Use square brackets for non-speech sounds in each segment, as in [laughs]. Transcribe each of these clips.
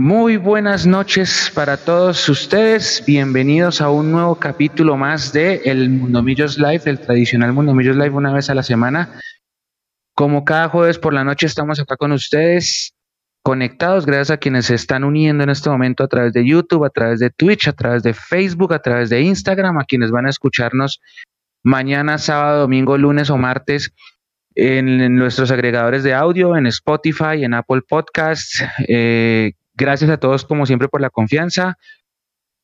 Muy buenas noches para todos ustedes. Bienvenidos a un nuevo capítulo más de el Mundo Millos Live, el tradicional Mundo Millos Live una vez a la semana. Como cada jueves por la noche estamos acá con ustedes conectados, gracias a quienes se están uniendo en este momento a través de YouTube, a través de Twitch, a través de Facebook, a través de Instagram, a quienes van a escucharnos mañana, sábado, domingo, lunes o martes en, nuestros agregadores de audio, en Spotify, en Apple Podcasts. Eh, Gracias a todos, como siempre, por la confianza.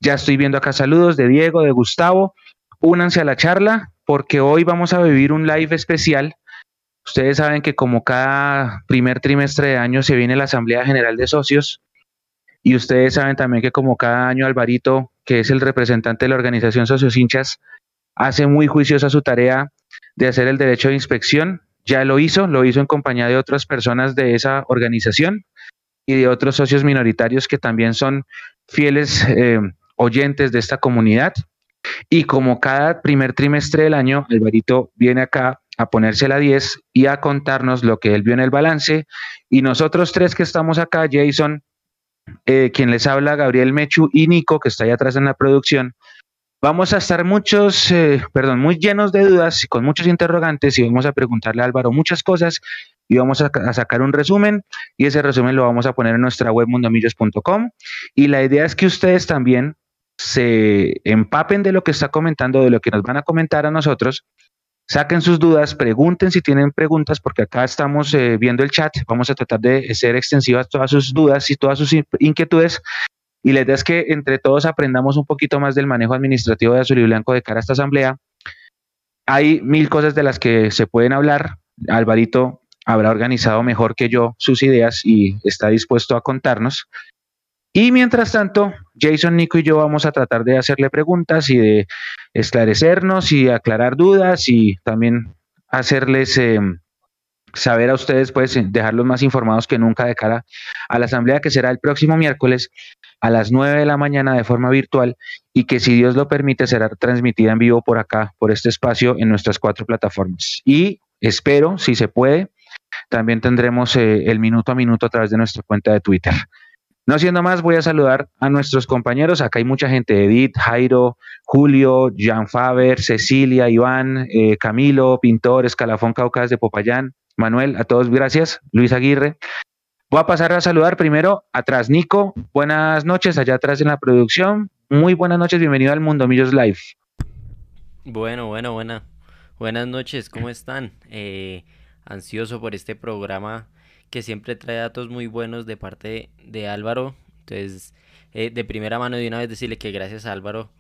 Ya estoy viendo acá saludos de Diego, de Gustavo. Únanse a la charla porque hoy vamos a vivir un live especial. Ustedes saben que como cada primer trimestre de año se viene la Asamblea General de Socios y ustedes saben también que como cada año Alvarito, que es el representante de la organización Socios Hinchas, hace muy juiciosa su tarea de hacer el derecho de inspección. Ya lo hizo, lo hizo en compañía de otras personas de esa organización y de otros socios minoritarios que también son fieles eh, oyentes de esta comunidad. Y como cada primer trimestre del año, Alvarito viene acá a ponerse la 10 y a contarnos lo que él vio en el balance. Y nosotros tres que estamos acá, Jason, eh, quien les habla, Gabriel Mechu y Nico, que está ahí atrás en la producción, vamos a estar muchos, eh, perdón, muy llenos de dudas y con muchos interrogantes y vamos a preguntarle a Álvaro muchas cosas y vamos a, sacar un resumen y ese resumen lo vamos a poner en nuestra web mundomillos.com y la idea es que ustedes también se empapen de lo que está comentando, de lo que nos van a comentar a nosotros, saquen sus dudas, pregunten si tienen preguntas, porque acá estamos eh, viendo el chat, vamos a tratar de ser extensivas todas sus dudas y todas sus inquietudes. Y la idea es que entre todos aprendamos un poquito más del manejo administrativo de azul y blanco de cara a esta asamblea. Hay mil cosas de las que se pueden hablar. Alvarito habrá organizado mejor que yo sus ideas y está dispuesto a contarnos. Y mientras tanto, Jason, Nico y yo vamos a tratar de hacerle preguntas y de esclarecernos y aclarar dudas y también hacerles eh, saber a ustedes, pues dejarlos más informados que nunca de cara a la asamblea que será el próximo miércoles a las 9 de la mañana de forma virtual y que si Dios lo permite será transmitida en vivo por acá, por este espacio en nuestras cuatro plataformas. Y espero, si se puede, también tendremos eh, el minuto a minuto a través de nuestra cuenta de Twitter. No siendo más, voy a saludar a nuestros compañeros. Acá hay mucha gente, Edith, Jairo, Julio, Jean Faber, Cecilia, Iván, eh, Camilo, Pintor, Escalafón Caucas de Popayán, Manuel, a todos gracias, Luis Aguirre. Voy a pasar a saludar primero atrás, Nico. Buenas noches, allá atrás en la producción. Muy buenas noches, bienvenido al Mundo Millos Live. Bueno, bueno, buena. Buenas noches, ¿cómo están? Eh, ansioso por este programa que siempre trae datos muy buenos de parte de Álvaro. Entonces, eh, de primera mano de una vez decirle que gracias a Álvaro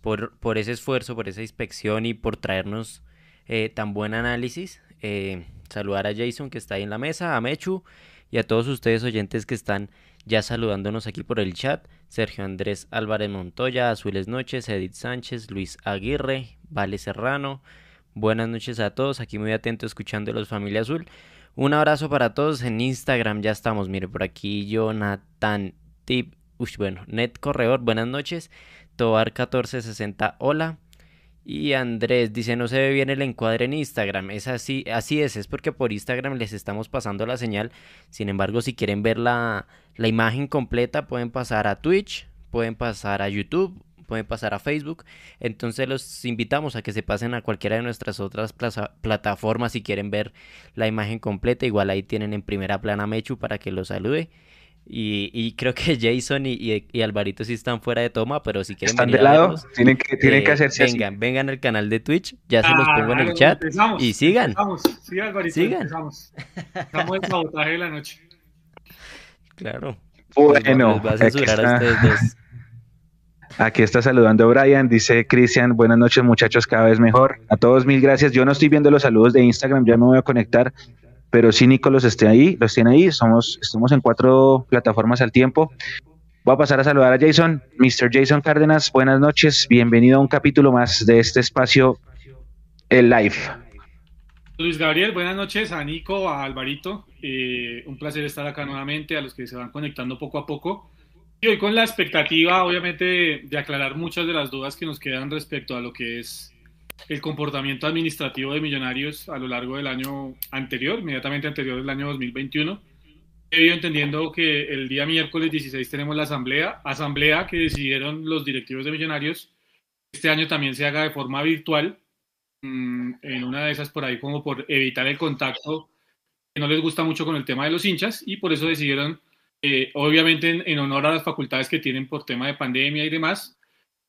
por, por ese esfuerzo, por esa inspección y por traernos eh, tan buen análisis. Eh, saludar a Jason que está ahí en la mesa, a Mechu y a todos ustedes oyentes que están ya saludándonos aquí por el chat. Sergio Andrés Álvarez Montoya, Azules Noches, Edith Sánchez, Luis Aguirre, Vale Serrano, Buenas noches a todos, aquí muy atento escuchando los Familia Azul. Un abrazo para todos en Instagram, ya estamos, mire por aquí Jonathan Tip, uy, bueno, Net Corredor, buenas noches. Tobar 1460, hola. Y Andrés dice, no se ve bien el encuadre en Instagram. Es así, así es, es porque por Instagram les estamos pasando la señal. Sin embargo, si quieren ver la, la imagen completa, pueden pasar a Twitch, pueden pasar a YouTube pueden pasar a Facebook. Entonces los invitamos a que se pasen a cualquiera de nuestras otras plataformas si quieren ver la imagen completa. Igual ahí tienen en primera plana Mechu para que los salude. Y, creo que [laughs] Jason y, Alvarito sí están fuera de toma, pero si quieren ¿Están de lado, tienen que, tienen que eh, hacerse vengan, vengan al canal de Twitch, ya se los pongo en el chat y sigan. Empezamos. Sí, Alvarito, sigan. Empezamos. Estamos en sabotaje de la noche. [laughs] Claro. Bueno, les va a censurar a ustedes dos. [laughs] Aquí está saludando Brian, dice Cristian, buenas noches muchachos, cada vez mejor. A todos mil gracias. Yo no estoy viendo los saludos de Instagram, ya me voy a conectar, pero sí Nico los esté ahí, los tiene ahí. Somos, estamos en cuatro plataformas al tiempo. Voy a pasar a saludar a Jason, Mr. Jason Cárdenas, buenas noches, bienvenido a un capítulo más de este espacio, el live. Luis Gabriel, buenas noches a Nico, a Alvarito, eh, un placer estar acá nuevamente, a los que se van conectando poco a poco. Y hoy con la expectativa, obviamente, de, aclarar muchas de las dudas que nos quedan respecto a lo que es el comportamiento administrativo de millonarios a lo largo del año anterior, inmediatamente anterior del año 2021. he ido entendiendo que el día miércoles 16 tenemos la asamblea, asamblea que decidieron los directivos de Millonarios este año también se haga de forma virtual, mm, en una de esas por ahí como por evitar el contacto que no les gusta mucho con el tema de los hinchas y por eso decidieron, eh, obviamente en, honor a las facultades que tienen por tema de pandemia y demás,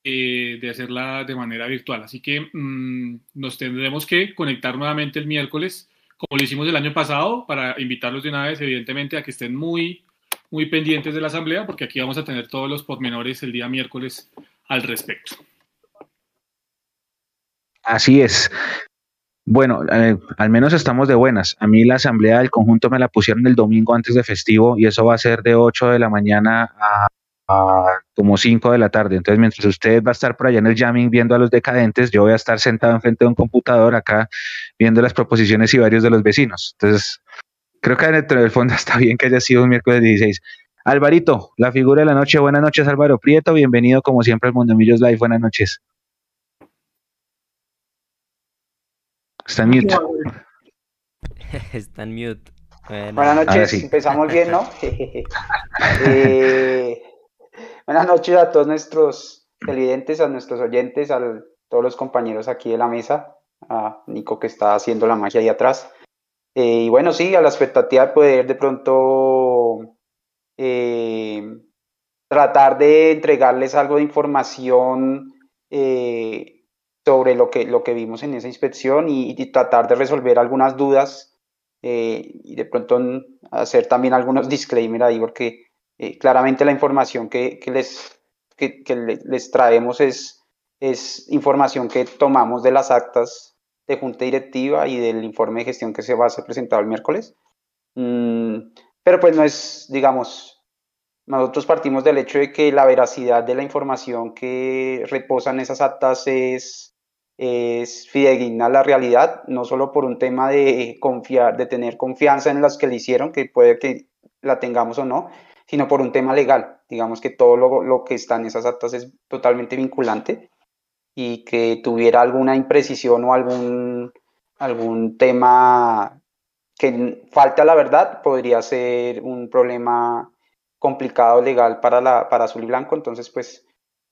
eh, de hacerla de manera virtual. Así que mm, nos tendremos que conectar nuevamente el miércoles, como lo hicimos el año pasado, para invitarlos de una vez, evidentemente, a que estén muy, muy pendientes de la asamblea, porque aquí vamos a tener todos los pormenores el día miércoles al respecto. Así es. Bueno, eh, al menos estamos de buenas. A mí la asamblea del conjunto me la pusieron el domingo antes de festivo y eso va a ser de 8 de la mañana a, como 5 de la tarde. Entonces, mientras usted va a estar por allá en el jamming viendo a los decadentes, yo voy a estar sentado enfrente de un computador acá viendo las proposiciones y varios de los vecinos. Entonces, creo que dentro del fondo [laughs] está bien que haya sido un miércoles 16. Alvarito, la figura de la noche. Buenas noches, Álvaro Prieto. Bienvenido como siempre al Mundo Millos Live. Buenas noches. Está en mute. [laughs] Está en mute. buenas noches, empezamos bien, ¿no? [laughs] [laughs] Eh, buenas noches a todos nuestros televidentes, a nuestros oyentes, a todos los compañeros aquí de la mesa, a Nico que está haciendo la magia ahí atrás. Eh, y bueno, sí, a la expectativa de poder de pronto eh, tratar de entregarles algo de información sobre lo que, lo que vimos en esa inspección y, tratar de resolver algunas dudas eh, y de pronto hacer también algunos [laughs] disclaimers ahí, porque eh, claramente la información que, que les, que, les traemos es, es información que tomamos de las actas de junta directiva y del informe de gestión que se va a ser presentado el miércoles. Mm, pero pues no es, digamos, nosotros partimos del hecho de que la veracidad de la información que reposan esas actas es es fidedigna a la realidad, no solo por un tema de confiar, de tener confianza en las que le hicieron, que puede que la tengamos o no, sino por un tema legal. Digamos que todo lo, lo que está en esas actas es totalmente vinculante y que tuviera alguna imprecisión o algún, algún tema que falte a la verdad podría ser un problema complicado legal para, la, para Azul y Blanco. Entonces, pues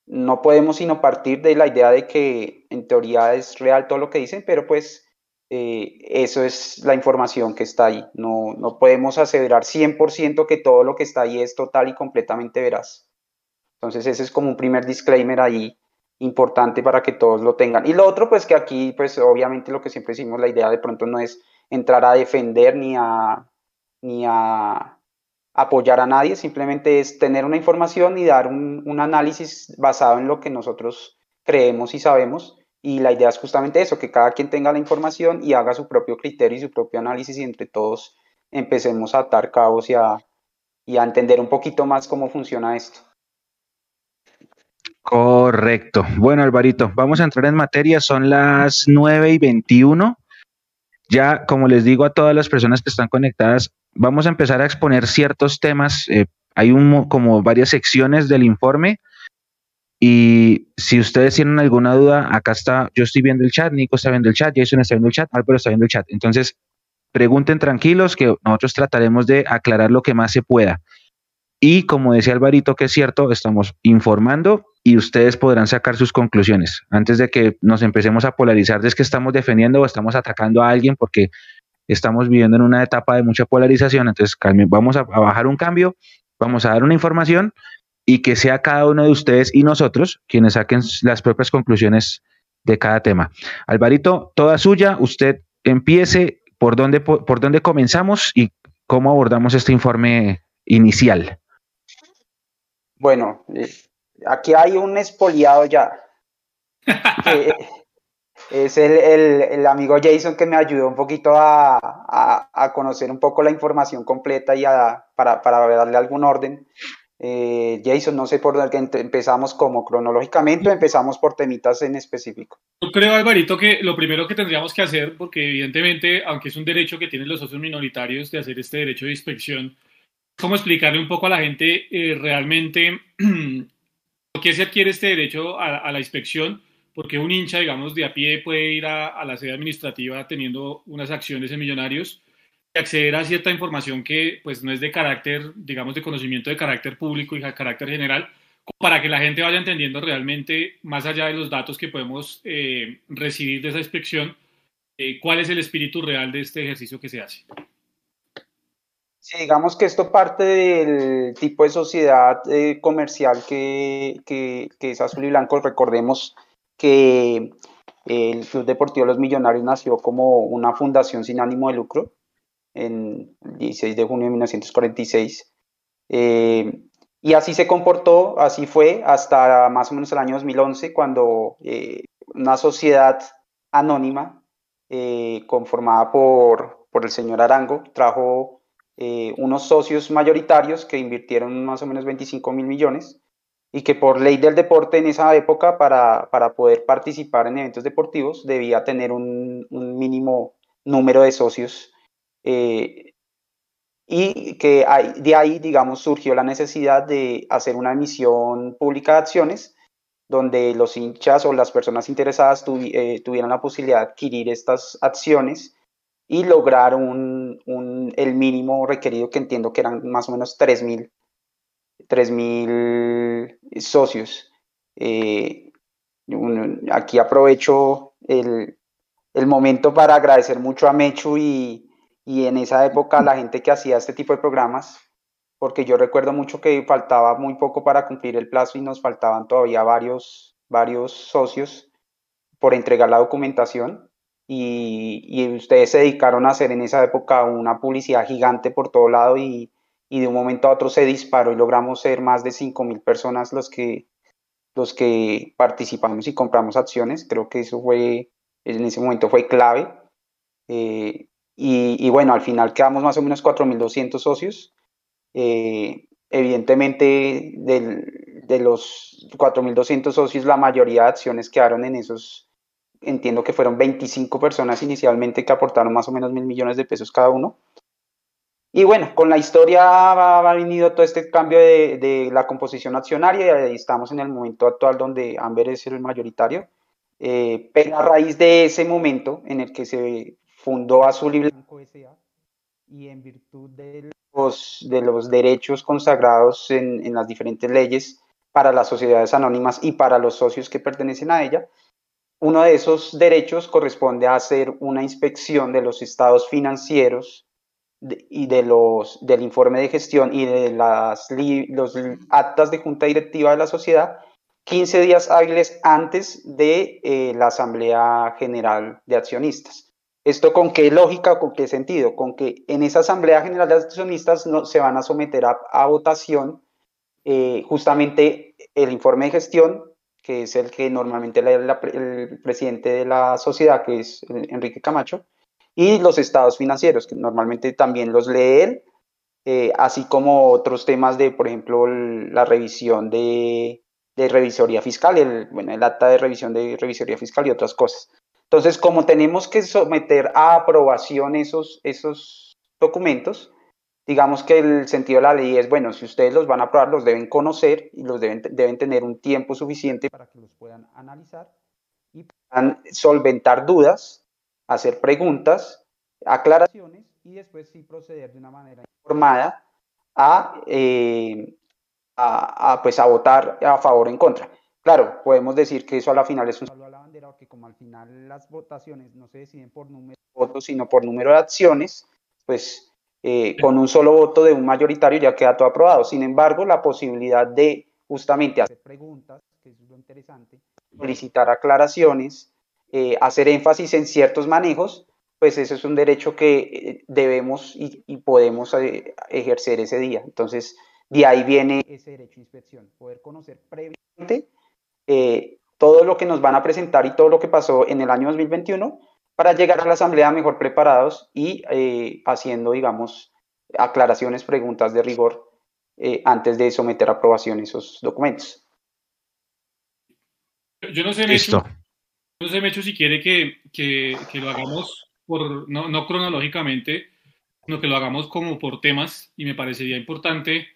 no podemos sino partir de la idea de que en teoría es real todo lo que dicen, pero pues eh, eso es la información que está ahí. No, no podemos aseverar 100% que todo lo que está ahí es total y completamente veraz. Entonces ese es como un primer disclaimer ahí importante para que todos lo tengan. Y lo otro, pues que aquí, pues obviamente lo que siempre decimos, la idea de pronto no es entrar a defender ni a, ni a apoyar a nadie, simplemente es tener una información y dar un, análisis basado en lo que nosotros creemos y sabemos. Y la idea es justamente eso, que cada quien tenga la información y haga su propio criterio y su propio análisis y entre todos empecemos a atar cabos y a, y a entender un poquito más cómo funciona esto. Correcto. Bueno, Alvarito, vamos a entrar en materia. Son las 9 y 21. Ya, como les digo a todas las personas que están conectadas, vamos a empezar a exponer ciertos temas. Eh, hay como varias secciones del informe. Y si ustedes tienen alguna duda, acá está, yo estoy viendo el chat, Nico está viendo el chat, Jason está viendo el chat, Álvaro está viendo el chat. Entonces, pregunten tranquilos que nosotros trataremos de aclarar lo que más se pueda. Y como decía Alvarito, que es cierto, estamos informando y ustedes podrán sacar sus conclusiones antes de que nos empecemos a polarizar de que estamos defendiendo o estamos atacando a alguien porque estamos viviendo en una etapa de mucha polarización, entonces vamos a, bajar un cambio, vamos a dar una información y que sea cada uno de ustedes y nosotros quienes saquen las propias conclusiones de cada tema. Alvarito, toda suya, usted empiece por dónde, por, dónde comenzamos y cómo abordamos este informe inicial. Bueno, eh, aquí hay un espoliado ya. [laughs] Eh, es el, amigo Jason que me ayudó un poquito a, conocer un poco la información completa y para, darle algún orden. Eh, Jason, no sé por dónde empezamos como cronológicamente o empezamos por temitas en específico. Yo creo, Alvarito, que lo primero que tendríamos que hacer, porque evidentemente, aunque es un derecho que tienen los socios minoritarios de hacer este derecho de inspección, cómo explicarle un poco a la gente eh, realmente [clears throat] por qué se adquiere este derecho a la inspección porque un hincha, digamos, de a pie puede ir a, la sede administrativa teniendo unas acciones en Millonarios acceder a cierta información que pues no es de carácter, digamos, de conocimiento de carácter público y de carácter general, para que la gente vaya entendiendo realmente, más allá de los datos que podemos eh, recibir de esa inspección, eh, cuál es el espíritu real de este ejercicio que se hace. Sí, digamos que esto parte del tipo de sociedad eh, comercial que, que, que, es azul y blanco. Recordemos que el Club Deportivo Los Millonarios nació como una fundación sin ánimo de lucro en el 16 de junio de 1946. Eh, y así se comportó, así fue hasta más o menos el año 2011, cuando eh, una sociedad anónima eh, conformada por, por, el señor Arango trajo unos socios mayoritarios que invirtieron más o menos 25 mil millones y que por ley del deporte en esa época, para, para poder participar en eventos deportivos, debía tener un, un mínimo número de socios eh, y que de ahí, digamos, surgió la necesidad de hacer una emisión pública de acciones donde los hinchas o las personas interesadas eh, tuvieran la posibilidad de adquirir estas acciones y lograr un, un, el mínimo requerido que entiendo que eran más o menos 3.000 mil socios. Eh, aquí aprovecho el, el momento para agradecer mucho a Mechu y, y en esa época la gente que hacía este tipo de programas, porque yo recuerdo mucho que faltaba muy poco para cumplir el plazo y nos faltaban todavía varios, varios socios por entregar la documentación y, y ustedes se dedicaron a hacer en esa época una publicidad gigante por todo lado y, y de un momento a otro se disparó y logramos ser más de 5 mil personas los que, los que participamos y compramos acciones. Creo que eso fue, en ese momento fue clave. Eh, y, bueno, al final quedamos más o menos 4.200 socios. Eh, evidentemente, de los 4.200 socios, la mayoría de acciones quedaron en esos, entiendo que fueron 25 personas inicialmente que aportaron más o menos mil millones de pesos cada uno. Y bueno, con la historia ha, venido todo este cambio de, de, la composición accionaria y estamos en el momento actual donde Amber es el mayoritario. Eh, pero a raíz de ese momento en el que se fundó Azul y Blanco S.A. y en virtud de los, de los derechos consagrados en, en las diferentes leyes para las sociedades anónimas y para los socios que pertenecen a ella, uno de esos derechos corresponde a hacer una inspección de los estados financieros y de los, del informe de gestión y de las los actas de junta directiva de la sociedad 15 días hábiles antes de eh, la Asamblea General de Accionistas. ¿Esto con qué lógica con qué sentido? Con que en esa Asamblea General de Accionistas no, se van a someter a, votación eh, justamente el informe de gestión, que es el que normalmente el presidente de la sociedad, que es Enrique Camacho, y los estados financieros, que normalmente también los lee él, eh, así como otros temas de, por ejemplo, la revisión de, de revisoría fiscal, el, bueno, el acta de revisión de revisoría fiscal y otras cosas. Entonces, como tenemos que someter a aprobación esos, esos documentos, digamos que el sentido de la ley es, bueno, si ustedes los van a aprobar, los deben conocer y los deben, deben tener un tiempo suficiente para que los puedan analizar y puedan solventar dudas, hacer preguntas, aclaraciones y después sí proceder de una manera informada a, eh, a, a, pues a votar a favor o en contra. Claro, podemos decir que eso a la final es un saludo a la bandera, que como al final las votaciones no se deciden por número de votos, sino por número de acciones, pues eh, con un solo voto de un mayoritario ya queda todo aprobado. Sin embargo, la posibilidad de justamente hacer preguntas, que es lo interesante, solicitar aclaraciones, eh, hacer énfasis en ciertos manejos, pues eso es un derecho que eh, debemos y, y podemos ejercer ese día. Entonces, de ahí viene ese derecho de inspección, poder conocer previamente eh, todo lo que nos van a presentar y todo lo que pasó en el año 2021 para llegar a la asamblea mejor preparados y eh, haciendo, digamos, aclaraciones, preguntas de rigor eh, antes de someter a aprobación esos documentos. Yo no sé, no sé, Mecho, si quiere que, que, que lo hagamos por, no, no cronológicamente, sino que lo hagamos como por temas y me parecería importante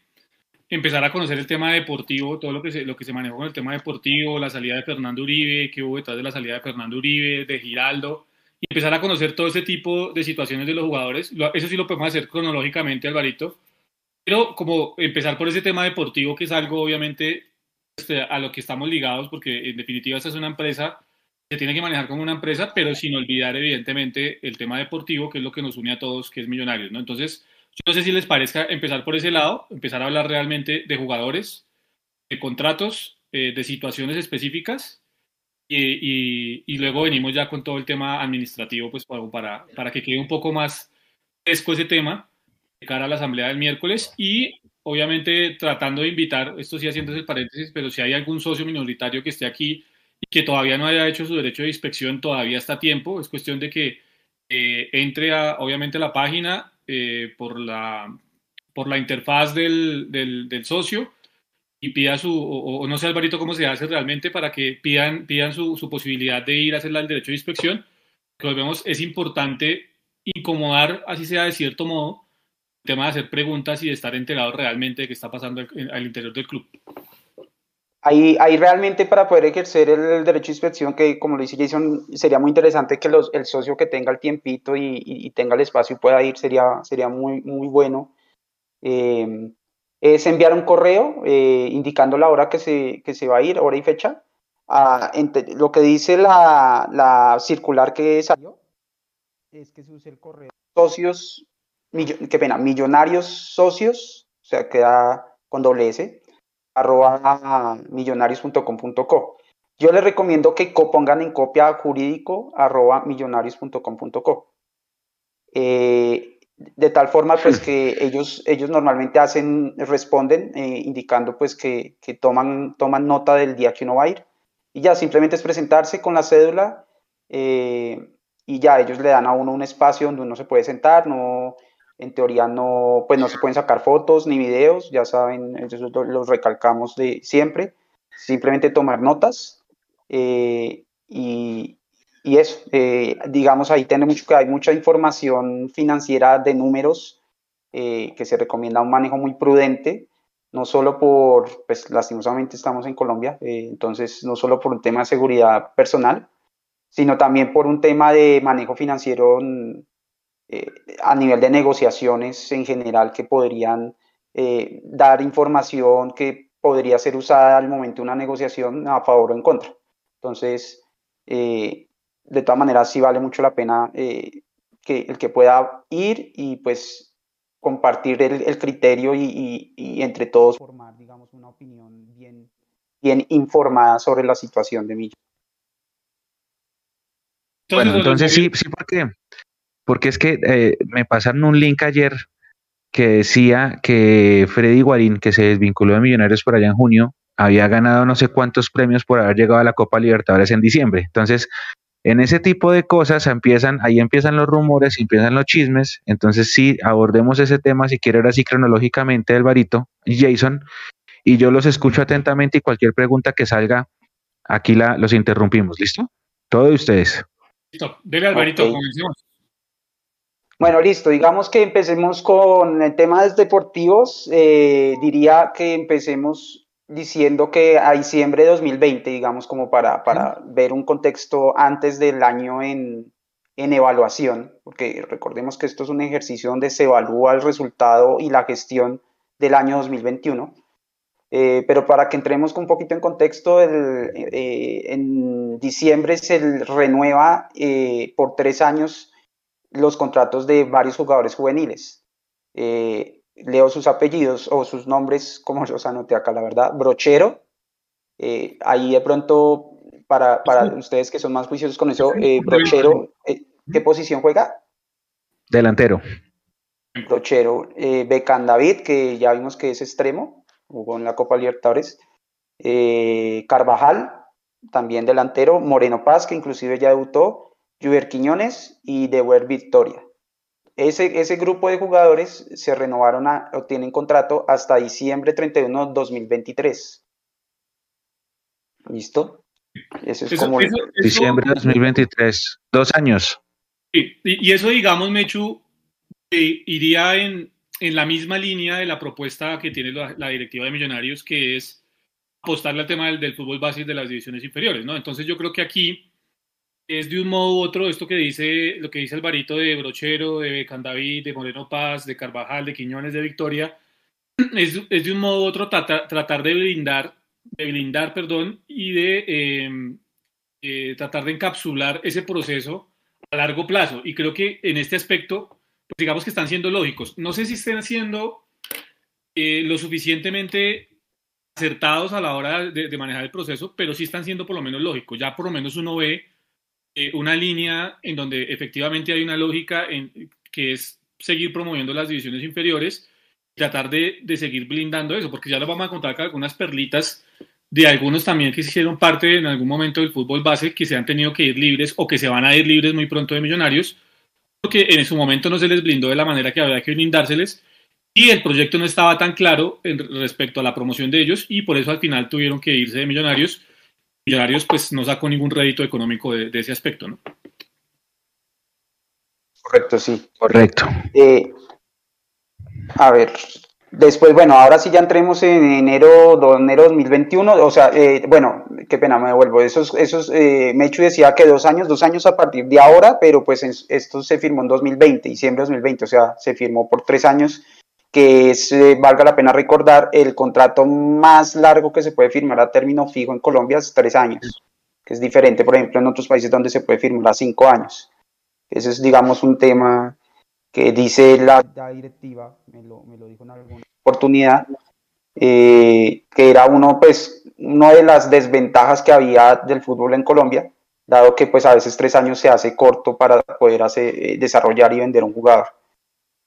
empezar a conocer el tema deportivo, todo lo que se, lo que se manejó con el tema deportivo, la salida de Fernando Uribe, qué hubo detrás de la salida de Fernando Uribe, de Giraldo, y empezar a conocer todo ese tipo de situaciones de los jugadores. Eso sí lo podemos hacer cronológicamente, Alvarito. Pero como empezar por ese tema deportivo, que es algo obviamente este, a lo que estamos ligados, porque en definitiva esta es una empresa, se tiene que manejar como una empresa, pero sin olvidar evidentemente el tema deportivo, que es lo que nos une a todos, que es Millonarios. Entonces, yo no sé si les parezca empezar por ese lado, empezar a hablar realmente de jugadores, de contratos, eh, de situaciones específicas, y, y, luego venimos ya con todo el tema administrativo, pues para, para que quede un poco más fresco ese tema de cara a la asamblea del miércoles y obviamente tratando de invitar, esto sí haciendo ese paréntesis, pero si hay algún socio minoritario que esté aquí y que todavía no haya hecho su derecho de inspección, todavía está a tiempo, es cuestión de que eh, entre a, obviamente a la página eh, por, la, por la interfaz del, del, del socio y pida su, o, no sé Alvarito cómo se hace realmente para que pidan, pidan su, su posibilidad de ir a hacer el derecho de inspección, que vemos es importante incomodar, así sea de cierto modo, el tema de hacer preguntas y de estar enterados realmente de qué está pasando al, interior del club. Ahí, ahí, realmente para poder ejercer el derecho de inspección, que como lo dice Jason, sería muy interesante que los, el socio que tenga el tiempito y, y, tenga el espacio y pueda ir, sería, sería muy, muy bueno. Eh, es enviar un correo eh, indicando la hora que se, que se va a ir, hora y fecha. A, lo que dice la, la, circular que salió es que se use el correo socios, qué pena, millonarios socios, o sea, queda con doble S, arroba millonarios.com.co. Yo les recomiendo que pongan en copia jurídico arroba millonarios.com.co. Eh, de tal forma pues que [clears throat] ellos, ellos normalmente hacen, responden eh, indicando pues que, que, toman, toman nota del día que uno va a ir y ya simplemente es presentarse con la cédula eh, y ya ellos le dan a uno un espacio donde uno se puede sentar, no, en teoría no, pues no se pueden sacar fotos ni videos, ya saben, ellos los recalcamos de siempre, simplemente tomar notas eh, y, y eso, eh, digamos, ahí tenemos que hay mucha información financiera de números eh, que se recomienda un manejo muy prudente, no solo por, pues lastimosamente estamos en Colombia, eh, entonces no solo por un tema de seguridad personal, sino también por un tema de manejo financiero mm, a nivel de negociaciones en general que podrían dar información que podría ser usada al momento de una negociación a favor o en contra. Entonces, de todas maneras sí vale mucho la pena eh, que el que pueda ir y pues compartir el, criterio y, entre todos formar, digamos, una opinión bien, bien informada sobre la situación de Millo. Bueno, entonces sí, sí, porque, porque es que eh, me pasaron un link ayer que decía que Freddy Guarín, que se desvinculó de Millonarios por allá en junio, había ganado no sé cuántos premios por haber llegado a la Copa Libertadores en diciembre. Entonces, en ese tipo de cosas empiezan, ahí empiezan los rumores, empiezan los chismes. Entonces, sí, abordemos ese tema, si quiere, ahora sí cronológicamente, Alvarito y Jason, y yo los escucho atentamente y cualquier pregunta que salga, aquí la, los interrumpimos. ¿Listo? Todo de ustedes. Listo. Dele, Alvarito, comencemos. Bueno, listo. Digamos que empecemos con temas deportivos. Eh, diría que empecemos diciendo que a diciembre de 2020, digamos, como para, para ver un contexto antes del año en, en, evaluación, porque recordemos que esto es un ejercicio donde se evalúa el resultado y la gestión del año 2021. Eh, pero para que entremos un poquito en contexto, el, eh, en diciembre se renueva eh, por tres años los contratos de varios jugadores juveniles leo sus apellidos o sus nombres, como los anoté acá, la verdad, Brochero. Eh, ahí de pronto, para, para ustedes que son más juiciosos con eso, eh, Brochero, eh, ¿qué posición juega? Delantero. Brochero, Becan David, que ya vimos que es extremo, jugó en la Copa Libertadores. Carvajal, también delantero. Moreno Paz, que inclusive ya debutó. Juber Quiñones y Dewer Victoria. Ese, ese grupo de jugadores se renovaron a, o tienen contrato hasta diciembre 31 2023. ¿Listo? Eso es como diciembre 2023, dos años. Sí, y, eso, digamos, Mechu, eh, iría en, en, la misma línea de la propuesta que tiene la, directiva de Millonarios, que es apostarle al tema del, del fútbol base de las divisiones inferiores, ¿no? Entonces yo creo que aquí es de un modo u otro esto que dice, lo que dice Alvarito de Brochero, de Candaví, de Moreno Paz, de Carvajal, de Quiñones, de Victoria, [clears throat] es, es de un modo u otro tratar de blindar, de blindar, perdón, y de em, eh, tratar de encapsular ese proceso a largo plazo. Y creo que en este aspecto, pues digamos que están siendo lógicos. No sé si estén siendo eh, lo suficientemente acertados a la hora de, manejar el proceso, pero sí están siendo por lo menos lógicos. Ya por lo menos uno ve eh, una línea en donde efectivamente hay una lógica en, que es seguir promoviendo las divisiones inferiores y tratar de, seguir blindando eso, porque ya lo vamos a contar con algunas perlitas de algunos también que hicieron parte en algún momento del fútbol base, que se han tenido que ir libres o que se van a ir libres muy pronto de millonarios, porque en su momento no se les blindó de la manera que había que blindárseles y el proyecto no estaba tan claro en respecto a la promoción de ellos y por eso al final tuvieron que irse de Millonarios. Millonarios pues no sacó ningún rédito económico de, ese aspecto, ¿no? Correcto, sí. Correcto. Eh, a ver, después, bueno, ahora sí ya entremos en enero, de enero 2021, o sea, eh, bueno, qué pena, me devuelvo. Esos, esos, eh, Mechu decía que dos años, dos años a partir de ahora, pero pues esto se firmó en 2020, diciembre de 2020, o sea, se firmó por tres años que es, eh, valga la pena recordar, el contrato más largo que se puede firmar a término fijo en Colombia es tres años, que es diferente, por ejemplo, en otros países donde se puede firmar a cinco años. Ese es, digamos, un tema que dice la, directiva, me lo, me lo, dijo en alguna oportunidad, eh, que era uno, pues, una de las desventajas que había del fútbol en Colombia, dado que pues a veces tres años se hace corto para poder hacer, eh, desarrollar y vender un jugador.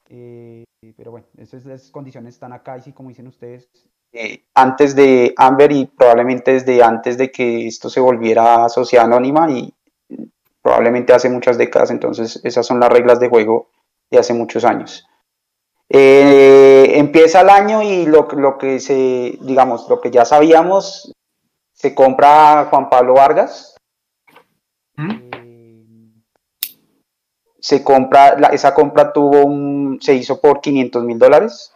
Eh, pero bueno, esas, condiciones están acá y sí, como dicen ustedes, eh, antes de Amber y probablemente desde antes de que esto se volviera sociedad anónima y probablemente hace muchas décadas, entonces esas son las reglas de juego de hace muchos años. Eh, empieza el año y lo, lo, que se, digamos, lo que ya sabíamos, se compra Juan Pablo Vargas. ¿Mm? Se compra, esa compra tuvo un, se hizo por 500 mil dólares.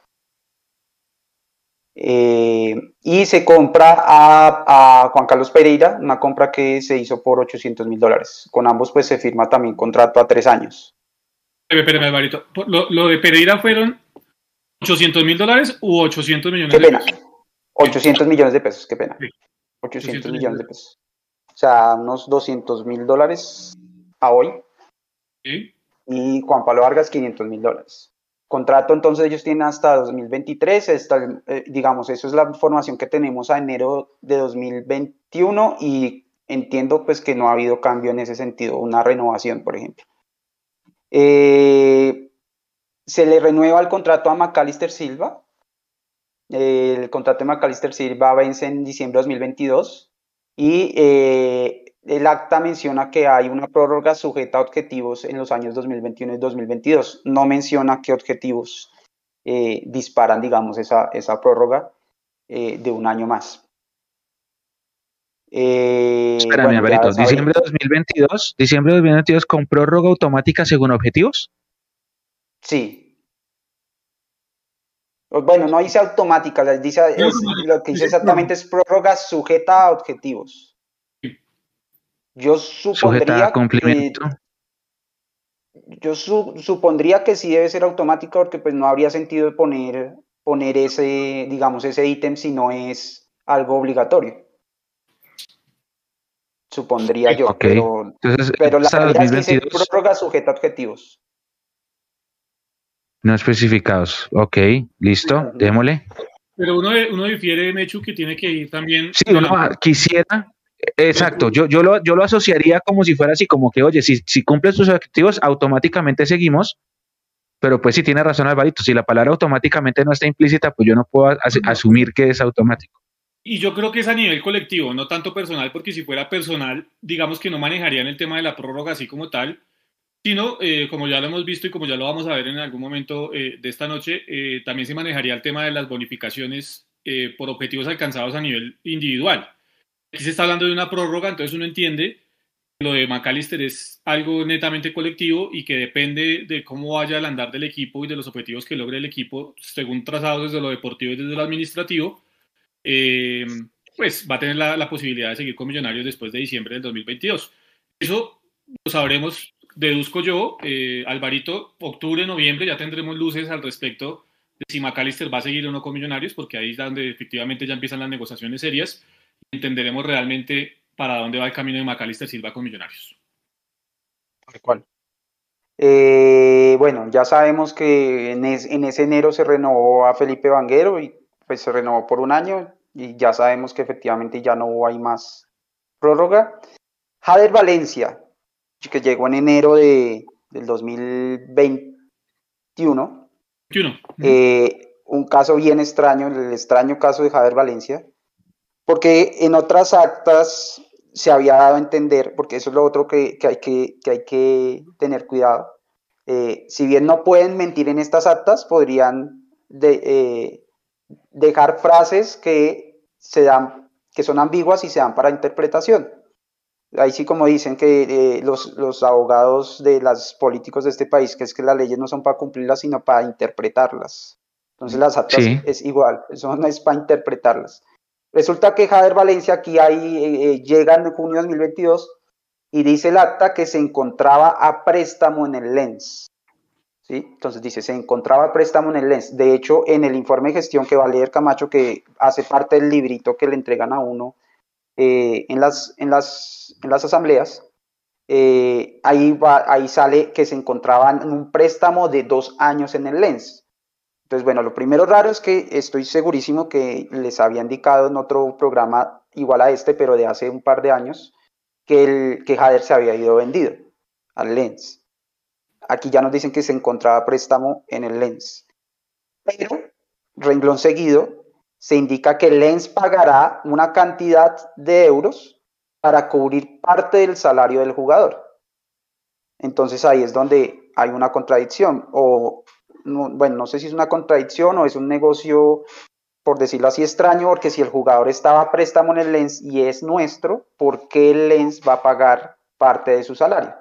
Eh, y se compra a, Juan Carlos Pereira, una compra que se hizo por 800 mil dólares. Con ambos pues se firma también contrato a tres años. Espérame, Alvarito. Lo, de Pereira fueron 800 mil dólares u 800 millones de pesos. 800 millones de pesos, qué pena. 800, millones de pesos. O sea, unos 200 mil dólares a hoy. Sí y Juan Pablo Vargas 500 mil dólares. Contrato entonces ellos tienen hasta 2023, hasta, eh, digamos, eso es la información que tenemos a enero de 2021 y entiendo pues que no ha habido cambio en ese sentido, una renovación, por ejemplo. Eh, se le renueva el contrato a Macalister Silva. el contrato de Macalister Silva vence en diciembre de 2022 y eh, el acta menciona que hay una prórroga sujeta a objetivos en los años 2021 y 2022. No menciona qué objetivos eh, disparan, digamos, esa, esa prórroga eh, de un año más. Eh, Espérame, Alvarito, ¿diciembre de 2022? ¿Diciembre de 2022 con prórroga automática según objetivos? Sí. Bueno, no dice automática, dice, lo que dice exactamente es prórroga sujeta a objetivos. Yo supondría que, yo supondría que sí debe ser automática porque pues no habría sentido poner, poner ese, digamos, ese ítem si no es algo obligatorio. Supondría yo, pero, pero la realidad es que dice prórroga sujeta a objetivos. No especificados. Ok, listo, démosle. Pero uno, uno difiere, Mechu, que tiene que ir también. Sí, uno quisiera Exacto, yo, yo, lo, yo lo asociaría como si fuera así, como que, oye, si, si cumples tus objetivos, automáticamente seguimos, pero pues si tiene razón Alvarito, si la palabra automáticamente no está implícita, pues yo no puedo asumir que es automático. Y yo creo que es a nivel colectivo, no tanto personal, porque si fuera personal, digamos que no manejarían el tema de la prórroga así como tal, sino, eh, como ya lo hemos visto y como ya lo vamos a ver en algún momento eh, de esta noche, eh, también se manejaría el tema de las bonificaciones por objetivos alcanzados a nivel individual. Aquí se está hablando de una prórroga, entonces uno entiende que lo de McAllister es algo netamente colectivo y que depende de cómo vaya el andar del equipo y de los objetivos que logre el equipo, según trazados desde lo deportivo y desde lo administrativo, eh, pues va a tener la, posibilidad de seguir con Millonarios después de diciembre del 2022. Eso lo sabremos, deduzco yo, eh, Alvarito, octubre, noviembre, ya tendremos luces al respecto de si McAllister va a seguir o no con Millonarios, porque ahí es donde efectivamente ya empiezan las negociaciones serias entenderemos realmente para dónde va el camino de McAllister si va con Millonarios. ¿Cuál? Eh, bueno, ya sabemos que en, ese enero se renovó a Felipe Vanguero y pues se renovó por un año y ya sabemos que efectivamente ya no hay más prórroga. Jader Valencia, que llegó en enero de, del 2021. Eh, un caso bien extraño, el extraño caso de Jader Valencia, porque en otras actas se había dado a entender, porque eso es lo otro que, hay, que, hay que tener cuidado, eh, si bien no pueden mentir en estas actas, podrían eh, dejar frases que, se dan, que son ambiguas y se dan para interpretación. Ahí sí como dicen que eh, los, abogados de los políticos de este país, que es que las leyes no son para cumplirlas, sino para interpretarlas. Entonces las actas es igual, eso no es para interpretarlas. Resulta que Jader Valencia aquí ahí, eh, eh, llega en junio de 2022 y dice el acta que se encontraba a préstamo en el LENS. ¿sí? Entonces dice, se encontraba a préstamo en el LENS. De hecho, en el informe de gestión que va a leer Camacho, que hace parte del librito que le entregan a uno eh, en, las, en, las, en las asambleas, ahí, ahí sale que se encontraban en un préstamo de dos años en el LENS. Entonces, bueno, lo primero raro es que estoy segurísimo que les había indicado en otro programa igual a este, pero de hace un par de años, que, el, que Jader se había ido vendido al Lens. Aquí ya nos dicen que se encontraba préstamo en el Lens. Pero, renglón seguido, se indica que Lens pagará una cantidad de euros para cubrir parte del salario del jugador. Entonces ahí es donde hay una contradicción. O bueno, no sé si es una contradicción o es un negocio, por decirlo así, extraño, porque si el jugador estaba a préstamo en el Lens y es nuestro, ¿por qué el Lens va a pagar parte de su salario?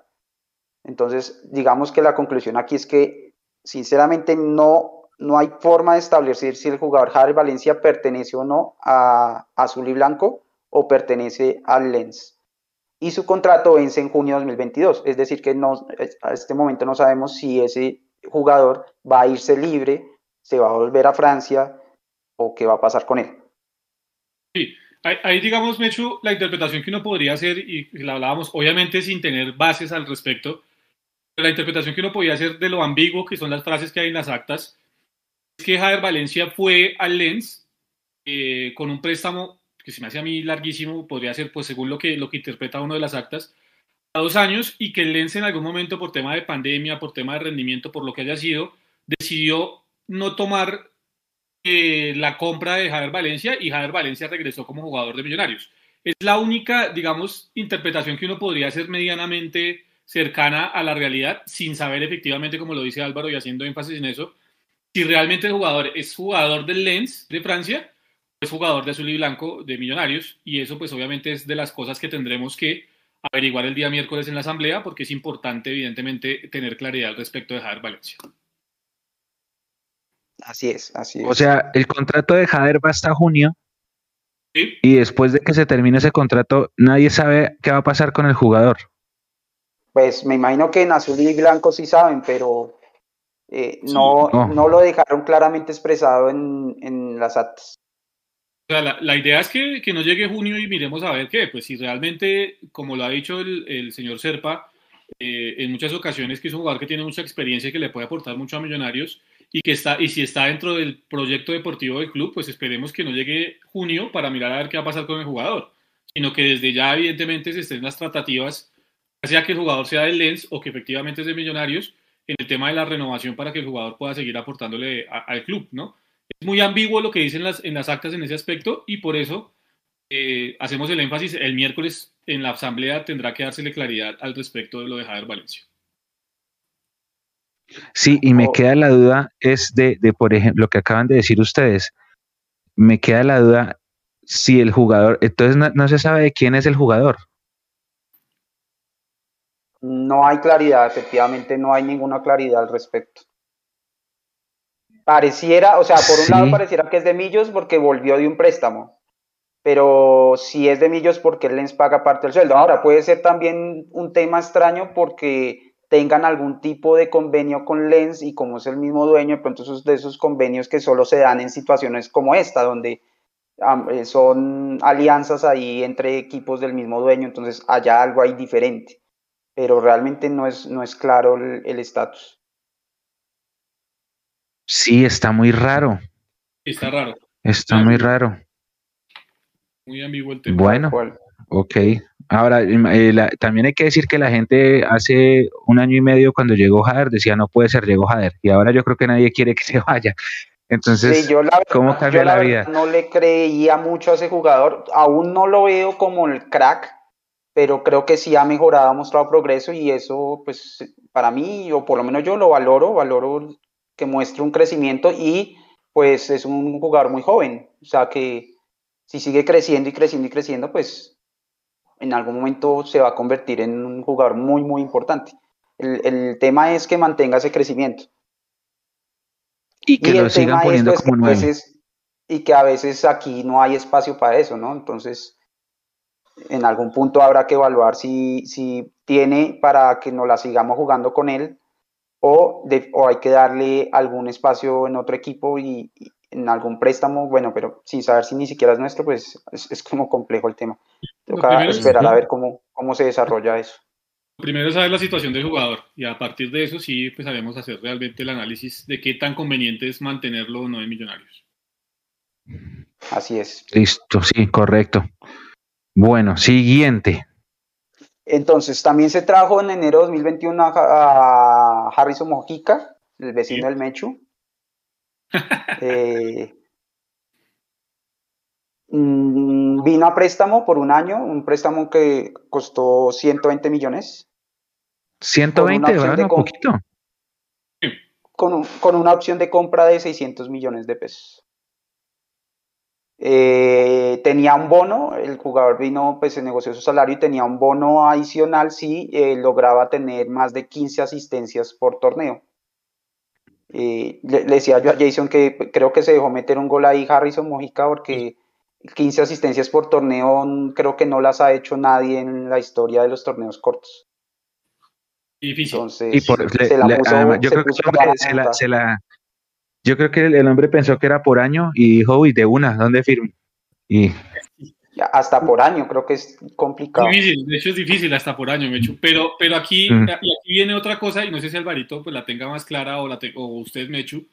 Entonces, digamos que la conclusión aquí es que, sinceramente, no, no hay forma de establecer si el jugador Javier Valencia pertenece o no a Azul y Blanco o pertenece al Lens. Y su contrato vence en junio de 2022, es decir, que no, a este momento no sabemos si ese jugador va a irse libre, se va a volver a Francia o qué va a pasar con él. Sí, ahí, digamos, Mechu, la interpretación que uno podría hacer, y la hablábamos obviamente sin tener bases al respecto, la interpretación que uno podría hacer de lo ambiguo que son las frases que hay en las actas, es que Javier Valencia fue al Lens eh, con un préstamo que se me hace a mí larguísimo, podría ser, pues según lo que, lo que interpreta uno de las actas, dos años y que el Lens en algún momento por tema de pandemia, por tema de rendimiento, por lo que haya sido, decidió no tomar eh, la compra de Javier Valencia y Javier Valencia regresó como jugador de Millonarios. Es la única, digamos, interpretación que uno podría hacer medianamente cercana a la realidad, sin saber efectivamente, como lo dice Álvaro y haciendo énfasis en eso, si realmente el jugador es jugador del Lens de Francia es jugador de azul y blanco de Millonarios, y eso pues obviamente es de las cosas que tendremos que averiguar el día miércoles en la asamblea porque es importante evidentemente tener claridad respecto de Jader Valencia. Así es, así es. O sea, el contrato de Jader va hasta junio y después de que se termine ese contrato nadie sabe qué va a pasar con el jugador. Pues me imagino que en azul y blanco sí saben, pero eh, no, no, lo dejaron claramente expresado en, en las actas la, idea es que, no llegue junio y miremos a ver qué, pues si realmente, como lo ha dicho el, señor Serpa, eh, en muchas ocasiones que es un jugador que tiene mucha experiencia y que le puede aportar mucho a Millonarios y que está y si está dentro del proyecto deportivo del club, pues esperemos que no llegue junio para mirar a ver qué va a pasar con el jugador, sino que desde ya evidentemente se estén las tratativas, sea que el jugador sea del Lens o que efectivamente es de Millonarios, en el tema de la renovación para que el jugador pueda seguir aportándole al club, ¿no? Es muy ambiguo lo que dicen las, en las actas en ese aspecto y por eso eh, hacemos el énfasis. El miércoles en la asamblea tendrá que dársele claridad al respecto de lo de Javier Valencia. Sí, y me queda la duda es de, por ejemplo, lo que acaban de decir ustedes. Me queda la duda si el jugador, entonces no, se sabe de quién es el jugador. No hay claridad, efectivamente no hay ninguna claridad al respecto. Pareciera, o sea, por un lado pareciera que es de Millos porque volvió de un préstamo. pero si es de Millos porque el Lens paga parte del sueldo. Ahora, puede ser también un tema extraño porque tengan algún tipo de convenio con Lens y como es el mismo dueño, de pronto esos de esos convenios que solo se dan en situaciones como esta, donde eh, son alianzas ahí entre equipos del mismo dueño, entonces allá algo hay diferente, pero realmente no es, no es claro el estatus. Sí, está muy raro. Está raro. Está muy raro. Muy ambiguo el tema. Bueno, ok. Ahora, eh, también hay que decir que la gente hace un año y medio cuando llegó Jader decía no puede ser, llegó Jader. Y ahora yo creo que nadie quiere que [laughs] se vaya. Entonces, ¿cómo cambia la, vida? No le creía mucho a ese jugador. Aún no lo veo como el crack, pero creo que sí ha mejorado, ha mostrado progreso y eso, pues, para mí, o por lo menos yo lo valoro, valoro que muestre un crecimiento y pues es un jugador muy joven. O sea que si sigue creciendo y creciendo y creciendo, pues en algún momento se va a convertir en un jugador muy, muy importante. El, tema es que mantenga ese crecimiento. Y que lo sigan poniendo como y que a veces aquí no hay espacio para eso, ¿no? Entonces, en algún punto habrá que evaluar si, si tiene para que nos la sigamos jugando con él o, o hay que darle algún espacio en otro equipo y, en algún préstamo, bueno, pero sin saber si ni siquiera es nuestro, pues es, como complejo el tema. Toca esperar a ver cómo, cómo se desarrolla eso. Primero es saber la situación del jugador y a partir de eso sí empezaremos a hacer realmente el análisis de qué tan conveniente es mantenerlo o no en Millonarios. Así es. Listo, sí, correcto. Bueno, siguiente. Entonces, también se trajo en enero de 2021 a, Harrison Mojica, el vecino del Mechu. [laughs] Eh, mm, vino a préstamo por un año, un préstamo que costó 120 millones. 120, ¿verdad? poquito. Con, con una opción de compra de 600 millones de pesos. Eh, tenía un bono, el jugador vino, pues se negoció su salario y tenía un bono adicional si eh, lograba tener más de 15 asistencias por torneo. Eh, le, decía yo a Jason que creo que se dejó meter un gol ahí Harrison Mojica porque 15 asistencias por torneo creo que no las ha hecho nadie en la historia de los torneos cortos. Difícil. Entonces, yo creo que se la, yo creo que el, hombre pensó que era por año y dijo, uy, de una, ¿dónde firmo? Y... Hasta por año, creo que es complicado. Difícil, de hecho es difícil hasta por año, Mechu. Pero, pero aquí, mm. aquí viene otra cosa, y no sé si Alvarito pues, la tenga más clara o, la o usted, Mechu.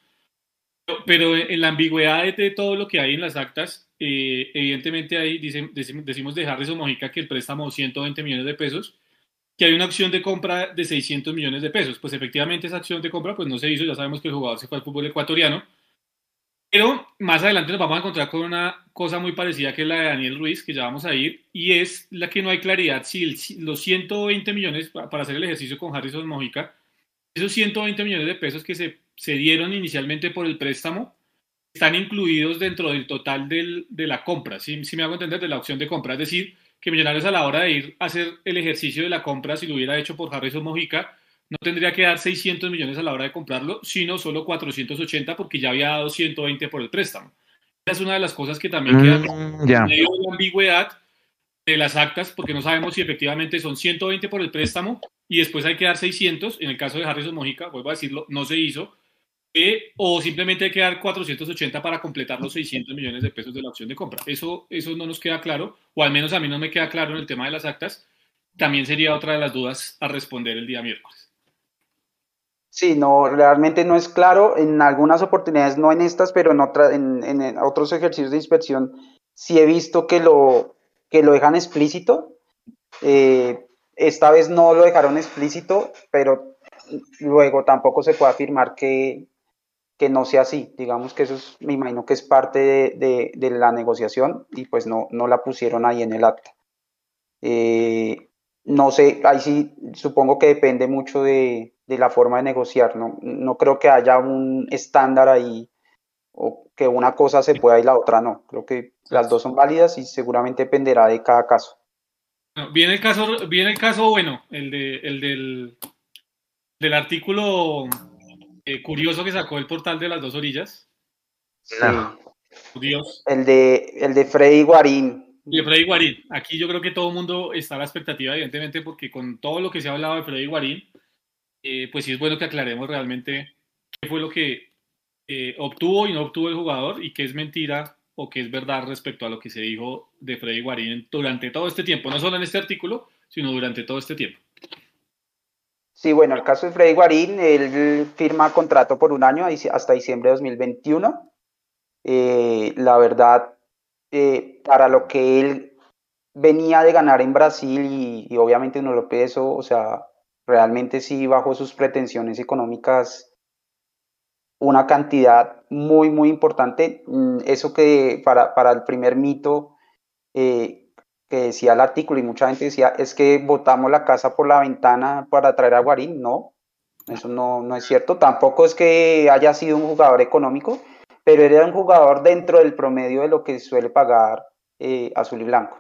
Pero, en la ambigüedad de todo lo que hay en las actas, eh, evidentemente ahí decimos de Harrison Mojica que el préstamo 120 millones de pesos, que hay una acción de compra de 600 millones de pesos. Pues efectivamente esa acción de compra pues no se hizo, ya sabemos que el jugador se fue al fútbol ecuatoriano. Pero más adelante nos vamos a encontrar con una cosa muy parecida que es la de Daniel Ruiz, que ya vamos a ir, y es la que no hay claridad si los 120 millones para hacer el ejercicio con Harrison Mojica, esos 120 millones de pesos que se, se dieron inicialmente por el préstamo, están incluidos dentro del total del, de la compra, si me hago entender, de la opción de compra, es decir, que Millonarios a la hora de ir a hacer el ejercicio de la compra, si lo hubiera hecho por Harrison Mojica, no tendría que dar 600 millones a la hora de comprarlo, sino solo 480 porque ya había dado 120 por el préstamo. Esa es una de las cosas que también queda mm, en medio de ambigüedad de las actas, porque no sabemos si efectivamente son 120 por el préstamo y después hay que dar 600. En el caso de Harrison Mojica, vuelvo a decirlo, no se hizo o simplemente hay que dar 480 para completar los 600 millones de pesos de la opción de compra. Eso, eso no nos queda claro, o al menos a mí no me queda claro en el tema de las actas. También sería otra de las dudas a responder el día miércoles. Sí, no, realmente no es claro. En algunas oportunidades, no en estas, pero en, en, otros ejercicios de inspección, sí he visto que lo, que lo dejan explícito. Eh, esta vez no lo dejaron explícito, pero luego tampoco se puede afirmar que, que no sea así. Digamos que eso es, me imagino que es parte de, de, la negociación y pues no, no la pusieron ahí en el acta. Eh, no sé, ahí sí supongo que depende mucho de, de, la forma de negociar. ¿no? no creo que haya un estándar ahí o que una cosa se pueda y la otra no. Creo que las dos son válidas y seguramente dependerá de cada caso. Viene el caso, viene el caso bueno, el, de, el del, del artículo eh, curioso que sacó el portal de las dos orillas. Sí. Dios. El de, el de Freddy Guarín. De Freddy Guarín. Aquí yo creo que todo el mundo está a la expectativa, evidentemente, porque con todo lo que se ha hablado de Freddy Guarín, eh, pues sí es bueno que aclaremos realmente qué fue lo que eh, obtuvo y no obtuvo el jugador y qué es mentira o qué es verdad respecto a lo que se dijo de Freddy Guarín durante todo este tiempo, no solo en este artículo, sino durante todo este tiempo. Sí, bueno, el caso de Freddy Guarín, él firma contrato por un año hasta diciembre de 2021. Eh, la verdad, eh, para lo que él venía de ganar en Brasil y, y obviamente no lo peso, o sea, realmente sí bajo sus pretensiones económicas una cantidad muy, muy importante. Mm, eso que para, para el primer mito eh, que decía el artículo y mucha gente decía, es que botamos la casa por la ventana para traer a Guarín. No, eso no, no es cierto. Tampoco es que haya sido un jugador económico, pero era un jugador dentro del promedio de lo que suele pagar eh, Azul y Blanco.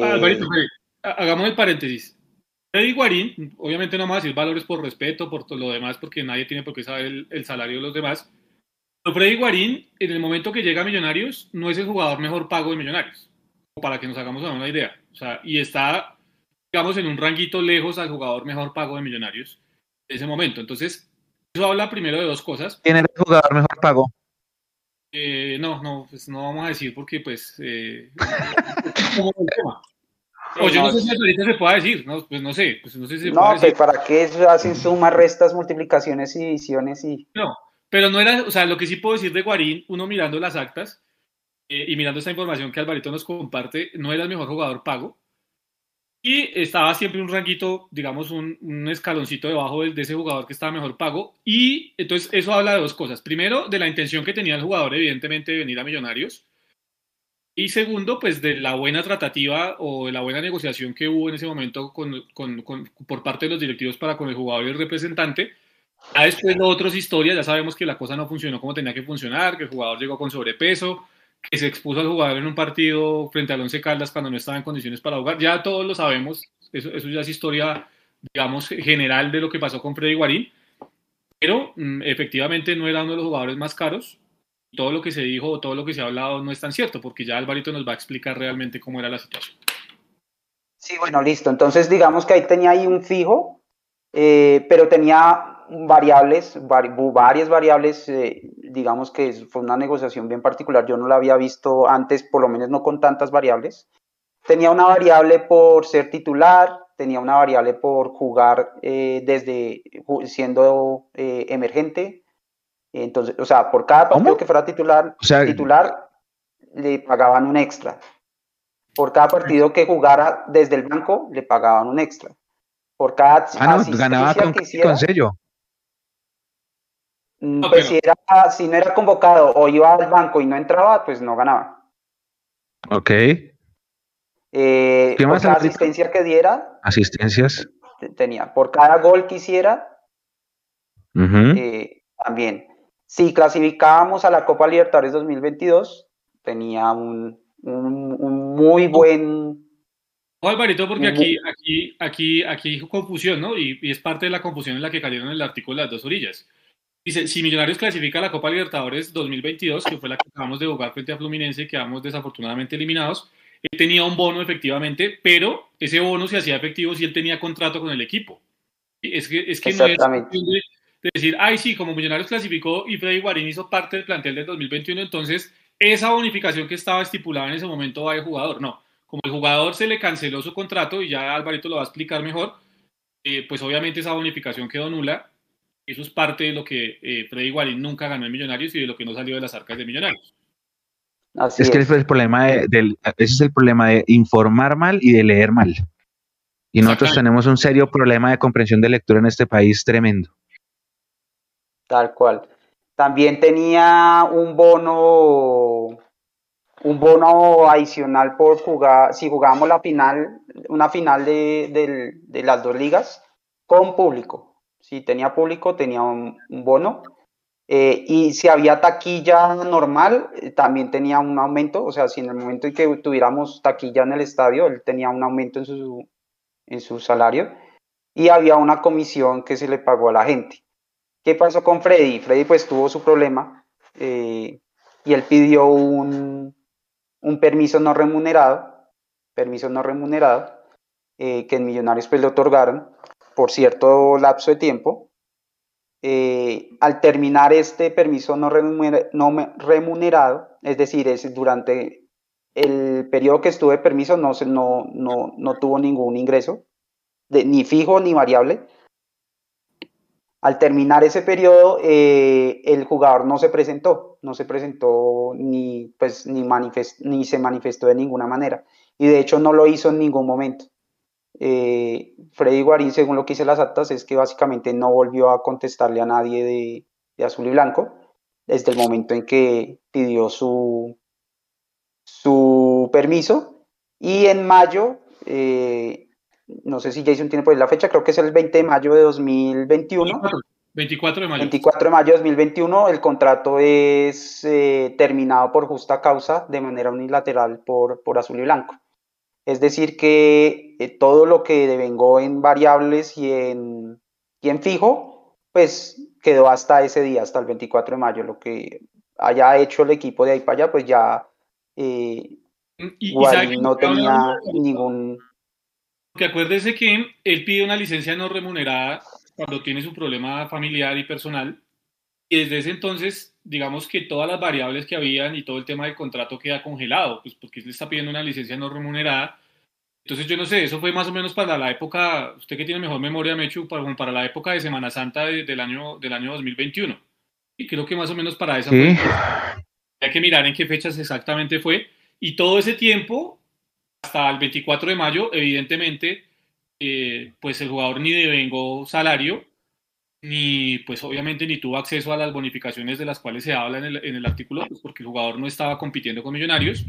Ah, hagamos el paréntesis. Freddy Guarín, obviamente no vamos a decir valores por respeto, por todo lo demás, porque nadie tiene por qué saber el, salario de los demás. Pero Freddy Guarín, en el momento que llega a Millonarios, no es el jugador mejor pago de Millonarios, para que nos hagamos una idea. O sea, y está, digamos, en un ranguito lejos al jugador mejor pago de Millonarios en ese momento. Entonces, eso habla primero de dos cosas. ¿Quién era el jugador mejor pago? Eh, no, no, pues no vamos a decir porque, pues, eh, [laughs] como el tema. O yo no, sé si ahorita se puede decir, no, pues no sé, pues no sé si se No, puede pues para qué hacen sumas, restas, multiplicaciones y divisiones y... No, pero no era, o sea, lo que sí puedo decir de Guarín, uno mirando las actas eh, y mirando esta información que Alvarito nos comparte, no era el mejor jugador pago. Y estaba siempre un ranguito, digamos, un, escaloncito debajo de, de, ese jugador que estaba mejor pago. Y entonces eso habla de dos cosas. Primero, de la intención que tenía el jugador, evidentemente, de venir a Millonarios. Y segundo, pues de la buena tratativa o de la buena negociación que hubo en ese momento con, con, con, por parte de los directivos para con el jugador y el representante. Ya después de otras historias, ya sabemos que la cosa no funcionó como tenía que funcionar, que el jugador llegó con sobrepeso, que se expuso al jugador en un partido frente al Once Caldas cuando no estaba en condiciones para jugar. Ya todos lo sabemos, eso, eso ya es historia, digamos, general de lo que pasó con Freddy Guarín. Pero mmm, efectivamente no era uno de los jugadores más caros, todo lo que se dijo o todo lo que se ha hablado no es tan cierto, porque ya Alvarito nos va a explicar realmente cómo era la situación. Sí, bueno, listo. Entonces, digamos que ahí tenía ahí un fijo, eh, pero tenía variables, varias variables, eh, digamos que fue una negociación bien particular, yo no la había visto antes, por lo menos no con tantas variables. Tenía una variable por ser titular, tenía una variable por jugar eh, desde siendo eh, emergente, entonces, o sea, por cada partido ¿Cómo? que fuera titular, o sea, titular, le pagaban un extra. Por cada partido que jugara desde el banco, le pagaban un extra. Por cada ah, no, ganaba con, que hiciera, con sello. Mm, pues si, era, si no era convocado o iba al banco y no entraba, pues no ganaba. Ok. Eh, por cada asistencia que diera. Asistencias. Tenía. Por cada gol que hiciera. Uh -huh. eh, también. Si clasificábamos a la Copa Libertadores 2022, tenía un, un, un muy buen... Oh, Alvarito, porque aquí, aquí, aquí, aquí hay confusión, ¿no? Y, y, es parte de la confusión en la que cayeron en el artículo las dos orillas. Dice, si Millonarios clasifica a la Copa Libertadores 2022, que fue la que acabamos de jugar frente a Fluminense, quedamos desafortunadamente eliminados, él tenía un bono efectivamente, pero ese bono se hacía efectivo si él tenía contrato con el equipo. Es que, es que no es de decir, ay, sí, como Millonarios clasificó y Freddy Guarín hizo parte del plantel del 2021, entonces esa bonificación que estaba estipulada en ese momento va de jugador. No, como el jugador se le canceló su contrato y ya Alvarito lo va a explicar mejor, eh, pues obviamente esa bonificación quedó nula. Eso es parte de lo que eh, Freddy Guarín nunca ganó en Millonarios y de lo que no salió de las arcas de Millonarios. Así es, es que ese es el problema de, del, ese es el problema de informar mal y de leer mal. Y nosotros tenemos un serio problema de comprensión de lectura en este país tremendo. Tal cual. También tenía un bono, un bono adicional por jugar, si jugábamos la final, una final de, de, de las dos ligas con público. Si tenía público, tenía un, un bono. Eh, y si había taquilla normal, eh, también tenía un aumento. O sea, si en el momento en que tuviéramos taquilla en el estadio, él tenía un aumento en su, en su salario. Y había una comisión que se le pagó a la gente. ¿Qué pasó con Freddy? Freddy pues tuvo su problema. Eh, y él pidió un, permiso no remunerado, permiso no remunerado, que en Millonarios pues le otorgaron por cierto lapso de tiempo. Eh, al terminar este permiso no, remunerado, es decir, es durante el periodo que estuve de permiso no, no, no, no tuvo ningún ingreso, de, ni fijo ni variable, al terminar ese periodo, eh, el jugador no se presentó, no se presentó ni, pues, ni, ni se manifestó de ninguna manera. Y de hecho no lo hizo en ningún momento. Eh, Freddy Guarín, según lo que hice las actas, es que básicamente no volvió a contestarle a nadie de, azul y blanco desde el momento en que pidió su, su permiso. Y en mayo, eh, no sé si Jason tiene por ahí la fecha, creo que es el 20 de mayo de 2021. 24, de mayo. 24 de mayo de 2021, el contrato es eh, terminado por justa causa de manera unilateral por, por azul y blanco. Es decir, que eh, todo lo que devengó en variables y en, y en fijo, pues quedó hasta ese día, hasta el 24 de mayo. Lo que haya hecho el equipo de ahí para allá, pues ya eh, no tenía ningún que acuérdese que él pide una licencia no remunerada cuando tiene su problema familiar y personal. Y desde ese entonces, digamos que todas las variables que habían y todo el tema del contrato queda congelado, pues porque él está pidiendo una licencia no remunerada. Entonces yo no sé, eso fue más o menos para la época, usted que tiene mejor memoria, Mechu, para, para la época de Semana Santa del, año, del año 2021. Y creo que más o menos para esa ¿Sí? Hay que mirar en qué fechas exactamente fue. Y todo ese tiempo hasta el 24 de mayo, evidentemente, eh, pues el jugador ni devengó salario, ni pues obviamente ni tuvo acceso a las bonificaciones de las cuales se habla en el, artículo, pues porque el jugador no estaba compitiendo con millonarios.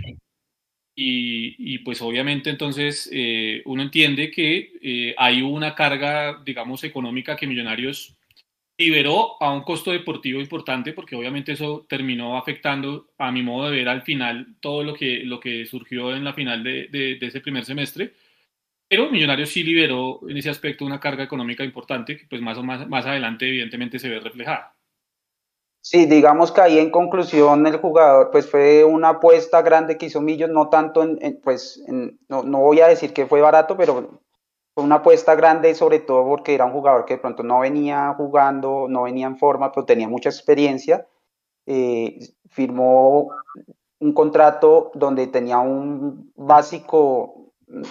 Y, y pues obviamente entonces eh, uno entiende que eh, hay una carga, digamos, económica que millonarios liberó a un costo deportivo importante, porque obviamente eso terminó afectando, a mi modo de ver, al final todo lo que, lo que surgió en la final de, de, ese primer semestre. Pero Millonarios sí liberó en ese aspecto una carga económica importante que pues más o más, más adelante evidentemente se ve reflejada. Sí, digamos que ahí en conclusión el jugador pues fue una apuesta grande que hizo Millos, no tanto en, pues no, no, voy a decir que fue barato, pero fue una apuesta grande, sobre todo porque era un jugador que de pronto no venía jugando, no venía en forma, pero tenía mucha experiencia. Eh, firmó un contrato donde tenía un básico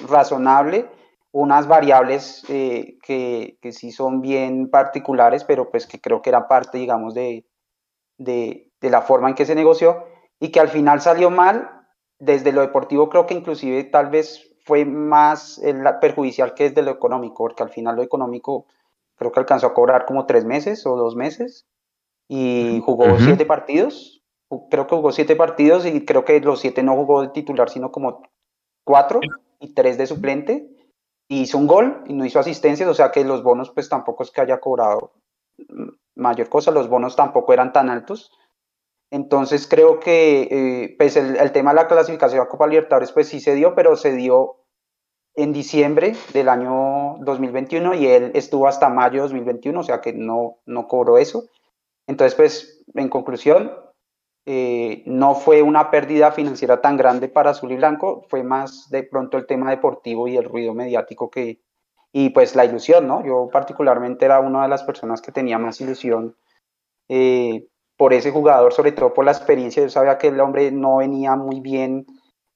razonable, unas variables eh, que, que, sí son bien particulares, pero pues que creo que era parte, digamos, de, de, de la forma en que se negoció y que al final salió mal. Desde lo deportivo creo que inclusive tal vez fue más perjudicial que desde lo económico, porque al final lo económico creo que alcanzó a cobrar como tres meses o dos meses y jugó siete partidos. Creo que jugó siete partidos y creo que los siete no jugó de titular, sino como cuatro y tres de suplente. Y hizo un gol y no hizo asistencias, o sea que los bonos pues tampoco es que haya cobrado mayor cosa, los bonos tampoco eran tan altos. Entonces creo que eh, pues el, tema de la clasificación a Copa Libertadores pues sí se dio, pero se dio en diciembre del año 2021 y él estuvo hasta mayo de 2021, o sea que no, no cobró eso. Entonces pues en conclusión, eh, no fue una pérdida financiera tan grande para Azul y Blanco, fue más de pronto el tema deportivo y el ruido mediático que, y pues la ilusión, ¿no? Yo particularmente era una de las personas que tenía más ilusión eh, por ese jugador, sobre todo por la experiencia. Yo sabía que el hombre no venía muy bien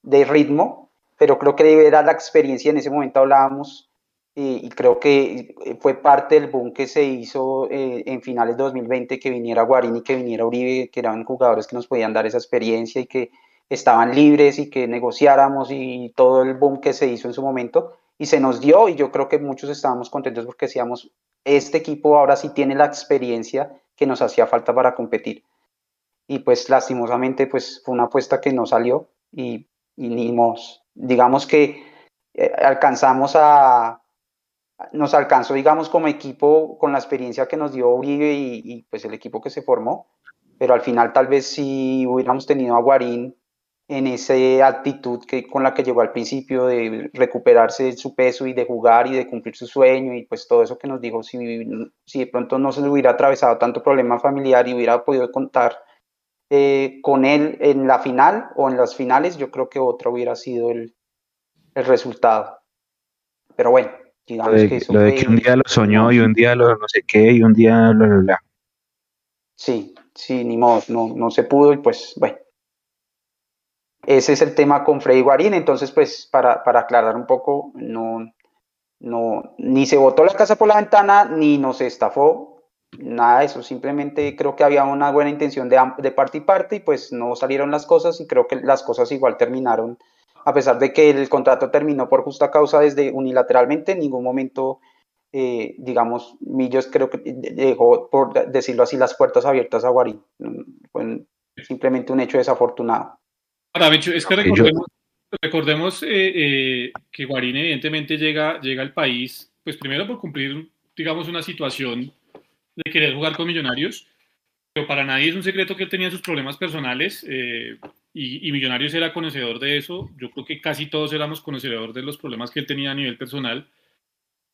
de ritmo, pero creo que era la experiencia. En ese momento hablábamos y, creo que fue parte del boom que se hizo eh, en finales de 2020, que viniera Guarini, que viniera Uribe, que eran jugadores que nos podían dar esa experiencia y que estaban libres y que negociáramos y todo el boom que se hizo en su momento. Y se nos dio y yo creo que muchos estábamos contentos porque decíamos, este equipo ahora sí tiene la experiencia que nos hacía falta para competir. Y pues lastimosamente pues fue una apuesta que no salió y, y digamos que eh, alcanzamos a, nos alcanzó digamos como equipo con la experiencia que nos dio Uribe y, pues el equipo que se formó, pero al final tal vez si hubiéramos tenido a Guarín en esa actitud que, con la que llegó al principio de recuperarse de su peso y de jugar y de cumplir su sueño y pues todo eso que nos dijo, si, de pronto no se hubiera atravesado tanto problema familiar y hubiera podido contar eh, con él en la final o en las finales, yo creo que otra hubiera sido el, el resultado. Pero bueno, digamos lo de, que eso Lo de que un día lo soñó y un día lo no sé qué y un día lo... lo, Sí, sí, ni modo, no, no se pudo y pues bueno. Ese es el tema con Freddy Guarín, entonces pues para, para aclarar un poco, no, no, ni se botó la casa por la ventana, ni nos estafó, nada de eso, simplemente creo que había una buena intención de, de parte y parte y pues no salieron las cosas y creo que las cosas igual terminaron, a pesar de que el contrato terminó por justa causa desde unilateralmente, en ningún momento, eh, digamos, Millos creo que dejó, por decirlo así, las puertas abiertas a Guarín, fue simplemente un hecho desafortunado. Ahora, es que recordemos, eh, eh, que Guarín evidentemente llega, llega al país, pues primero por cumplir, digamos, una situación de querer jugar con Millonarios, pero para nadie es un secreto que él tenía sus problemas personales eh, y, Millonarios era conocedor de eso. Yo creo que casi todos éramos conocedores de los problemas que él tenía a nivel personal.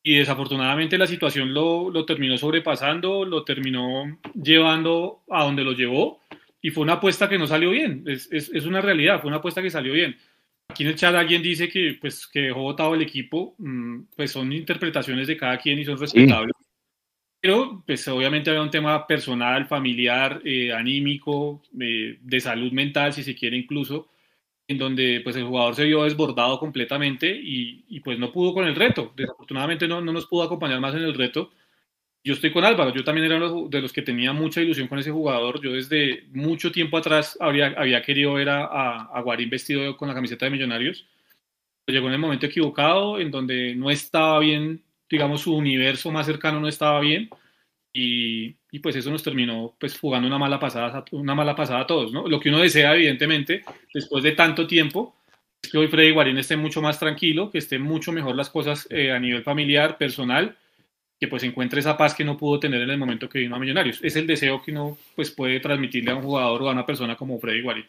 Y desafortunadamente la situación lo, lo terminó sobrepasando, lo terminó llevando a donde lo llevó y fue una apuesta que no salió bien. Es, es, es, una realidad, fue una apuesta que salió bien. Aquí en el chat alguien dice que, pues, que dejó votado el equipo, mm, pues son interpretaciones de cada quien y son respetables. Pero, pues, obviamente había un tema personal, familiar, eh, anímico, eh, de salud mental, si se quiere incluso, en donde, pues, el jugador se vio desbordado completamente y, y pues, no pudo con el reto. Desafortunadamente no, no nos pudo acompañar más en el reto yo estoy con Álvaro, yo también era uno de los que tenía mucha ilusión con ese jugador. Yo desde mucho tiempo atrás habría, había querido ver a, a, Guarín vestido con la camiseta de Millonarios. Llegó en el momento equivocado, en donde no estaba bien, digamos, su universo más cercano no estaba bien. Y, pues eso nos terminó pues jugando una mala pasada, una mala pasada a todos, ¿no? Lo que uno desea, evidentemente, después de tanto tiempo, es que hoy Freddy Guarín esté mucho más tranquilo, que esté mucho mejor las cosas eh, a nivel familiar, personal, que pues encuentre esa paz que no pudo tener en el momento que vino a Millonarios. Es el deseo que uno pues puede transmitirle a un jugador o a una persona como Freddy Guarín.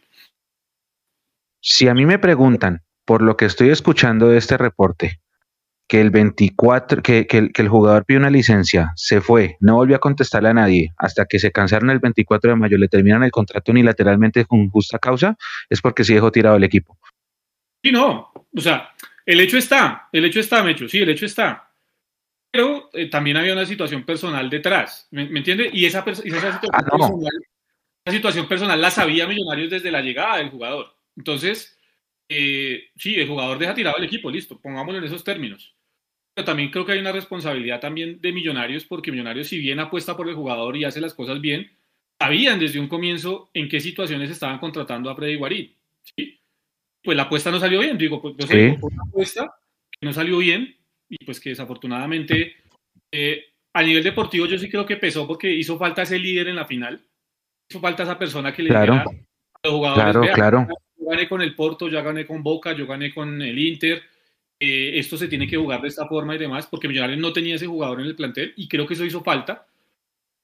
Si a mí me preguntan, por lo que estoy escuchando de este reporte, que el 24, que, que, el jugador pidió una licencia, se fue, no volvió a contestarle a nadie, hasta que se cansaron el 24 de mayo, le terminan el contrato unilateralmente con justa causa, es porque sí dejó tirado el equipo. Sí, no, o sea, el hecho está, el hecho está, Mecho, sí, el hecho está pero eh, también había una situación personal detrás, ¿me, ¿me entiende? Y esa, esa, situación ah, personal, esa, situación personal, la sabía Millonarios desde la llegada del jugador. Entonces, eh, sí, el jugador deja tirado el equipo, listo, pongámoslo en esos términos. Pero también creo que hay una responsabilidad también de Millonarios, porque Millonarios, si bien apuesta por el jugador y hace las cosas bien, sabían desde un comienzo en qué situaciones estaban contratando a Freddy Guarín. ¿sí? Pues la apuesta no salió bien, digo, pues no sé, una apuesta que no salió bien, y pues que desafortunadamente eh, a nivel deportivo yo sí creo que pesó porque hizo falta ese líder en la final, hizo falta esa persona que le claro, a los jugadores, claro, claro. Gané con el Porto, yo gané con Boca, yo gané con el Inter, eh, esto se tiene que jugar de esta forma y demás, porque Millonarios no tenía ese jugador en el plantel y creo que eso hizo falta.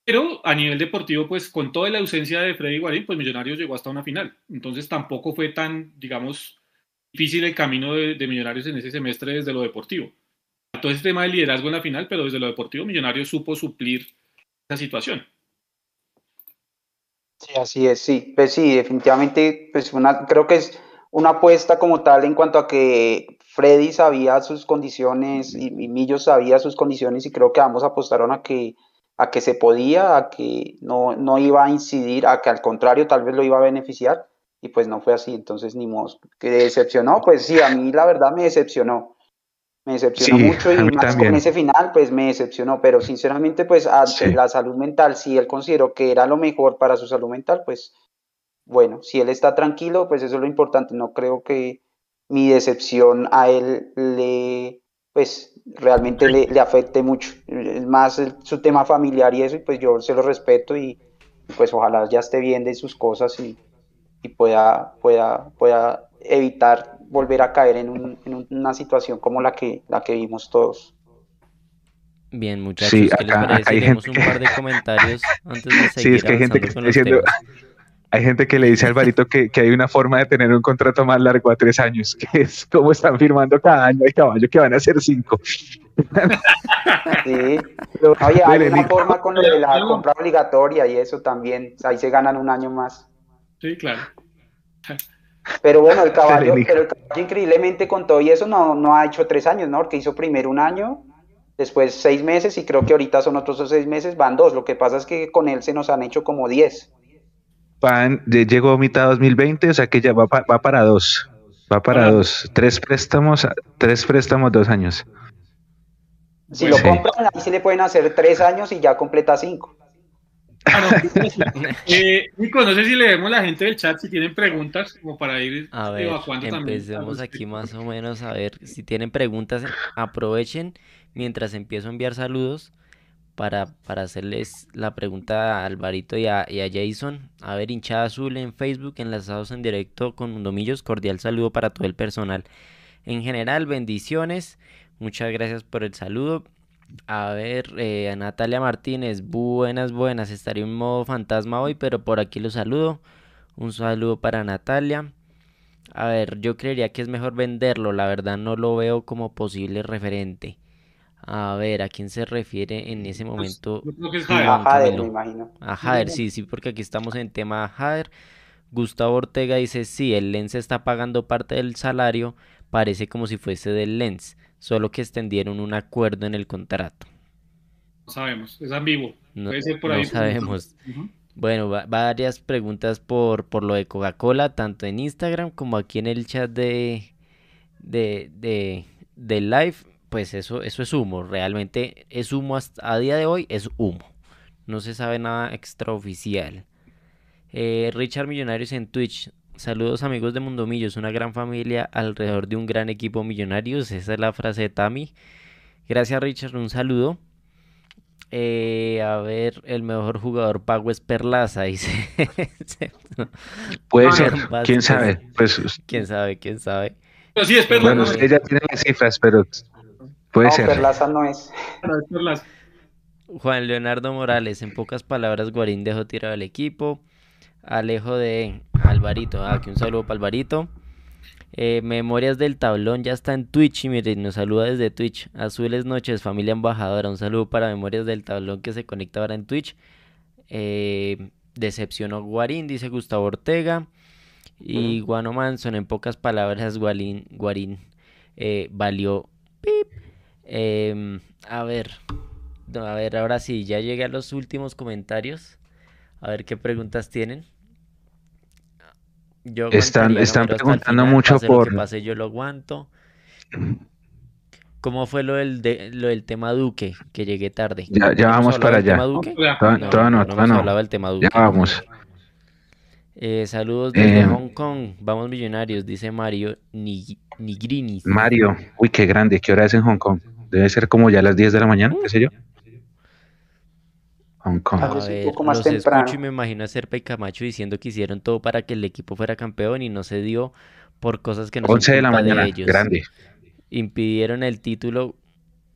Pero a nivel deportivo, pues con toda la ausencia de Freddy Guarín, pues Millonarios llegó hasta una final. Entonces tampoco fue tan, digamos, difícil el camino de, de Millonarios en ese semestre desde lo deportivo todo ese tema de liderazgo en la final, pero desde lo deportivo Millonario supo suplir esa situación. Sí, así es, sí, pues sí, definitivamente, pues una, creo que es una apuesta como tal en cuanto a que Freddy sabía sus condiciones y, Millo sabía sus condiciones y creo que ambos apostaron a que, a que se podía, a que no, no iba a incidir, a que al contrario tal vez lo iba a beneficiar y pues no fue así, entonces ni modo, que decepcionó, pues sí, a mí la verdad me decepcionó, me decepcionó mucho y más con ese final, pues me decepcionó, pero sinceramente, pues ante la salud mental, si él consideró que era lo mejor para su salud mental, pues bueno, si él está tranquilo, pues eso es lo importante, no creo que mi decepción a él le, pues realmente le, le afecte mucho, es más su tema familiar y eso, y pues yo se lo respeto y pues ojalá ya esté bien de sus cosas y, y pueda, pueda, pueda evitar volver a caer en, una situación como la que, la que vimos todos. Bien, muchachos, sí, Hay gente un par de comentarios antes de seguir [laughs] Sí, es que hay gente que está diciendo, [laughs] hay gente que le dice a Alvarito que, que, hay una forma de tener un contrato más largo a tres años, que es como están firmando cada año hay caballo que van a ser cinco. Sí, [laughs] hay una forma con la compra obligatoria y eso también, ahí se ganan un año más. Sí, claro. Pero bueno, el [laughs] caballo, pero el caballo increíblemente con todo y eso no, no ha hecho tres años, ¿no? Porque hizo primero un año, después seis meses y creo que ahorita son otros seis meses, van dos. Lo que pasa es que con él se nos han hecho como diez. Van, llegó a mitad 2020, o sea que ya va, va para dos. Va para dos. Tres préstamos, tres préstamos, dos años. Si lo compran, ahí sí le pueden hacer tres años y ya completa cinco. [laughs] Eh, Nico, no sé si le vemos a la gente del chat si tienen preguntas como para ir a ver, Empecemos aquí más o menos a ver si tienen preguntas, aprovechen mientras empiezo a enviar saludos para, para hacerles la pregunta a Alvarito y a, y a, Jason. A ver, hinchada azul en Facebook, enlazados en directo con Mundomillos. Cordial saludo para todo el personal. En general, bendiciones. Muchas gracias por el saludo. A ver, eh, a Natalia Martínez, buenas, buenas. Estaría en modo fantasma hoy, pero por aquí lo saludo. Un saludo para Natalia. A ver, yo creería que es mejor venderlo. La verdad no lo veo como posible referente. A ver, ¿a quién se refiere en ese pues, momento? A Jader, me imagino. A Jader, sí, sí, porque aquí estamos en tema Jader. Gustavo Ortega dice, sí, el Lens está pagando parte del salario, parece como si fuese del Lens, solo que extendieron un acuerdo en el contrato. No sabemos, es ambiguo. No, Puede ser por ahí. sabemos. Bueno, varias preguntas por, por lo de Coca-Cola, tanto en Instagram como aquí en el chat de, de, de, de live pues eso, eso es humo. Realmente es humo hasta a día de hoy, es humo. No se sabe nada extraoficial. Eh, Richard Millonarios en Twitch. Saludos amigos de Mundomillos, una gran familia alrededor de un gran equipo Millonarios. Esa es la frase de Tami. Gracias Richard, un saludo. Eh, a ver, el mejor jugador pago es Perlaza, [laughs] dice. Puede ser, quién sabe. Pues, quién sabe, quién sabe. Pero sí, es Perlaza. Bueno, ya tiene las cifras, pero Puede no, ser. Perlaza no es. Juan Leonardo Morales, en pocas palabras, Guarín dejó tirado el equipo. Alejo de Alvarito, ah, aquí un saludo para Alvarito. Eh, Memorias del Tablón ya está en Twitch y miren, nos saluda desde Twitch. Azules noches, familia embajadora. Un saludo para Memorias del Tablón que se conecta ahora en Twitch. Eh, decepcionó Guarín, dice Gustavo Ortega. Y Guano Manson, en pocas palabras, Guarín, Guarín eh, valió pip. Em, a ver, a ver, ahora sí, ya llegué a los últimos comentarios. A ver qué preguntas tienen. Yo están están preguntando mucho por. Lo que yo lo aguanto. ¿Cómo fue lo del, de, lo del tema Duque? Que llegué tarde. Ya, ya vamos para allá. No, no, no, no, hablaba del tema Duque. Ya vamos. Eh, saludos desde eh, Hong Kong. Vamos millonarios, dice Mario Nigrinis. Mario, uy, qué grande. ¿Qué hora es en Hong Kong? Debe ser como ya las 10 de la mañana, qué sé yo. Hong Kong. A ver, un poco más los escucho y me imagino a Serpa y Camacho diciendo que hicieron todo para que el equipo fuera campeón y no se dio por cosas que no 11 de la mañana, grande. Impidieron el título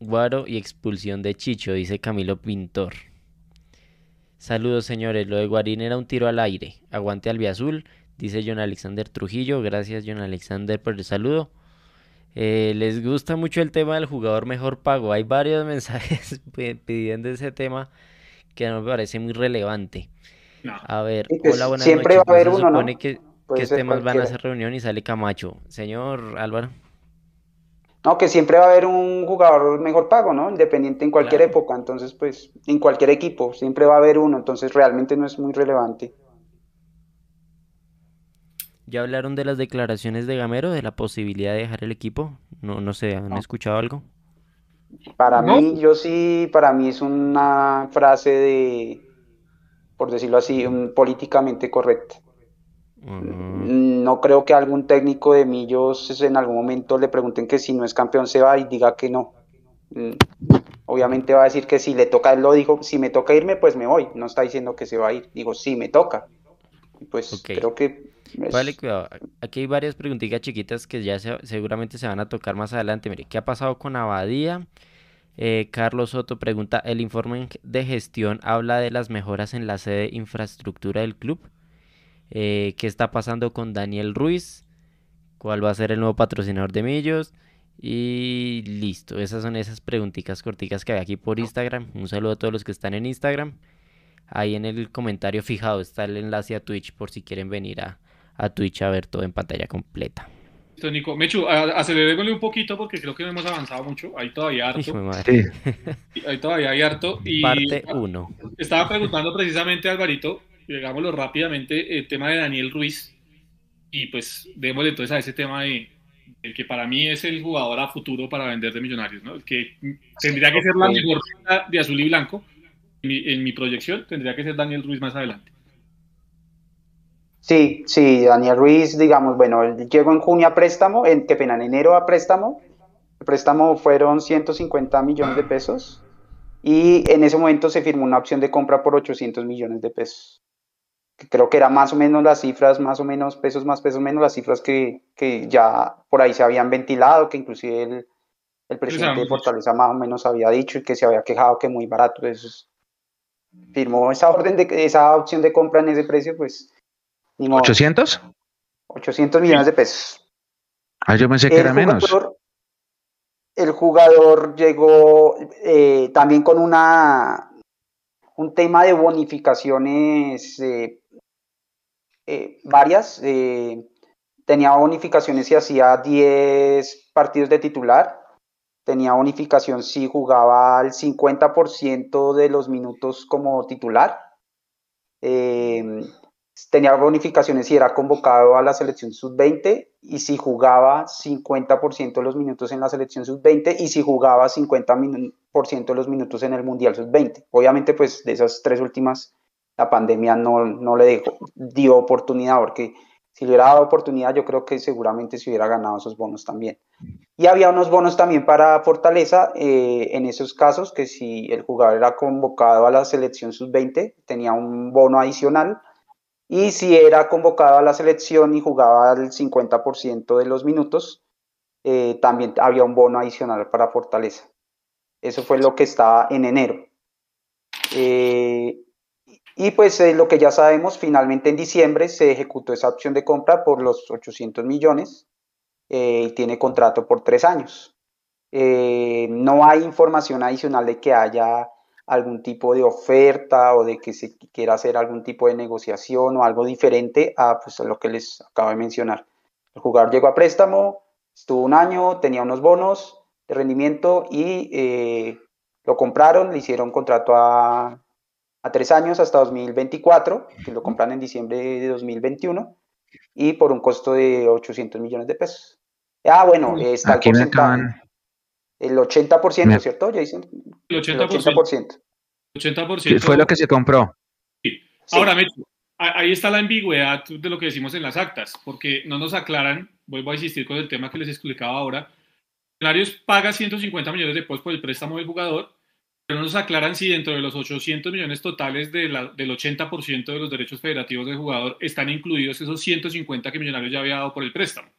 Guaro y expulsión de Chicho, dice Camilo Pintor. Saludos señores, lo de Guarín era un tiro al aire. Aguante Albiazul, dice John Alexander Trujillo. Gracias John Alexander por el saludo. Eh, les gusta mucho el tema del jugador mejor pago. Hay varios [laughs] mensajes pidiendo ese tema que no me parece muy relevante. A ver, pues, hola, buenas siempre va a haber uno, ¿no? que, que temas van a hacer reunión y sale Camacho. Señor Álvaro. No, que siempre va a haber un jugador mejor pago, ¿no? Independiente en cualquier época, entonces pues en cualquier equipo siempre va a haber uno, entonces realmente no es muy relevante. ¿Ya hablaron de las declaraciones de Gamero, de la posibilidad de dejar el equipo? No, no sé, ¿han escuchado algo? Para mí, yo sí, para mí es una frase de, por decirlo así, un, políticamente correcta. No creo que algún técnico de Millos en algún momento le pregunten que si no es campeón se va y diga que no. Mm, obviamente va a decir que si le toca, él lo dijo, si me toca irme, pues me voy. No está diciendo que se va a ir. Digo, sí, me toca. Pues creo que Vale, cuidado. Aquí hay varias preguntitas chiquitas que ya seguramente se van a tocar más adelante. Mire, ¿qué ha pasado con Abadía? Eh, Carlos Soto pregunta, ¿el informe de gestión habla de las mejoras en la sede infraestructura del club? Eh, ¿Qué está pasando con Daniel Ruiz? ¿Cuál va a ser el nuevo patrocinador de Millos? Y listo, esas son esas preguntitas corticas que hay aquí por Instagram. Un saludo a todos los que están en Instagram. ahí en el comentario fijado está el enlace a Twitch por si quieren venir a, a Twitch a ver todo en pantalla completa. Listo, Nico. Mechu, acelerémosle un poquito porque creo que no hemos avanzado mucho. Hay todavía harto. Sí. Hay todavía hay harto. Y Parte 1. Estaba preguntando precisamente a Alvarito, digámoslo rápidamente, el tema de Daniel Ruiz. Y pues démosle entonces a ese tema de el que para mí es el jugador a futuro para vender de millonarios, ¿no? El que tendría que ser la mejor de azul y blanco. En mi, proyección tendría que ser Daniel Ruiz más adelante. Sí, sí, Daniel Ruiz, digamos, bueno, él llegó en junio a préstamo, en, qué pena, en enero a préstamo. El préstamo fueron 150 millones de pesos y en ese momento se firmó una opción de compra por 800 millones de pesos. Creo que era más o menos las cifras, más o menos pesos más pesos menos las cifras que, que ya por ahí se habían ventilado, que inclusive el, el presidente de Fortaleza más o menos había dicho y que se había quejado que muy barato. Eso firmó esa orden de esa opción de compra en ese precio, pues ¿800? 800 millones de pesos. Ah, yo pensé que era menos. El jugador llegó eh, también con una un tema de bonificaciones eh, eh, varias. tenía bonificaciones si hacía 10 partidos de titular. Tenía bonificación si jugaba el 50% de los minutos como titular tenía bonificaciones si era convocado a la selección sub-20 y si jugaba 50% de los minutos en la selección sub-20 y si jugaba 50% de los minutos en el Mundial sub-20. Obviamente, pues de esas tres últimas, la pandemia no, no le dio oportunidad, porque si le hubiera dado oportunidad, yo creo que seguramente se hubiera ganado esos bonos también. Y había unos bonos también para Fortaleza, eh, en esos casos, que si el jugador era convocado a la selección sub-20, tenía un bono adicional y si era convocado a la selección y jugaba el 50% de los minutos, eh, también había un bono adicional para Fortaleza. Eso fue lo que estaba en enero. Eh, y pues eh, lo que ya sabemos, finalmente en diciembre se ejecutó esa opción de compra por los 800 millones y tiene contrato por tres años. no hay información adicional de que haya algún tipo de oferta o de que se quiera hacer algún tipo de negociación o algo diferente a, pues, lo que les acabo de mencionar. El jugador llegó a préstamo, estuvo un año, tenía unos bonos de rendimiento y eh, lo compraron, le hicieron contrato a, a tres años hasta 2024, que lo compran en diciembre de 2021 y por un costo de 800 millones de pesos. Ah, bueno, está el porcentaje. El 80%, ¿cierto, Jason? El 80%. El 80%. Fue lo que se compró. Sí. Ahora, ahí está la ambigüedad de lo que decimos en las actas, porque no nos aclaran, vuelvo a insistir con el tema que les explicaba ahora, Millonarios paga 150 millones de pesos por el préstamo del jugador, pero no nos aclaran si dentro de los 800 millones totales de la, del 80% de los derechos federativos del jugador están incluidos esos 150 que Millonarios ya había dado por el préstamo.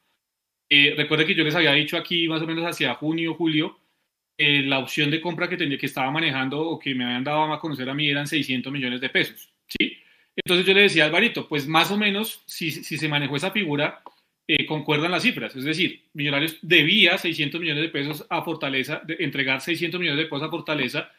Eh, que yo les había dicho aquí más o menos hacia junio, julio, eh, la opción de compra que, tenía, que estaba manejando o que me habían dado a conocer a mí eran 600 millones de pesos. ¿sí? Entonces yo le decía a Alvarito, pues más o menos si, si se manejó esa figura, eh, concuerdan las cifras. Es decir, Millonarios debía 600 millones de pesos a Fortaleza, de entregar 600 millones de pesos a Fortaleza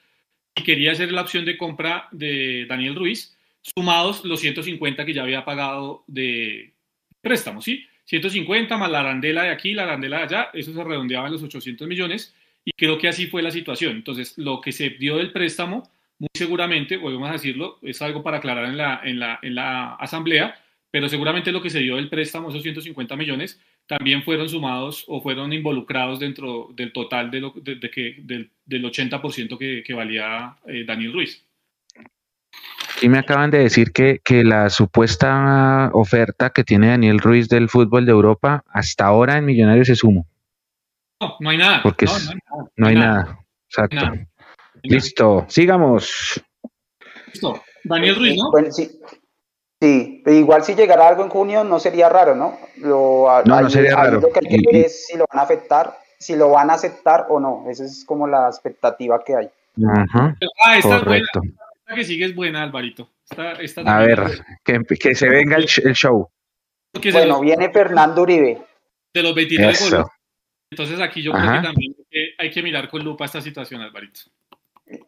y quería hacer la opción de compra de Daniel Ruiz, sumados los 150 que ya había pagado de préstamo, ¿sí? 150 más la arandela de aquí, la arandela de allá, eso se redondeaba en los 800 millones y creo que así fue la situación. Entonces, lo que se dio del préstamo, muy seguramente, volvemos a decirlo, es algo para aclarar en la, en la, en la asamblea, pero seguramente lo que se dio del préstamo, esos 150 millones, también fueron sumados o fueron involucrados dentro del total de lo, de, que, del, del 80% que, que valía eh, Daniel Ruiz. Aquí me acaban de decir que, que, la supuesta oferta que tiene Daniel Ruiz del fútbol de Europa hasta ahora en Millonarios es humo. No, no hay nada. Porque no, hay, nada. Exacto. Listo, sigamos. Listo. Daniel Ruiz, ¿no? Bueno, sí. Sí, pero igual si llegara algo en junio no sería raro, ¿no? Lo, no, no sería raro. Lo que hay que ver es si lo van a afectar, si lo van a aceptar o no. Esa es como la expectativa que hay. Ajá. Ah, Correcto que sigue es buena, Alvarito. a ver, que, se venga el, show. bueno, viene Fernando Uribe. De los 23 goles. Entonces aquí yo creo que también hay que mirar con lupa esta situación, Alvarito.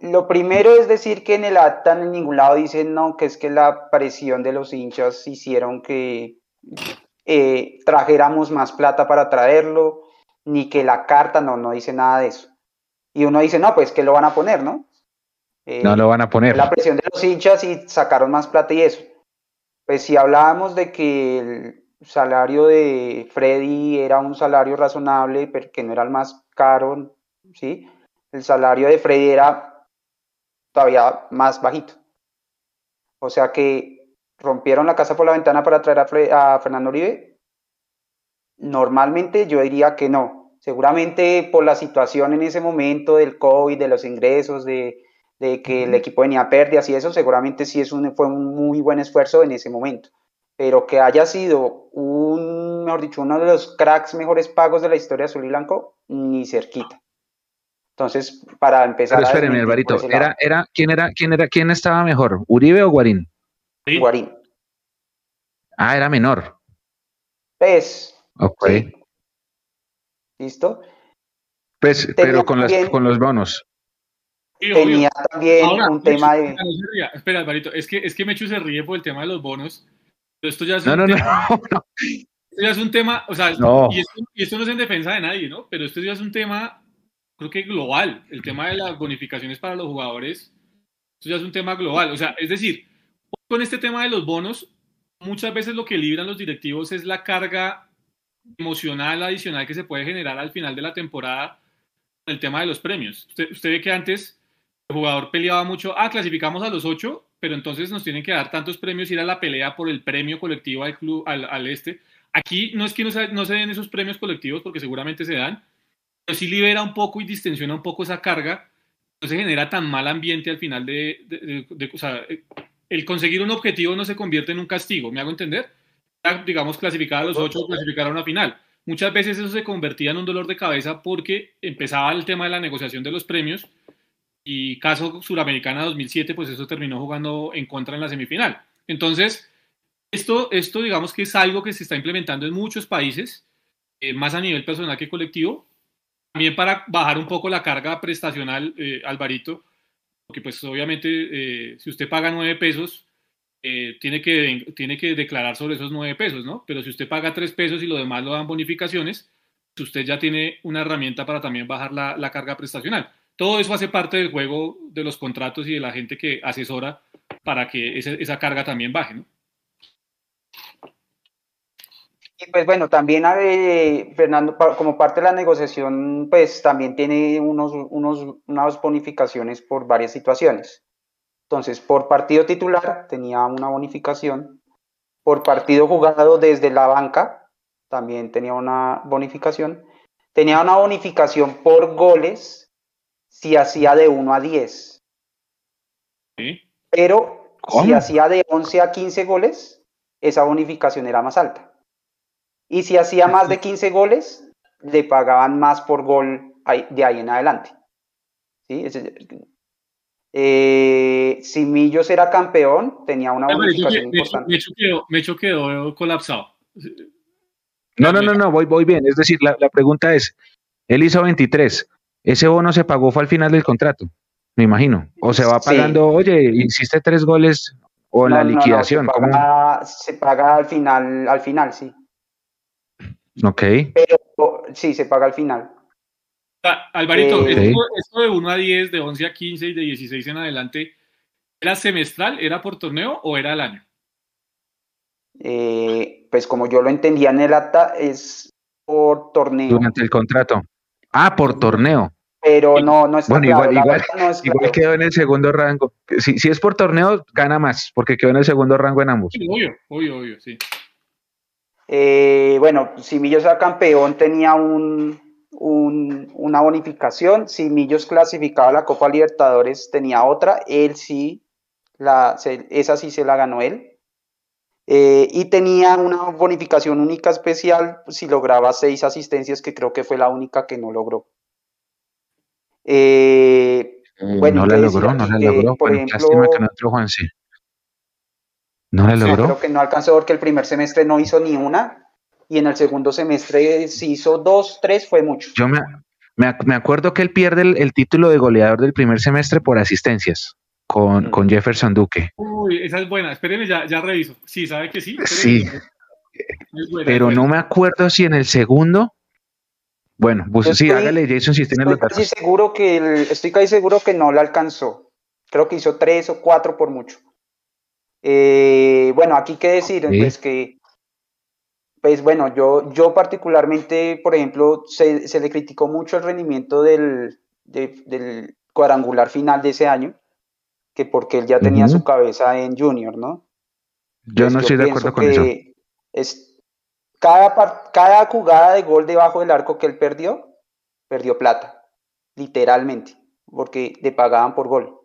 Lo primero es decir que en el acta en ningún lado dicen no, que es que la presión de los hinchas hicieron que eh, trajéramos más plata para traerlo, ni que la carta, no, no dice nada de eso. Y uno dice, no, pues que lo van a poner, ¿no? Eh, no lo van a poner. La presión de los hinchas y sacaron más plata y eso. Pues si hablábamos de que el salario de Freddy era un salario razonable, pero que no era el más caro, ¿sí? El salario de Freddy era todavía más bajito. O sea que rompieron la casa por la ventana para traer a, Fernando Uribe. Normalmente yo diría que no. Seguramente por la situación en ese momento del COVID, de los ingresos, de, que el equipo venía a pérdidas y eso, seguramente sí es un, fue un muy buen esfuerzo en ese momento. Pero que haya sido un, mejor dicho, uno de los cracks mejores pagos de la historia azul y blanco, ni cerquita. Entonces, para empezar. Pero espéreme, Alvarito, ¿era, era, ¿quién, era, quién, era, ¿quién estaba mejor? ¿Uribe o Guarín? Guarín. Ah, era menor. Pues. Ok. ¿Listo? Pues, pero con, las, con los bonos. Tenía también un tema de. Espera, Alvarito, es que, es que Mechu se ríe por el tema de los bonos. Pero esto ya es no, un no, tema, [laughs] no, Esto ya es un tema, o sea, y, esto, y esto no es en defensa de nadie, ¿no? Pero esto ya es un tema creo que global. El tema de las bonificaciones para los jugadores, eso ya es un tema global. O sea, es decir, con este tema de los bonos, muchas veces lo que libran los directivos es la carga emocional adicional que se puede generar al final de la temporada con el tema de los premios. Usted, usted ve que antes el jugador peleaba mucho, ah, clasificamos a los ocho, pero entonces nos tienen que dar tantos premios, ir a la pelea por el premio colectivo al club, al, al este. Aquí no es que no se, no se den esos premios colectivos, porque seguramente se dan, pero sí libera un poco y distensiona un poco esa carga, no se genera tan mal ambiente al final de, o sea, el conseguir un objetivo no se convierte en un castigo, ¿me hago entender? Digamos, clasificar a los ocho, clasificar a una final. Muchas veces eso se convertía en un dolor de cabeza porque empezaba el tema de la negociación de los premios y caso Suramericana 2007, pues eso terminó jugando en contra en la semifinal. Entonces, esto, esto digamos que es algo que se está implementando en muchos países, eh, más a nivel personal que colectivo, también para bajar un poco la carga prestacional, eh, Alvarito, porque pues obviamente eh, si usted paga nueve pesos, eh, tiene, que, tiene que declarar sobre esos nueve pesos, ¿no? Pero si usted paga tres pesos y lo demás lo dan bonificaciones, pues usted ya tiene una herramienta para también bajar la, la carga prestacional. Todo eso hace parte del juego de los contratos y de la gente que asesora para que esa carga también baje, ¿no? Y pues bueno, también Fernando, como parte de la negociación, pues también tiene unos, unos, unas bonificaciones por varias situaciones. Entonces, por partido titular tenía una bonificación, por partido jugado desde la banca también tenía una bonificación, tenía una bonificación por goles si hacía de 1 a 10. Pero si hacía de 11 a 15 goles, esa bonificación era más alta. Y si hacía más de 15 goles, le pagaban más por gol de ahí en adelante. ¿Sí? Eh, si Millos era campeón, tenía una bonificación importante. Me hecho quedó, colapsado. No, no, no, no, voy, voy bien. Es decir, la, pregunta es, él hizo 23, ese bono se pagó fue al final del contrato, me imagino. O se va pagando, oye, hiciste tres goles o en la liquidación. se, paga, se, paga, al final, al final, sí. Ok. Pero sí, se paga al final. Ah, Alvarito, eh, esto, de 1 a 10, de 11 a 15 y de 16 en adelante, ¿era semestral, era por torneo o era al año? Eh, pues como yo lo entendía en el acta, es por torneo. Durante el contrato. Ah, por torneo. Pero no, no está bueno, Igual, igual, igual quedó en el segundo rango. Si, si, es por torneo, gana más, porque quedó en el segundo rango en ambos. Sí, obvio, obvio, obvio, sí. Eh, bueno, si Millos era campeón tenía un, una bonificación, si Millos clasificaba a la Copa Libertadores tenía otra, él sí, la, esa sí se la ganó él. Eh, y tenía una bonificación única especial si lograba seis asistencias, que creo que fue la única que no logró. Eh, bueno, no la logró, no la logró. Por ejemplo, lástima que no entró. ¿No le logró? creo que no alcanzó porque el primer semestre no hizo ni una y en el segundo semestre si hizo dos, tres fue mucho. Yo me, Me, acuerdo que él pierde el, título de goleador del primer semestre por asistencias con, con Jefferson Duque. Uy, esa es buena. Espéreme, ya, ya reviso. Sí, ¿sabe que sí? sí. pero no me acuerdo si en el segundo. Bueno, pues sí, hágale Jason si tiene los datos. seguro que estoy casi seguro que no la alcanzó. Creo que hizo tres o cuatro por mucho. Eh, bueno, aquí qué decir, pues que, pues bueno, yo, yo particularmente, por ejemplo, se, se le criticó mucho el rendimiento del, del cuadrangular final de ese año, que porque él ya tenía su cabeza en Junior, ¿no? Yo pues no estoy de acuerdo con eso. Es, cada, cada jugada de gol debajo del arco que él perdió, perdió plata, literalmente, porque le pagaban por gol.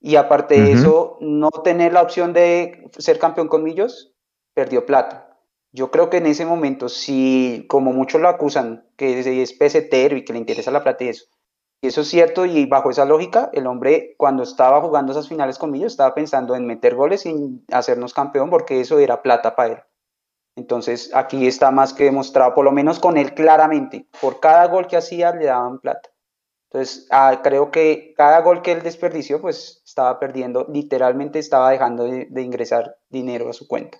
Y aparte de eso, no tener la opción de ser campeón con Millos, perdió plata. Yo creo que en ese momento, si como muchos lo acusan, que es pesetero y que le interesa la plata y eso, eso es cierto, y bajo esa lógica, el hombre cuando estaba jugando esas finales con Millos estaba pensando en meter goles sin hacernos campeón, porque eso era plata para él. Entonces aquí está más que demostrado, por lo menos con él claramente, por cada gol que hacía le daban plata. Entonces ah, creo que cada gol que él desperdició, pues estaba perdiendo, literalmente estaba dejando de, ingresar dinero a su cuenta.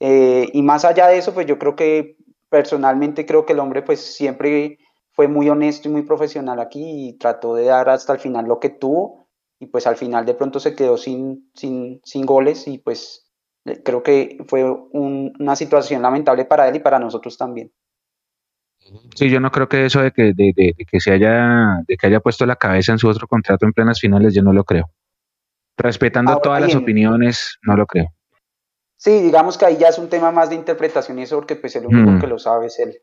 Eh, y más allá de eso, pues yo creo que personalmente creo que el hombre pues siempre fue muy honesto y muy profesional aquí y trató de dar hasta el final lo que tuvo y pues al final de pronto se quedó sin, sin, sin goles y pues eh, creo que fue una situación lamentable para él y para nosotros también. Sí, yo no creo que eso de que, de, de, que se haya, de que haya puesto la cabeza en su otro contrato en plenas finales, yo no lo creo. Respetando todas las opiniones, no lo creo. Sí, digamos que ahí ya es un tema más de interpretación y eso porque pues el único mm. que lo sabe es él.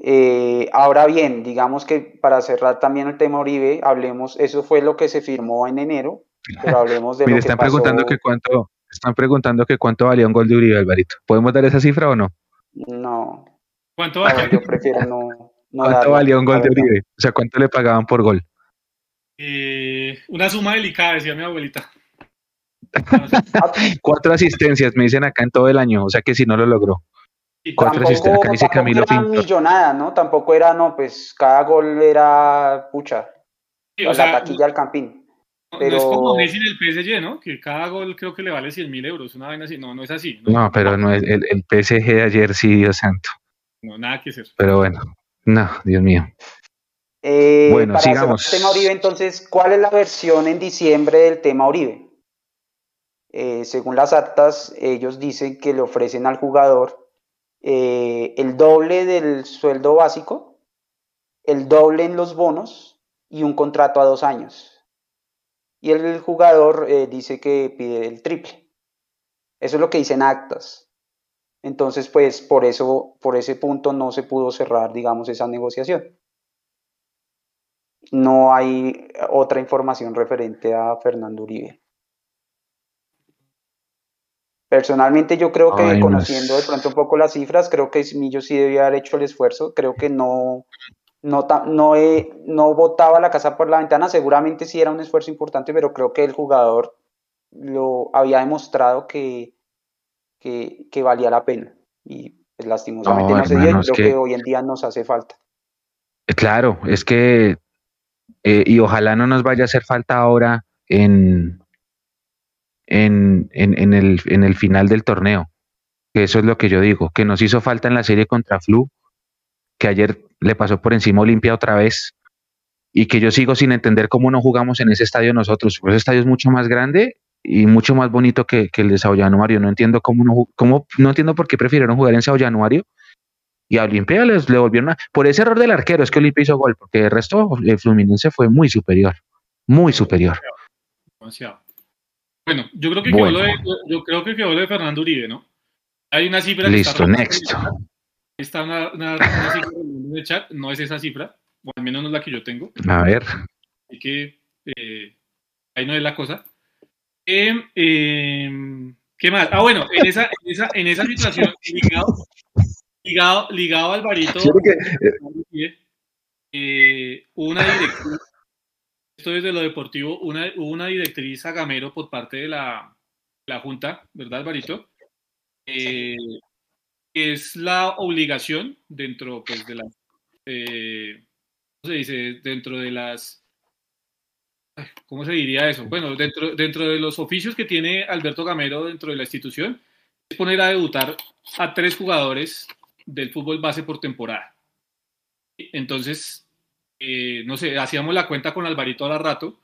Eh, ahora bien, digamos que para cerrar también el tema Uribe, hablemos, eso fue lo que se firmó en enero, pero [laughs] hablemos de lo están preguntando que cuánto, están preguntando que cuánto valía un gol de Uribe, Alvarito. ¿Podemos dar esa cifra o no? No. ¿Cuánto valía? Yo prefiero no. ¿Cuánto valía un gol de Uribe? O sea, ¿cuánto le pagaban por gol? Eh, una suma delicada, decía mi abuelita. [laughs] Cuatro asistencias, me dicen acá en todo el año, o sea que si no lo logró. Cuatro acá dice Camilo era millonada, ¿no? Tampoco era, no, pues cada gol era pucha. o sea, la taquilla al campín. Pero... No es como Messi en el PSG, ¿no? Que cada gol creo que le vale 100 mil euros, una vaina así. No, no es así. No, pero no es el, el, PSG de ayer, sí, Dios santo. No, nada que hacer. Pero bueno, no, Dios mío. Eh, bueno, sigamos. El tema Uribe, entonces, ¿cuál es la versión en diciembre del tema Uribe? Eh, según las actas, ellos dicen que le ofrecen al jugador eh, el doble del sueldo básico, el doble en los bonos y un contrato a dos años. Y el jugador dice que pide el triple. Eso es lo que dicen actas. Entonces, pues por eso, por ese punto no se pudo cerrar, digamos, esa negociación. No hay otra información referente a Fernando Uribe. Personalmente yo creo que conociendo de pronto un poco las cifras, creo que Millo sí debía haber hecho el esfuerzo, creo que no, no, no, no botaba la casa por la ventana, seguramente sí era un esfuerzo importante, pero creo que el jugador lo había demostrado que, que, valía la pena. Y pues, lastimosamente no, se dio creo que... hoy en día nos hace falta. Eh, claro, es que, eh, y ojalá no nos vaya a hacer falta ahora en, en, en, el, en el final del torneo. Que eso es lo que yo digo, que nos hizo falta en la serie contra Flu, que ayer le pasó por encima Olimpia otra vez, y que yo sigo sin entender cómo no jugamos en ese estadio nosotros. Ese estadio es mucho más grande y mucho más bonito que, el de Sao Januario. No entiendo cómo no, cómo, no entiendo por qué prefirieron jugar en Sao Januario y a Olimpia les, le volvieron a, por ese error del arquero es que Olimpia hizo gol, porque el resto el Fluminense fue muy superior, muy superior. Bueno, yo creo que quedó lo de, yo creo que quedó lo de Fernando Uribe, ¿no? Hay una cifra Listo, next. Está una, cifra en el chat, no es esa cifra, o al menos no es la que yo tengo. A ver. Así que eh, ahí no es la cosa. Em, ¿Qué más? Ah, bueno, en esa, en esa, en esa situación, [laughs] ligado, ligado, ligado al barito, eh, una directriz, esto desde lo deportivo, una, una directriz a Gamero por parte de la, la Junta, ¿verdad, Alvarito? Eh, es la obligación dentro pues, de la, eh, se dice? Dentro de las... ¿Cómo se diría eso? Bueno, dentro, dentro de los oficios que tiene Alberto Gamero dentro de la institución, es poner a debutar a tres jugadores del fútbol base por temporada. Entonces, eh, no sé, hacíamos la cuenta con Alvarito a rato.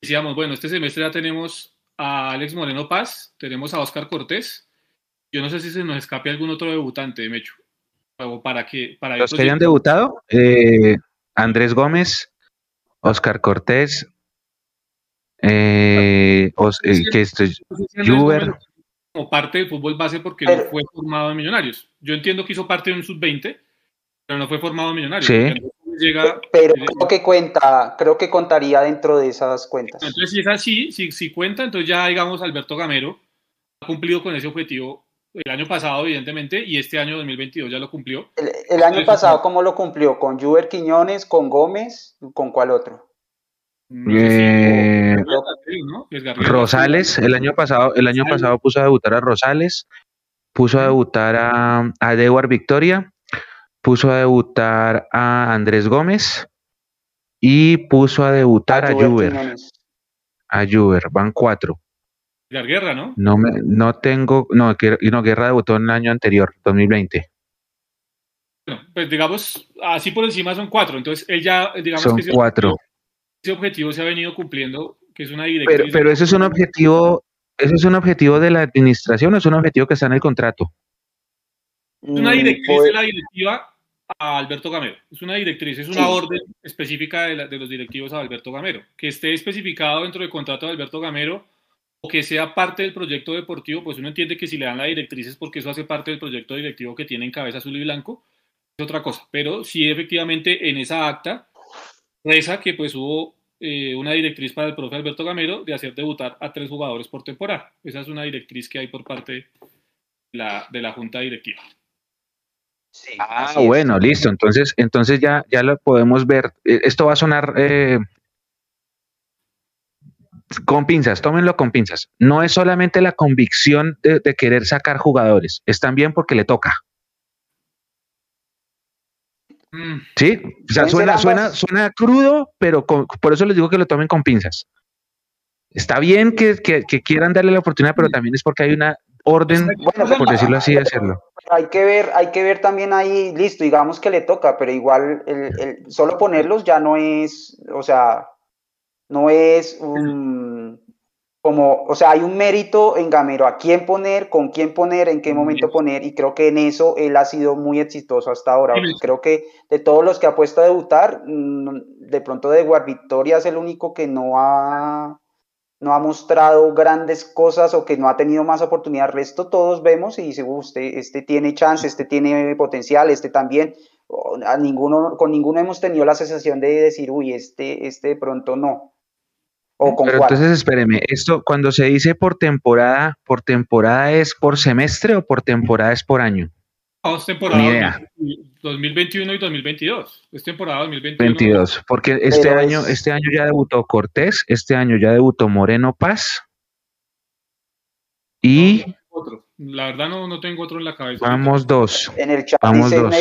Decíamos, bueno, este semestre ya tenemos a Alex Moreno Paz, tenemos a Oscar Cortés. Yo no sé si se nos escape algún otro debutante, Mecho. O para que, para Los que hayan debutado, eh, Andrés Gómez, Oscar Cortés, eh, que esto es Juber. Como parte del fútbol base porque no fue formado en Millonarios. Yo entiendo que hizo parte de un sub-20, pero no fue formado en Millonarios. Sí. Llega, pero eh, creo que cuenta, creo que contaría dentro de esas cuentas. Entonces, si es así, si, si cuenta, entonces ya, digamos, Alberto Gamero ha cumplido con ese objetivo el año pasado, evidentemente, y este año 2022 ya lo cumplió. El, año pasado, ¿cómo lo cumplió? ¿Con Juber Quiñones, con Gómez, con cuál otro? Eh, Rosales, el año pasado, el año pasado puso a debutar a Rosales, puso a debutar a, a Dewar Victoria, puso a debutar a Andrés Gómez y puso a debutar a, Juber. A Juber, van cuatro. Guerra, ¿no? No, me, no tengo, no, no, Guerra debutó en el año anterior, 2020. Bueno, pues digamos, así por encima son cuatro, entonces él ya, digamos son cuatro. ese objetivo se ha venido cumpliendo, que es una directriz. Pero, pero ese es un objetivo, ese es un objetivo de la administración, o es un objetivo que está en el contrato. Es una directriz de la directiva a Alberto Gamero. Es una directriz, es una orden específica de, de, los directivos a Alberto Gamero. Que esté especificado dentro del contrato de Alberto Gamero o que sea parte del proyecto deportivo, pues uno entiende que si le dan la directriz es porque eso hace parte del proyecto directivo que tiene en cabeza azul y blanco, es otra cosa. Pero sí, efectivamente, en esa acta reza que pues hubo eh, una directriz para el profe Alberto Gamero de hacer debutar a tres jugadores por temporada. Esa es una directriz que hay por parte de la, de la junta directiva. Ah, bueno, listo. Entonces, entonces ya, ya lo podemos ver. Eh, esto va a sonar eh, con pinzas, tómenlo con pinzas. No es solamente la convicción de, querer sacar jugadores, es también porque le toca. Mm. Sí, o sea, suena, suena, suena crudo, pero por eso les digo que lo tomen con pinzas. Está bien que, quieran darle la oportunidad, pero también es porque hay una orden, por decirlo así, de [laughs] hacerlo. Hay que ver, hay que ver también ahí, listo, digamos que le toca, pero igual el, solo ponerlos ya no es, o sea, no es un, como, o sea, hay un mérito en Gamero a quién poner, con quién poner, en qué momento poner, y creo que en eso él ha sido muy exitoso hasta ahora. Creo que de todos los que ha puesto a debutar, mm, de pronto de Guard Victoria es el único que no ha, no ha mostrado grandes cosas o que no ha tenido más oportunidad. El resto todos vemos y dice, usted, este tiene chance, este tiene potencial, este también. A ninguno, con ninguno hemos tenido la sensación de decir, uy, este, este de pronto no. Pero entonces espéreme, esto cuando se dice por temporada, ¿por temporada es por semestre o por temporada es por año? Dos temporadas. 2021 y 2022. Es temporada 2021. 22, porque este año, este año ya debutó Cortés, este año ya debutó Moreno Paz. Y. La verdad no, no, tengo otro en la cabeza. Vamos dos. En el chat Vamos dice dos.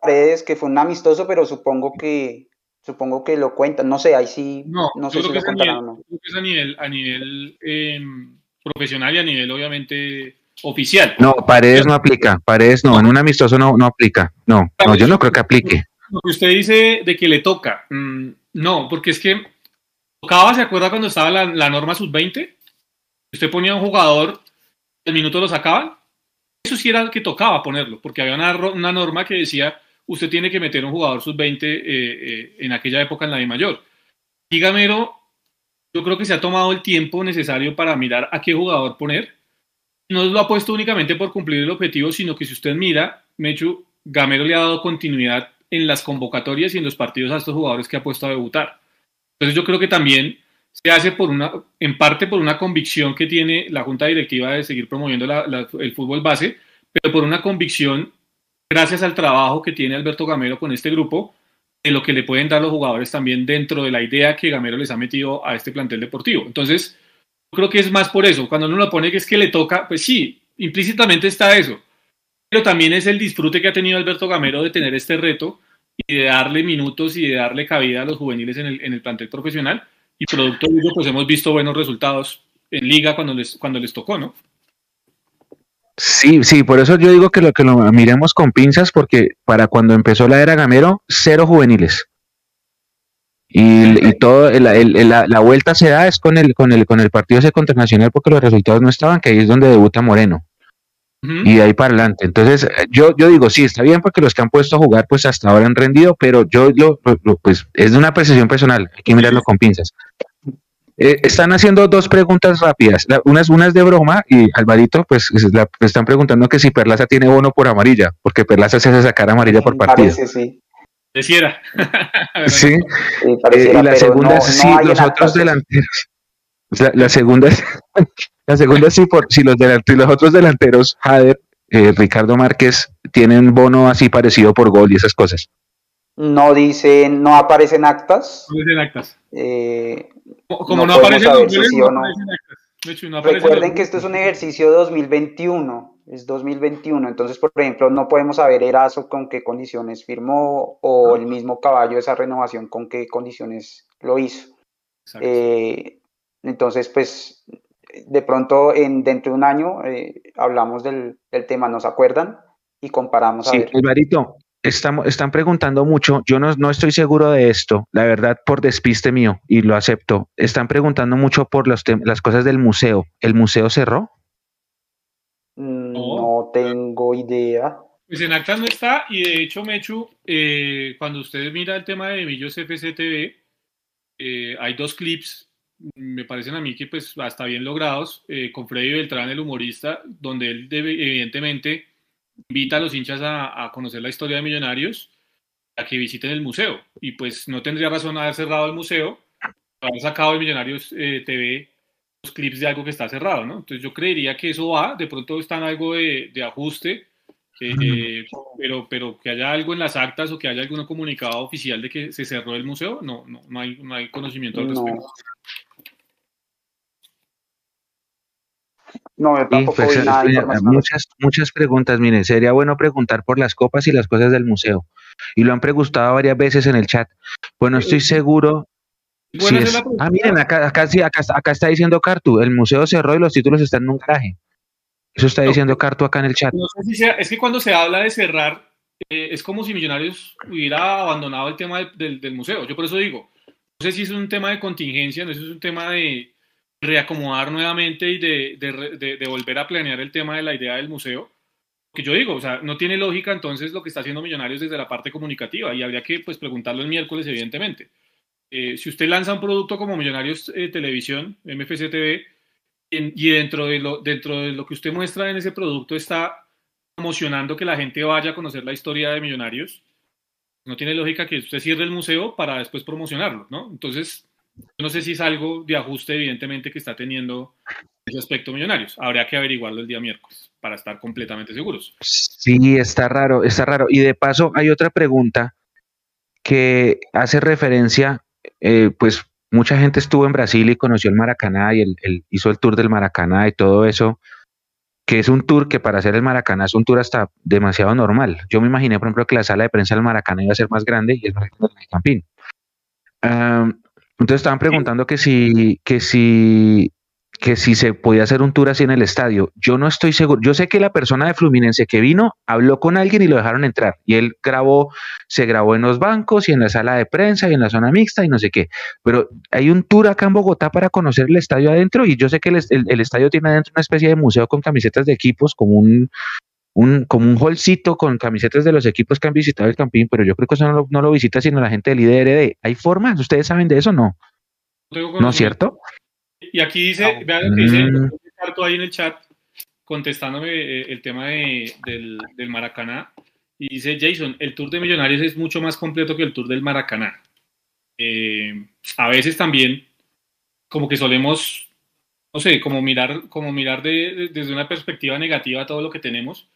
Paredes que fue un amistoso, pero supongo que Supongo que lo cuentan, no sé, ahí sí, no, no sé si lo contarán o no. Creo que es a nivel, a nivel em, profesional y a nivel, obviamente, oficial. No, Paredes no aplica, Paredes no, en un amistoso no, no aplica, no, no, yo no creo que aplique. Lo que usted dice de que le toca, mm, no, porque es que tocaba, ¿se acuerda cuando estaba la, la norma sub-20? Usted ponía un jugador, el minuto lo sacaban, eso sí era el que tocaba ponerlo, porque había una, una norma que decía usted tiene que meter un jugador sub-20 eh, eh, en aquella época en la de mayor. Y Gamero, yo creo que se ha tomado el tiempo necesario para mirar a qué jugador poner. No lo ha puesto únicamente por cumplir el objetivo, sino que si usted mira, Mechu, Gamero le ha dado continuidad en las convocatorias y en los partidos a estos jugadores que ha puesto a debutar. Entonces yo creo que también se hace por una, en parte por una convicción que tiene la Junta Directiva de seguir promoviendo el fútbol base, pero por una convicción gracias al trabajo que tiene Alberto Gamero con este grupo, de lo que le pueden dar los jugadores también dentro de la idea que Gamero les ha metido a este plantel deportivo. Entonces, creo que es más por eso. Cuando uno lo pone que es que le toca, pues sí, implícitamente está eso. Pero también es el disfrute que ha tenido Alberto Gamero de tener este reto y de darle minutos y de darle cabida a los juveniles en el, en el plantel profesional. Y producto de ello, pues hemos visto buenos resultados en liga cuando les, cuando les tocó, ¿no? Sí, sí, por eso yo digo que lo que lo miremos con pinzas, porque para cuando empezó la era Gamero, cero juveniles. Y, y todo la, la, la, vuelta se da es con el con el con el partido ese contra Nacional porque los resultados no estaban, que ahí es donde debuta Moreno. Uh -huh. Y de ahí para adelante. Entonces, yo, yo digo, sí, está bien porque los que han puesto a jugar, pues hasta ahora han rendido, pero yo lo, lo pues es de una percepción personal, hay que mirarlo con pinzas. Eh, están haciendo dos preguntas rápidas. La, una, es, una es de broma y Alvarito, pues la, están preguntando que si Perlaza tiene bono por amarilla, porque Perlaza se hace sacar amarilla por partido. Parece, sí. Decía. [laughs] sí. sí eh, y la segunda no, es [laughs] si no los otros delanteros. La, la, segunda es, la segunda es si, por, si los, delanteros, los otros delanteros, Jader, eh, Ricardo Márquez, tienen bono así parecido por gol y esas cosas. No dicen, no aparecen actas. No dicen actas. Eh, como no, no aparecen los si sí no, hecho, no Recuerden que esto es un ejercicio 2021, es 2021, entonces por ejemplo no podemos saber Erazo con qué condiciones firmó o el mismo caballo esa renovación con qué condiciones lo hizo. Eh, entonces pues de pronto en, dentro de un año eh, hablamos del, del, tema, ¿nos acuerdan? Y comparamos. Sí, Alvarito, estamos, están preguntando mucho, yo no, no, estoy seguro de esto, la verdad por despiste mío, y lo acepto. Están preguntando mucho por los las cosas del museo. ¿El museo cerró? Tengo idea. Pues en actas no está, y de hecho, Mechu, eh, cuando ustedes miran el tema de Millos FCTV, eh, hay dos clips, me parecen a mí que pues hasta bien logrados, eh, con Freddy Beltrán, el humorista, donde él evidentemente invita a los hinchas a, conocer la historia de Millonarios, a que visiten el museo. Y pues no tendría razón haber cerrado el museo, haber sacado el Millonarios eh, TV clips de algo que está cerrado, ¿no? Entonces yo creería que eso va, de pronto está en algo de, de ajuste, eh, pero, pero que haya algo en las actas o que haya algún comunicado oficial de que se cerró el museo, no, no, no, hay, no hay conocimiento al respecto. No. No, yo tampoco pues, vi nada muchas, muchas preguntas, miren, sería bueno preguntar por las copas y las cosas del museo. Y lo han preguntado varias veces en el chat. Bueno, estoy seguro. Es... Ah, miren, acá, acá, sí, acá, acá, está diciendo Cartu, el museo cerró y los títulos están en un garaje. Eso está diciendo Cartu acá en el chat. No sé si sea, es que cuando se habla de cerrar, eh, es como si Millonarios hubiera abandonado el tema de, del, del museo. Yo por eso digo, no sé si es un tema de contingencia, no sé si es un tema de, reacomodar nuevamente y de, de, de, de, volver a planear el tema de la idea del museo. Que yo digo, o sea, no tiene lógica entonces lo que está haciendo Millonarios desde la parte comunicativa y habría que pues preguntarlo el miércoles, evidentemente. Eh, si usted lanza un producto como Millonarios eh, Televisión, MFC TV, y dentro de, lo, dentro de lo que usted muestra en ese producto está promocionando que la gente vaya a conocer la historia de Millonarios, no tiene lógica que usted cierre el museo para después promocionarlo, ¿no? Entonces, no sé si es algo de ajuste, evidentemente, que está teniendo ese aspecto Millonarios. Habría que averiguarlo el día miércoles para estar completamente seguros. Sí, está raro, está raro. Y de paso, hay otra pregunta que hace referencia, eh, pues mucha gente estuvo en Brasil y conoció el Maracaná y el, el, hizo el tour del Maracaná y todo eso, que es un tour que para hacer el Maracaná es un tour hasta demasiado normal. Yo me imaginé, por ejemplo, que la sala de prensa del Maracaná iba a ser más grande y es más grande el Campín. Um, entonces estaban preguntando que si, que si, que si se podía hacer un tour así en el estadio. Yo no estoy seguro. Yo sé que la persona de Fluminense que vino habló con alguien y lo dejaron entrar. Y él grabó, se grabó en los bancos y en la sala de prensa y en la zona mixta y no sé qué. Pero hay un tour acá en Bogotá para conocer el estadio adentro y yo sé que el, el, el estadio tiene adentro una especie de museo con camisetas de equipos, como un, un, como un holcito con camisetas de los equipos que han visitado el Campín, pero yo creo que eso no lo, no lo visita sino la gente del IDRD. ¿Hay formas? ¿Ustedes saben de eso no? ¿No es cierto? Y aquí dice, vean lo que dice mm. ahí en el chat, contestándome eh, el tema de, del, del, Maracaná, y dice Jason, el Tour de Millonarios es mucho más completo que el Tour del Maracaná. Eh, a veces también, como que solemos no sé, como mirar, como mirar de, de, desde una perspectiva negativa todo lo que tenemos,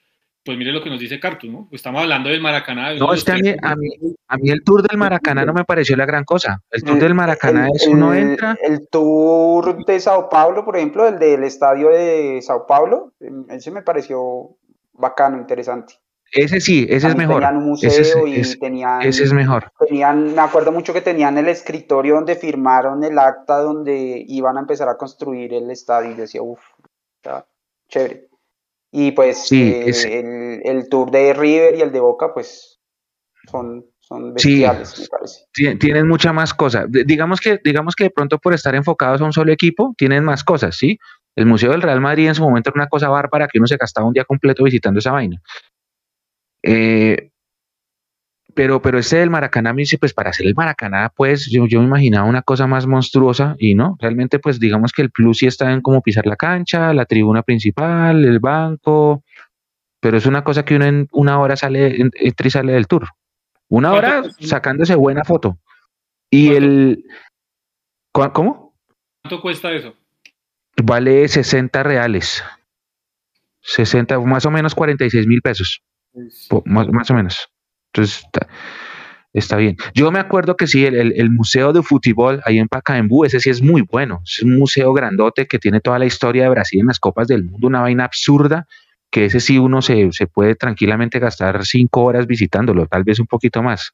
pues mire lo que nos dice Cartus, ¿no? Estamos hablando del Maracaná. No, es que a mí, a, mí, a mí, el tour del Maracaná no me pareció la gran cosa. El tour del Maracaná el, es uno entra. El tour de Sao Paulo, por ejemplo, el del estadio de Sao Paulo, ese me pareció bacano, interesante. ese sí, ese es mejor. Tenían un museo ese, y tenían. Ese es mejor. Tenían, me acuerdo mucho que tenían el escritorio donde firmaron el acta donde iban a empezar a construir el estadio. Y decía, uff, chévere. Y pues eh, el, el, tour de River y el de Boca, pues son, son bestiales, me parece. Tienen mucha más cosas. Digamos que, digamos que de pronto por estar enfocados a un solo equipo, tienen más cosas, ¿sí? El Museo del Real Madrid en su momento era una cosa bárbara que uno se gastaba un día completo visitando esa vaina. Eh, pero, pero este del Maracaná, me dice, pues para hacer el Maracaná, pues yo, yo me imaginaba una cosa más monstruosa y no, realmente pues digamos que el plus sí está en cómo pisar la cancha, la tribuna principal, el banco, pero es una cosa que uno en una hora sale, entra y sale del tour. Una hora sacándose buena foto. Y el... ¿Cómo? ¿Cuánto cuesta eso? Vale 60 reales. 60, más o menos 46 mil pesos. Más, más, o menos. Entonces, está, bien. Yo me acuerdo que sí, el, Museo de Fútbol ahí en Pacaembu, ese sí es muy bueno. Es un museo grandote que tiene toda la historia de Brasil en las Copas del Mundo, una vaina absurda, que ese sí uno se, puede tranquilamente gastar cinco horas visitándolo, tal vez un poquito más.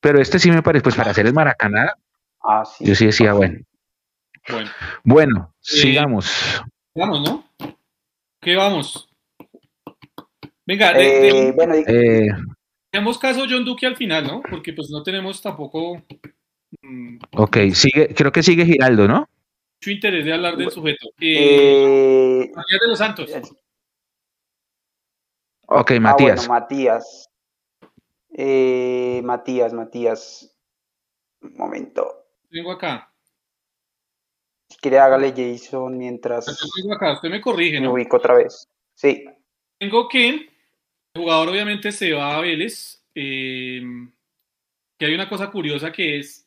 Pero este sí me parece, pues para hacer el Maracaná, ah, yo sí decía, bueno. Bueno, eh, sigamos. Vamos, ¿no? ¿Qué vamos? Venga, eh, bueno, eh, caso John Duque al final, ¿no? Porque pues no tenemos tampoco. Mm, ok, sigue, creo que sigue Giraldo, ¿no? Mucho interés de hablar del sujeto. Eh, Matías de los Santos. Ok, ah, Matías. Matías. Eh, Matías, Matías. Un momento. Tengo acá. Si quiere, hágale Jason mientras. tengo acá, usted me corrige, ¿no? Me ubico otra vez. Sí. Tengo que el jugador obviamente se va a Vélez, eh, que hay una cosa curiosa que es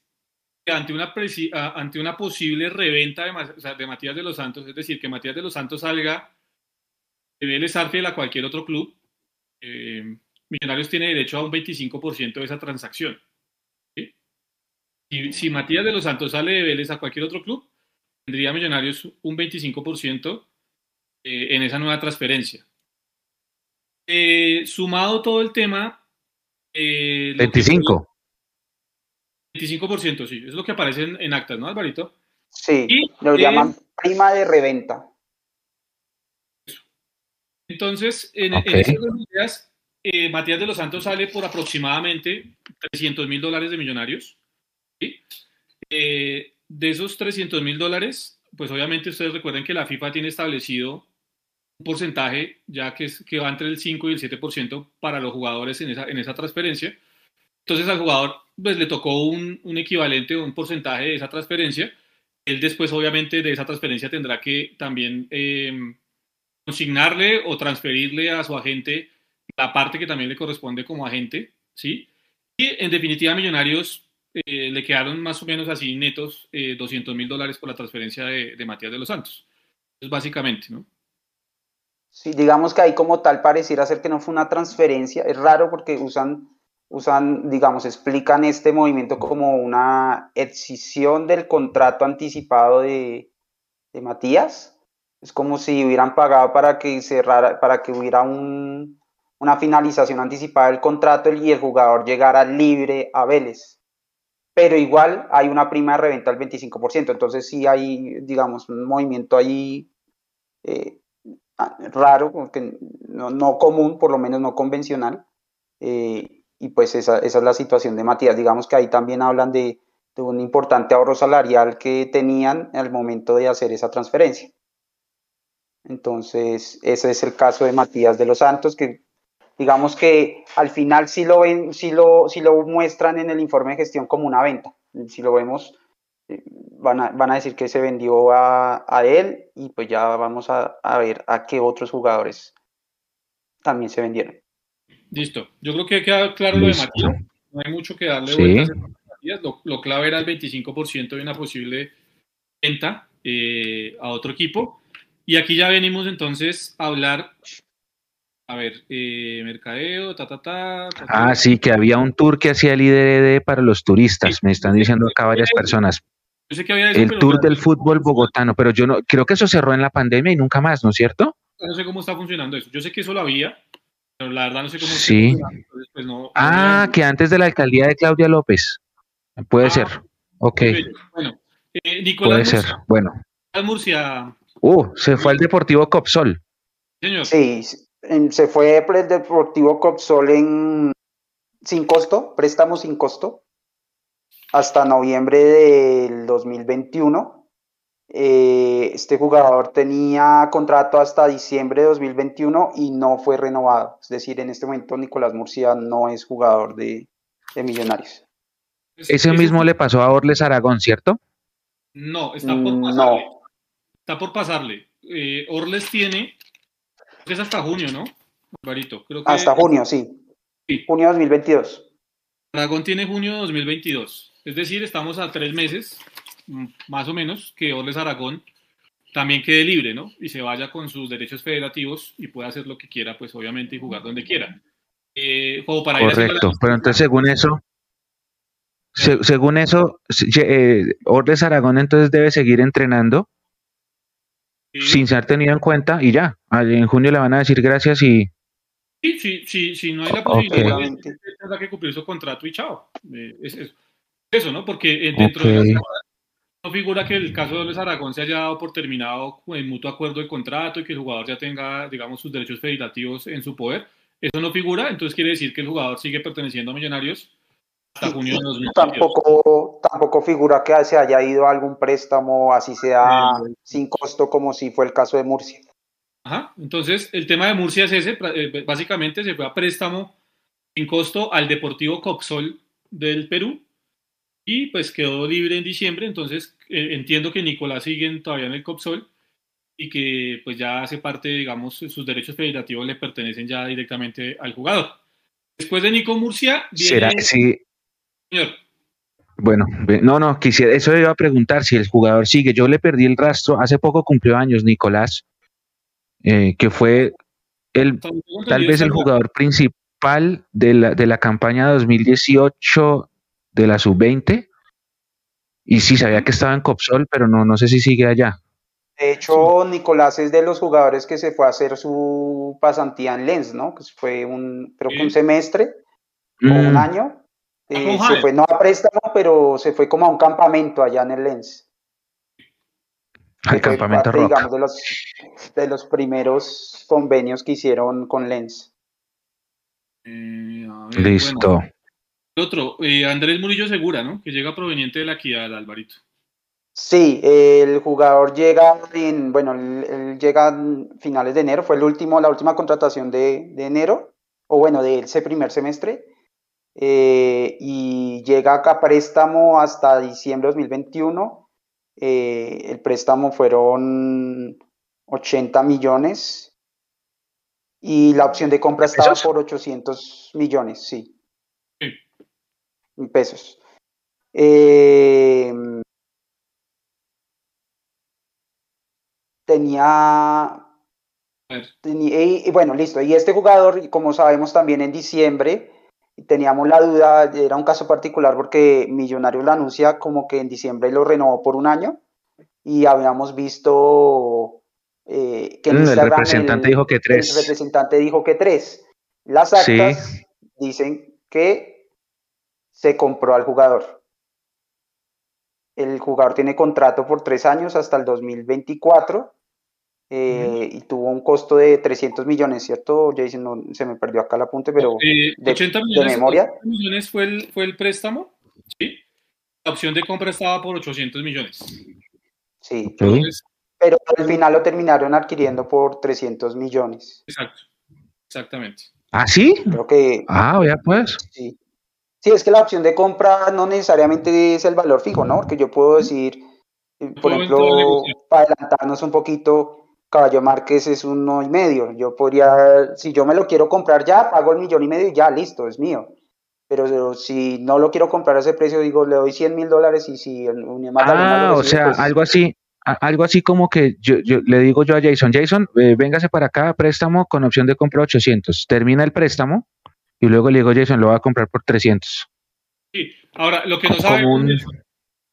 que ante una, posible reventa de, Matías de los Santos, es decir, que Matías de los Santos salga de Vélez Arfiel a cualquier otro club, eh, Millonarios tiene derecho a un 25% de esa transacción. Si Matías de los Santos sale de Vélez a cualquier otro club, tendría Millonarios un 25% eh, en esa nueva transferencia. Eh, sumado todo el tema. Eh, 25. 25%, sí, es lo que aparece en, actas, ¿no, Alvarito? Sí, lo llaman prima de reventa. Entonces, en, esas dos ideas, eh, Matías de los Santos sale por aproximadamente 300 mil dólares de millonarios. Eh, de esos 300 mil dólares, pues obviamente ustedes recuerden que la FIFA tiene establecido porcentaje, ya que, es, que va entre el 5 y el 7% para los jugadores en esa, en esa transferencia. Entonces al jugador pues, le tocó un, un equivalente o un porcentaje de esa transferencia. Él después obviamente de esa transferencia tendrá que también em, consignarle o transferirle a su agente la parte que también le corresponde como agente, ¿sí? Y en definitiva Millonarios eh, le quedaron más o menos así netos 200 eh, mil dólares por la transferencia de, de Matías de los Santos. Es básicamente, ¿no? Sí, digamos que ahí como tal pareciera ser que no fue una transferencia. Es raro porque usan, usan, digamos, explican este movimiento como una excisión del contrato anticipado de, de Matías. Es como si hubieran pagado para que cerrara, para que hubiera un, una finalización anticipada del contrato y el jugador llegara libre a Vélez. Pero igual hay una prima de reventa del 25%. Entonces sí hay, digamos, un movimiento ahí eh, raro, porque no, no, común, por lo menos no convencional. Eh, y pues esa, esa, es la situación de Matías. Digamos que ahí también hablan de, un importante ahorro salarial que tenían al momento de hacer esa transferencia. Entonces, ese es el caso de Matías de los Santos, que digamos que al final sí lo ven, lo, sí lo muestran en el informe de gestión como una venta. Si lo vemos van a, van a decir que se vendió a, a él y pues ya vamos a, a, ver a qué otros jugadores también se vendieron. Listo. Yo creo que queda claro lo de Matías. No hay mucho que darle vueltas a Matías. Lo, lo, clave era el 25% de una posible venta eh, a otro equipo. Y aquí ya venimos entonces a hablar a ver, eh, mercadeo, ta, ta, ta, Ah, sí, que había un tour que hacía el IDD para los turistas, me están diciendo acá varias personas. Yo sé que había el tour del fútbol bogotano, pero yo no, creo que eso cerró en la pandemia y nunca más, ¿no es cierto? No sé cómo está funcionando eso. Yo sé que eso lo había, Pero la verdad no sé cómo. Sí. pues no, ah, que antes de la alcaldía de Claudia López. Puede ah, ser. Ok. Bueno, eh, Nicolás Puede ser. Bueno. Murcia. Uh, se fue al Deportivo Copsol. Señor. Sí, se fue el Deportivo Copsol en sin costo, préstamo sin costo, hasta noviembre del 2021. Eh, este jugador tenía contrato hasta diciembre de 2021 y no fue renovado. Es decir, en este momento Nicolás Murcia no es jugador de, Millonarios. Ese mismo le pasó a Orles Aragón, ¿cierto? No, está por mm, pasarle. Está por pasarle. Eh, Orles tiene, es hasta junio, ¿no? Barito, creo que hasta junio, sí. sí. Junio 2022. Aragón tiene junio 2022. Es decir, estamos a tres meses Mm, más o menos, que Orles Aragón también quede libre, ¿no? Y se vaya con sus derechos federativos y pueda hacer lo que quiera, pues obviamente, y jugar donde quiera. Eh, para Correcto, pero entonces según eso, según eso, eh, Orles Aragón entonces debe seguir entrenando sin ser tenido en cuenta y ya, en junio le van a decir gracias y... Sí, sí, sí, sí no hay la posibilidad, tendrá que cumplir su contrato y chao. Eh, es, eso, ¿no? Porque dentro de no figura que el caso de Luis Aragón se haya dado por terminado en mutuo acuerdo de contrato y que el jugador ya tenga, digamos, sus derechos federativos en su poder. Eso no figura, entonces quiere decir que el jugador sigue perteneciendo a Millonarios hasta junio de 2022. Tampoco, tampoco figura que se haya ido a algún préstamo, así sea sin costo, como si fue el caso de Murcia. Ajá, entonces el tema de Murcia es ese, eh, básicamente se fue a préstamo sin costo al Deportivo Copsol del Perú y pues quedó libre en diciembre, entonces eh, entiendo que Nicolás sigue todavía en el COPSOL y que pues ya hace parte, digamos, sus derechos federativos le pertenecen ya directamente al jugador. Después de Nico Murcia, ¿Será que sí? Señor. Bueno, no, no, quisiera, eso iba a preguntar si el jugador sigue. Yo le perdí el rastro, hace poco cumplió años Nicolás, eh, que fue el, tal vez el jugador principal de la, de la campaña 2018 de la sub-20. Y sí, sabía que estaba en Copsol, pero no, no sé si sigue allá. De hecho, Nicolás es de los jugadores que se fue a hacer su pasantía en Lens, ¿no? Que fue un, creo que un semestre o un mm. año. Eh, se fue no a préstamo, pero se fue como a un campamento allá en el Lens. Al campamento digamos, de los, de los primeros convenios que hicieron con Lens. Eh, Listo. Otro, eh, Andrés Murillo Segura, ¿no? Que llega proveniente de la Equidad, Alvarito. Sí, el jugador llega en, bueno, él, llega a finales de enero, fue el último, la última contratación de, enero, o bueno, de ese primer semestre, eh, y llega acá a préstamo hasta diciembre de 2021. Eh, el préstamo fueron 80 millones y la opción de compra estaba por 800 millones, sí pesos. Eh, tenía, y, bueno, listo. Y este jugador, como sabemos también en diciembre, teníamos la duda, era un caso particular porque Millonarios lo anuncia como que en diciembre lo renovó por un año y habíamos visto eh, que mm, el representante dijo que tres. El representante dijo que tres. Las actas dicen que se compró al jugador. El jugador tiene contrato por tres años hasta el 2024 eh, y tuvo un costo de 300 millones, ¿cierto? Jason, no, se me perdió acá el apunte, pero eh, de, 80 millones, de memoria. millones fue el, fue el préstamo, ¿sí? La opción de compra estaba por 800 millones. Sí, pero al final lo terminaron adquiriendo por 300 millones. Exacto, exactamente. ¿Ah, sí? Creo que... Ah, ya pues. Sí. Sí, es que la opción de compra no necesariamente es el valor fijo, ¿no? Porque yo puedo decir, eh, por ejemplo, para adelantarnos un poquito, Caballo Márquez es uno y medio. Yo podría, si yo me lo quiero comprar ya, pago el millón y medio y ya, listo, es mío. Pero si no lo quiero comprar a ese precio, digo, le doy 100 mil dólares y si Ah, o sea, pues algo así, algo así como que yo, le digo yo a Jason, Jason, eh, véngase para acá, préstamo con opción de compra 800. Termina el préstamo y luego le digo, Jason, lo va a comprar por 300. Sí, ahora lo que no sabemos.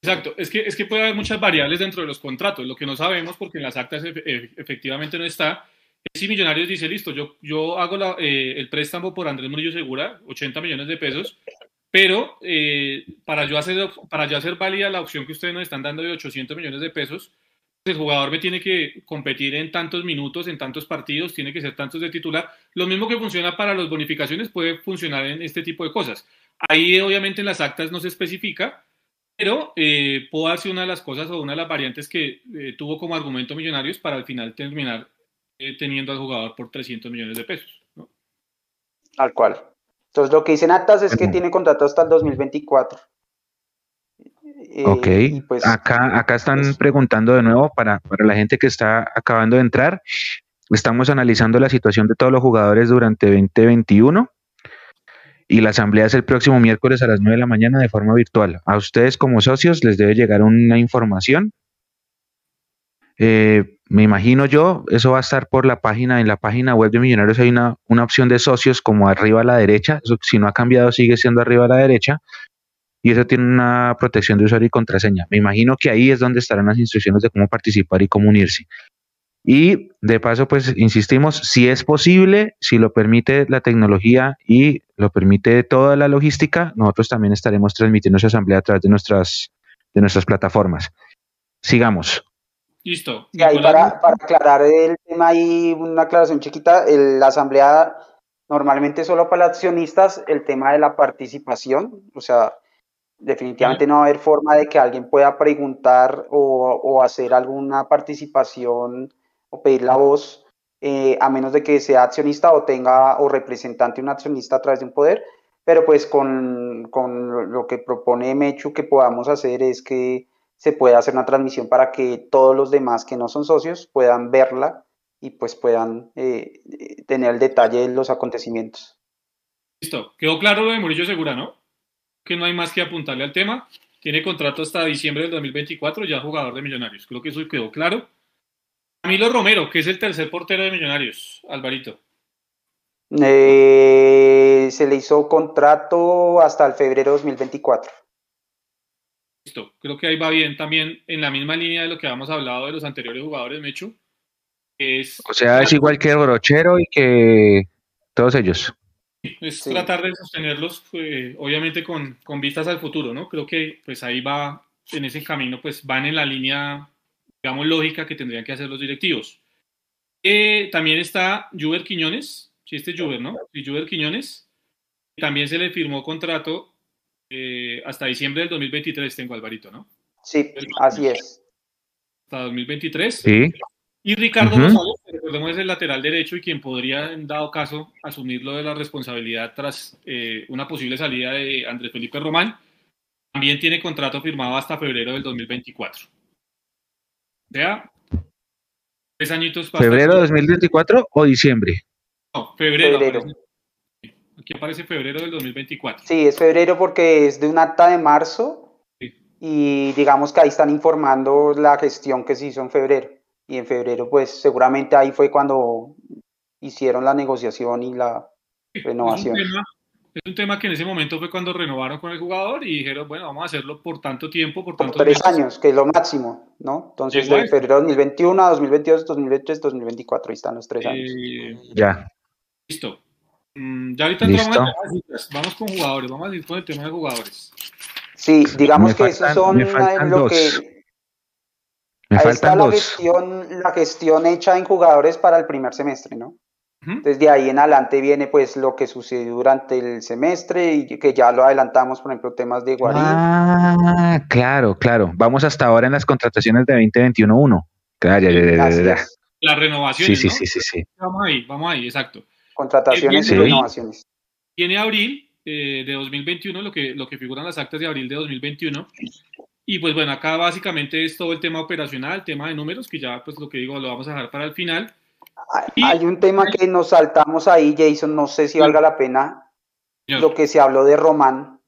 exacto, es que, es que puede haber muchas variables dentro de los contratos. Lo que no sabemos, porque en las actas efectivamente no está, Si Millonarios dice, listo, yo, yo hago la, eh, el préstamo por Andrés Murillo Segura, 80 millones de pesos, pero eh, para, yo hacer, para yo hacer válida la opción que ustedes nos están dando de 800 millones de pesos, el jugador me tiene que competir en tantos minutos, en tantos partidos, tiene que ser tantos de titular. Lo mismo que funciona para las bonificaciones puede funcionar en este tipo de cosas. Ahí obviamente en las actas no se especifica, pero eh, puedo darse una de las cosas o una de las variantes que eh, tuvo como argumento Millonarios para al final terminar eh, teniendo al jugador por 300 millones de pesos. ¿no? Tal cual. Entonces lo que dicen actas es que tiene contrato hasta el 2024. Eh, ok, pues, acá, acá están pues preguntando de nuevo para, para la gente que está acabando de entrar. Estamos analizando la situación de todos los jugadores durante 2021 y la asamblea es el próximo miércoles a las 9 de la mañana de forma virtual. A ustedes como socios les debe llegar una información. Eh, me imagino yo, eso va a estar por la página, en la página web de Millonarios hay una, una opción de socios como arriba a la derecha, si no ha cambiado sigue siendo arriba a la derecha, y eso tiene una protección de usuario y contraseña. Me imagino que ahí es donde estarán las instrucciones de cómo participar y cómo unirse. Y de paso, pues insistimos, si es posible, si lo permite la tecnología y lo permite toda la logística, nosotros también estaremos transmitiendo esa asamblea a través de nuestras, de nuestras plataformas. Sigamos. Listo. Y ahí para, para, aclarar el tema, hay una aclaración chiquita, el, la asamblea normalmente solo para accionistas, el tema de la participación, o sea, Definitivamente no va a haber forma de que alguien pueda preguntar o, hacer alguna participación o pedir la voz, eh, a menos de que sea accionista o tenga o representante un accionista a través de un poder. Pero pues con, con lo que propone Mechu que podamos hacer es que se pueda hacer una transmisión para que todos los demás que no son socios puedan verla y pues puedan eh, tener el detalle de los acontecimientos. Listo, quedó claro lo de Murillo Segura, ¿no? Que no hay más que apuntarle al tema. Tiene contrato hasta diciembre del 2024, ya jugador de Millonarios. Creo que eso quedó claro. Camilo Romero, que es el tercer portero de Millonarios, Alvarito. Eh, se le hizo contrato hasta el febrero de 2024. Listo, creo que ahí va bien también en la misma línea de lo que habíamos hablado de los anteriores jugadores, Mechu. Es, o sea, es igual que Brochero y que todos ellos. Es tratar de sostenerlos, pues, obviamente con, con, vistas al futuro, ¿no? Creo que pues ahí va, en ese camino, pues van en la línea, digamos, lógica que tendrían que hacer los directivos. Eh, también está Juber Quiñones, si este es Juber, ¿no? Sí, Juber Quiñones. También se le firmó contrato eh, hasta diciembre del 2023, tengo Alvarito, ¿no? Sí, así es. Hasta 2023. Sí. Y Ricardo González, recordemos, es el lateral derecho y quien podría, en dado caso, asumirlo de la responsabilidad tras eh, una posible salida de Andrés Felipe Román. También tiene contrato firmado hasta febrero del 2024. Vea, tres añitos para. ¿Febrero de 2024 o diciembre? No, febrero. Aquí aparece febrero del 2024. Sí, es febrero porque es de un acta de marzo y digamos que ahí están informando la gestión que se hizo en febrero y en febrero pues seguramente ahí fue cuando hicieron la negociación y la renovación. Es un, tema, que en ese momento fue cuando renovaron con el jugador y dijeron, bueno, vamos a hacerlo por tanto tiempo, por tanto tres años, que es lo máximo, ¿no? Entonces, de febrero de 2021 a 2022, 2023, 2024, ahí están los tres años. Eh, ya. Listo. Mm, ya ahorita entramos vamos con jugadores, vamos a ir con el tema de jugadores. Sí, digamos que esos son lo que Ahí está la gestión, la gestión hecha en jugadores para el primer semestre, ¿no? Desde ahí en adelante viene pues lo que sucedió durante el semestre y que ya lo adelantamos, por ejemplo, temas de Guarín. Ah, claro, claro. Vamos hasta ahora en las contrataciones de 2021-1. La renovación. Sí, sí, sí, sí, sí. Vamos ahí, vamos ahí, exacto. Contrataciones y renovaciones. Tiene abril eh, de 2021, lo que, lo que figuran las actas de abril de 2021, y pues bueno, acá básicamente es todo el tema operacional, tema de números, que ya pues lo que digo lo vamos a dejar para el final. Hay un tema que nos saltamos ahí, Jason, no sé si valga la pena, lo que se habló de Román.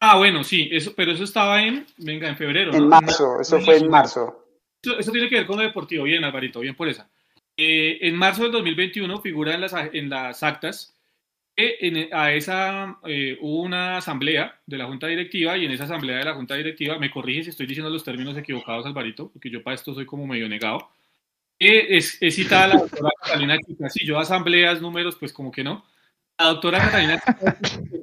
Ah, bueno, sí, eso, pero eso estaba en, venga, en febrero. En marzo, eso fue en marzo. Eso, tiene que ver con lo deportivo, bien, Alvarito, bien por esa. Eh, en marzo del 2021 figura en las, en las actas en, a esa eh, hubo una asamblea de la junta directiva y en esa asamblea de la junta directiva, me corrige si estoy diciendo los términos equivocados, Alvarito, porque yo para esto soy como medio negado. es, es, citada la doctora Catalina Chica. Sí, yo asambleas, números, pues como que no. La doctora Catalina Chica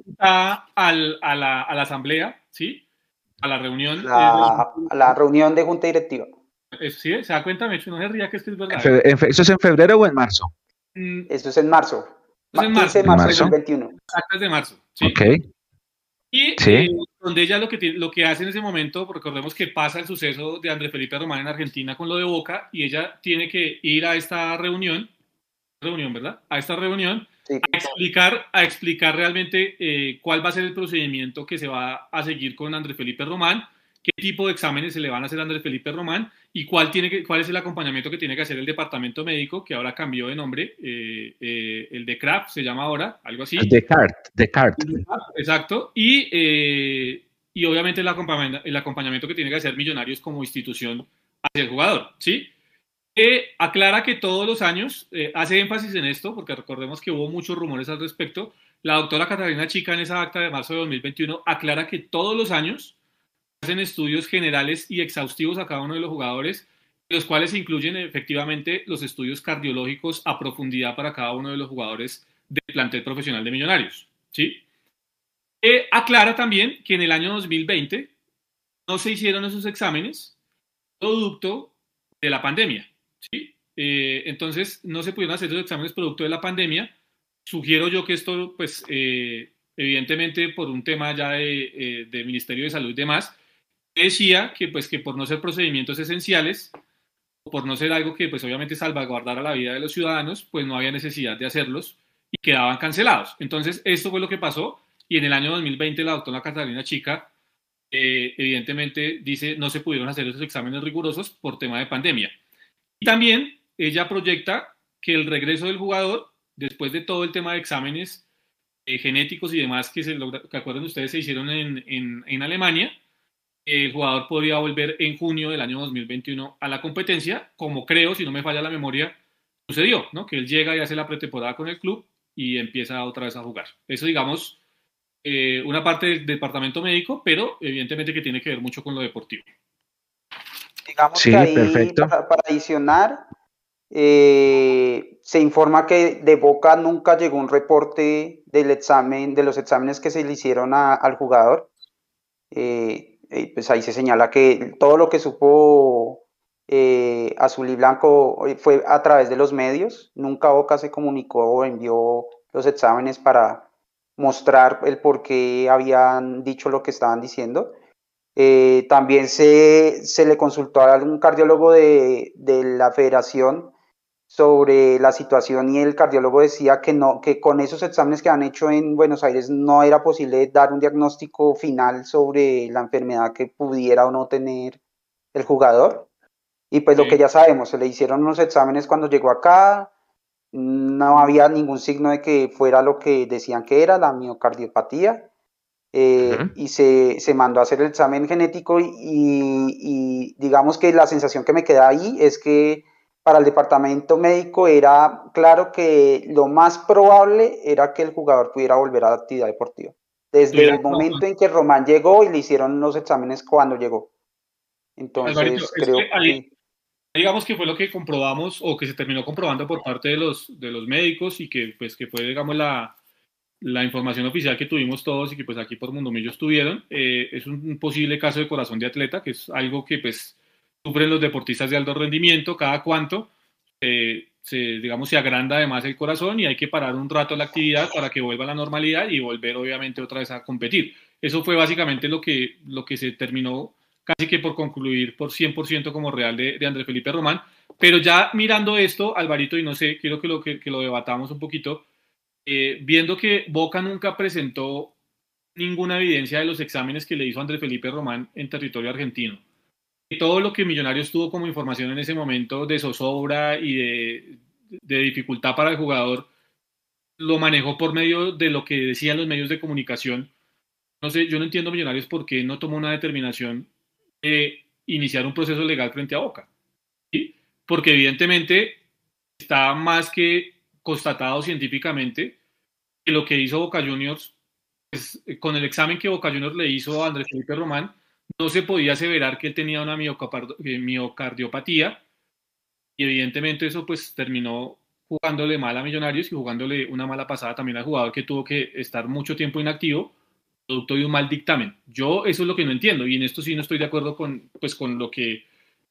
está al, a, la, a, la, asamblea, ¿sí? A la reunión. La, a la reunión de junta directiva. ¿Sí? ¿Se da cuenta, Mecho? No se ría que esto es verdad. ¿Eso es en febrero o en marzo? Mm. Eso es en marzo. Es en marzo. de marzo, del 21. Actas de marzo. ¿sí? Ok. Y Sí. eh, donde ella lo que, tiene- lo que hace en ese momento, recordemos que pasa el suceso de André Felipe Román en Argentina con lo de Boca y ella tiene que ir a esta reunión, reunión, ¿verdad? A esta reunión Sí. a explicar, a explicar realmente eh, cuál va a ser el procedimiento que se va a seguir con Andrés Felipe Román, qué tipo de exámenes se le van a hacer a Andrés Felipe Román y cuál, tiene que, cuál es el acompañamiento que tiene que hacer el departamento médico, que ahora cambió de nombre, eh, eh, el de CRAP se llama ahora, algo así. Descartes, Descartes. Exacto. Y, eh, y obviamente el acompañamiento, el acompañamiento que tiene que hacer Millonarios como institución hacia el jugador, ¿sí? Eh, aclara que todos los años, eh, hace énfasis en esto, porque recordemos que hubo muchos rumores al respecto, la doctora Catalina Chica en esa acta de marzo de 2021 aclara que todos los años hacen estudios generales y exhaustivos a cada uno de los jugadores, los cuales incluyen efectivamente los estudios cardiológicos a profundidad para cada uno de los jugadores del plantel profesional de Millonarios, ¿sí? Eh, aclara también que en el año 2020 no se hicieron esos exámenes producto de la pandemia. ¿sí? Eh, entonces, no se pudieron hacer esos exámenes producto de la pandemia. Sugiero yo que esto, pues, eh, evidentemente por un tema ya de, de Ministerio de Salud y demás, decía que, pues, que por no ser procedimientos esenciales, por no ser algo que, pues, obviamente salvaguardara la vida de los ciudadanos, pues no había necesidad de hacerlos y quedaban cancelados. Entonces, esto fue lo que pasó y en el año 2020 la doctora Catalina Chica eh, evidentemente dice no se pudieron hacer esos exámenes rigurosos por tema de pandemia. Y también ella proyecta que el regreso del jugador, después de todo el tema de exámenes eh, genéticos y demás que, se logra, que acuerdan ustedes se hicieron en, en, en Alemania, el jugador podría volver en junio del año 2021 a la competencia, como creo, si no me falla la memoria, sucedió, ¿no? Que él llega y hace la pretemporada con el club y empieza otra vez a jugar. Eso, digamos, eh, una parte del departamento médico, pero evidentemente que tiene que ver mucho con lo deportivo. Digamos Sí, que ahí, perfecto. Para, para adicionar, eh, se informa que de Boca nunca llegó un reporte del examen, de los exámenes que se le hicieron a- al jugador. Eh, eh, pues ahí se señala que todo lo que supo eh, Azul y Blanco eh, fue a través de los medios. Nunca Boca se comunicó o envió los exámenes para mostrar el por qué habían dicho lo que estaban diciendo. También se, se le consultó a algún cardiólogo de, de la federación sobre la situación y el cardiólogo decía que no, que con esos exámenes que han hecho en Buenos Aires no era posible dar un diagnóstico final sobre la enfermedad que pudiera o no tener el jugador. Y pues lo que ya sabemos, se le hicieron unos exámenes cuando llegó acá, no había ningún signo de que fuera lo que decían que era, la miocardiopatía. eh, y se, se mandó a hacer el examen genético y, y digamos que la sensación que me queda ahí es que para el departamento médico era claro que lo más probable era que el jugador pudiera volver a la actividad deportiva. Desde el momento en que Román llegó y le hicieron los exámenes cuando llegó. Entonces, Alvarito, es creo que ahí- digamos que fue lo que comprobamos o que se terminó comprobando por parte de los, de los médicos y que pues que fue digamos la, la información oficial que tuvimos todos y que pues aquí por Mundomillos tuvieron eh, es un posible caso de corazón de atleta que es algo que pues sufren los deportistas de alto rendimiento cada cuanto eh, se digamos se agranda además el corazón y hay que parar un rato la actividad para que vuelva a la normalidad y volver obviamente otra vez a competir eso fue básicamente lo que lo que se terminó casi que por concluir por 100% como real de, de Andrés Felipe Román. Pero ya mirando esto, Alvarito, y no sé, quiero que lo, que, que lo debatamos un poquito, eh, viendo que Boca nunca presentó ninguna evidencia de los exámenes que le hizo Andrés Felipe Román en territorio argentino. Todo lo que Millonarios tuvo como información en ese momento de zozobra y de, de dificultad para el jugador, lo manejó por medio de lo que decían los medios de comunicación. No sé, yo no entiendo Millonarios por qué no tomó una determinación de iniciar un proceso legal frente a Boca. ¿sí? Porque evidentemente está más que constatado científicamente que lo que hizo Boca Juniors, pues, con el examen que Boca Juniors le hizo a Andrés Felipe Román, no se podía aseverar que él tenía una eh, miocardiopatía y evidentemente eso pues terminó jugándole mal a Millonarios y jugándole una mala pasada también al jugador que tuvo que estar mucho tiempo inactivo producto de un mal dictamen. Yo eso es lo que no entiendo y en esto sí no estoy de acuerdo con, pues, con lo que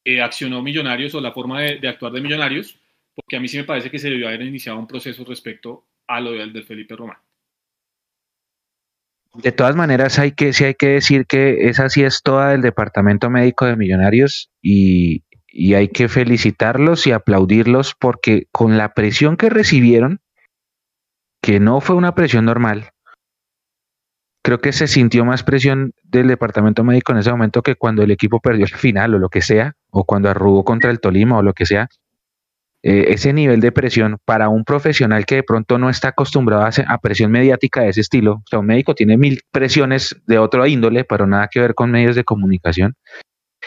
eh, accionó Millonarios o la forma de, actuar de Millonarios, porque a mí sí me parece que se debió haber iniciado un proceso respecto a lo del, Felipe Román. De todas maneras, hay que, sí hay que decir que esa sí es toda del departamento médico de Millonarios y, y hay que felicitarlos y aplaudirlos porque con la presión que recibieron, que no fue una presión normal, creo que se sintió más presión del departamento médico en ese momento que cuando el equipo perdió el final o lo que sea, o cuando arrugó contra el Tolima o lo que sea. Eh, ese nivel de presión para un profesional que de pronto no está acostumbrado a, a, presión mediática de ese estilo, o sea, un médico tiene mil presiones de otro índole, pero nada que ver con medios de comunicación.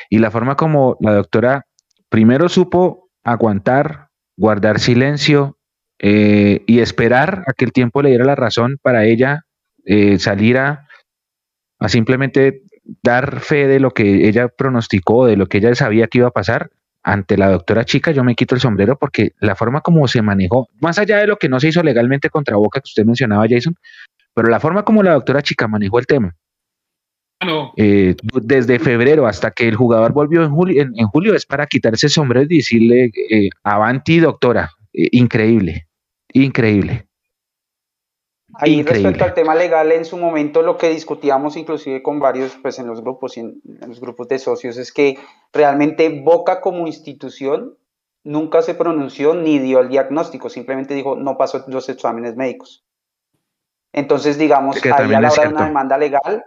Y la forma como la doctora primero supo aguantar, guardar silencio eh, y esperar a que el tiempo le diera la razón para ella eh, salir a, simplemente dar fe de lo que ella pronosticó, de lo que ella sabía que iba a pasar, ante la doctora Chica yo me quito el sombrero porque la forma como se manejó, más allá de lo que no se hizo legalmente contra Boca que usted mencionaba, Jason, pero la forma como la doctora Chica manejó el tema. Eh, desde febrero hasta que el jugador volvió en julio, en, julio es para quitarse el sombrero y decirle, eh, avanti doctora, increíble, increíble. Ahí respecto al tema legal, en su momento lo que discutíamos inclusive con varios, pues en los grupos y en, los grupos de socios, es que realmente Boca como institución nunca se pronunció ni dio el diagnóstico, simplemente dijo no pasó los exámenes médicos. Entonces, digamos, ahí a la hora de una demanda legal,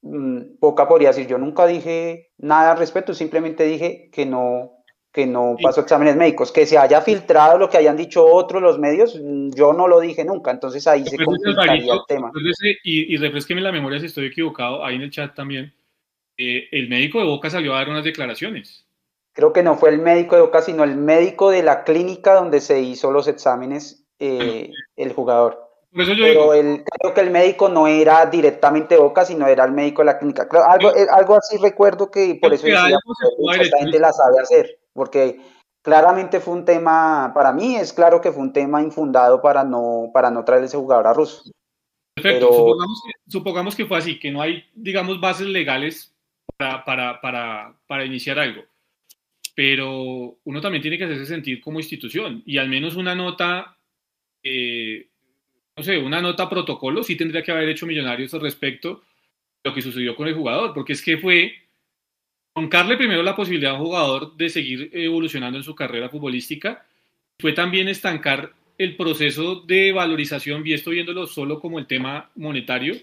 mm, Boca podría decir, yo nunca dije nada al respecto, simplemente dije que no, que no pasó exámenes médicos, que se haya filtrado lo que hayan dicho otros los medios, mm, yo no lo dije nunca, entonces ahí se complicaría el tema. Y, y refresqueme la memoria si estoy equivocado, ahí en el chat también, eh, el médico de Boca salió a dar unas declaraciones. Creo que no fue el médico de Boca, sino el médico de la clínica donde se hizo los exámenes eh, el jugador. Pero el, creo que el médico no era directamente Boca, sino era el médico de la clínica. algo, eh, algo así recuerdo que por eso decía, mucha gente la sabe hacer porque claramente fue un tema, para mí es claro que fue un tema infundado para no, para no traer ese jugador a Russo. Perfecto, supongamos, que, fue así, que no hay, digamos, bases legales para, para, iniciar algo. Pero uno también tiene que hacerse sentir como institución y al menos una nota, eh, no sé, una nota protocolo sí tendría que haber hecho Millonarios al respecto de lo que sucedió con el jugador, porque es que fue Carle primero la posibilidad a un jugador de seguir evolucionando en su carrera futbolística, fue también estancar el proceso de valorización, y esto viéndolo solo como el tema monetario,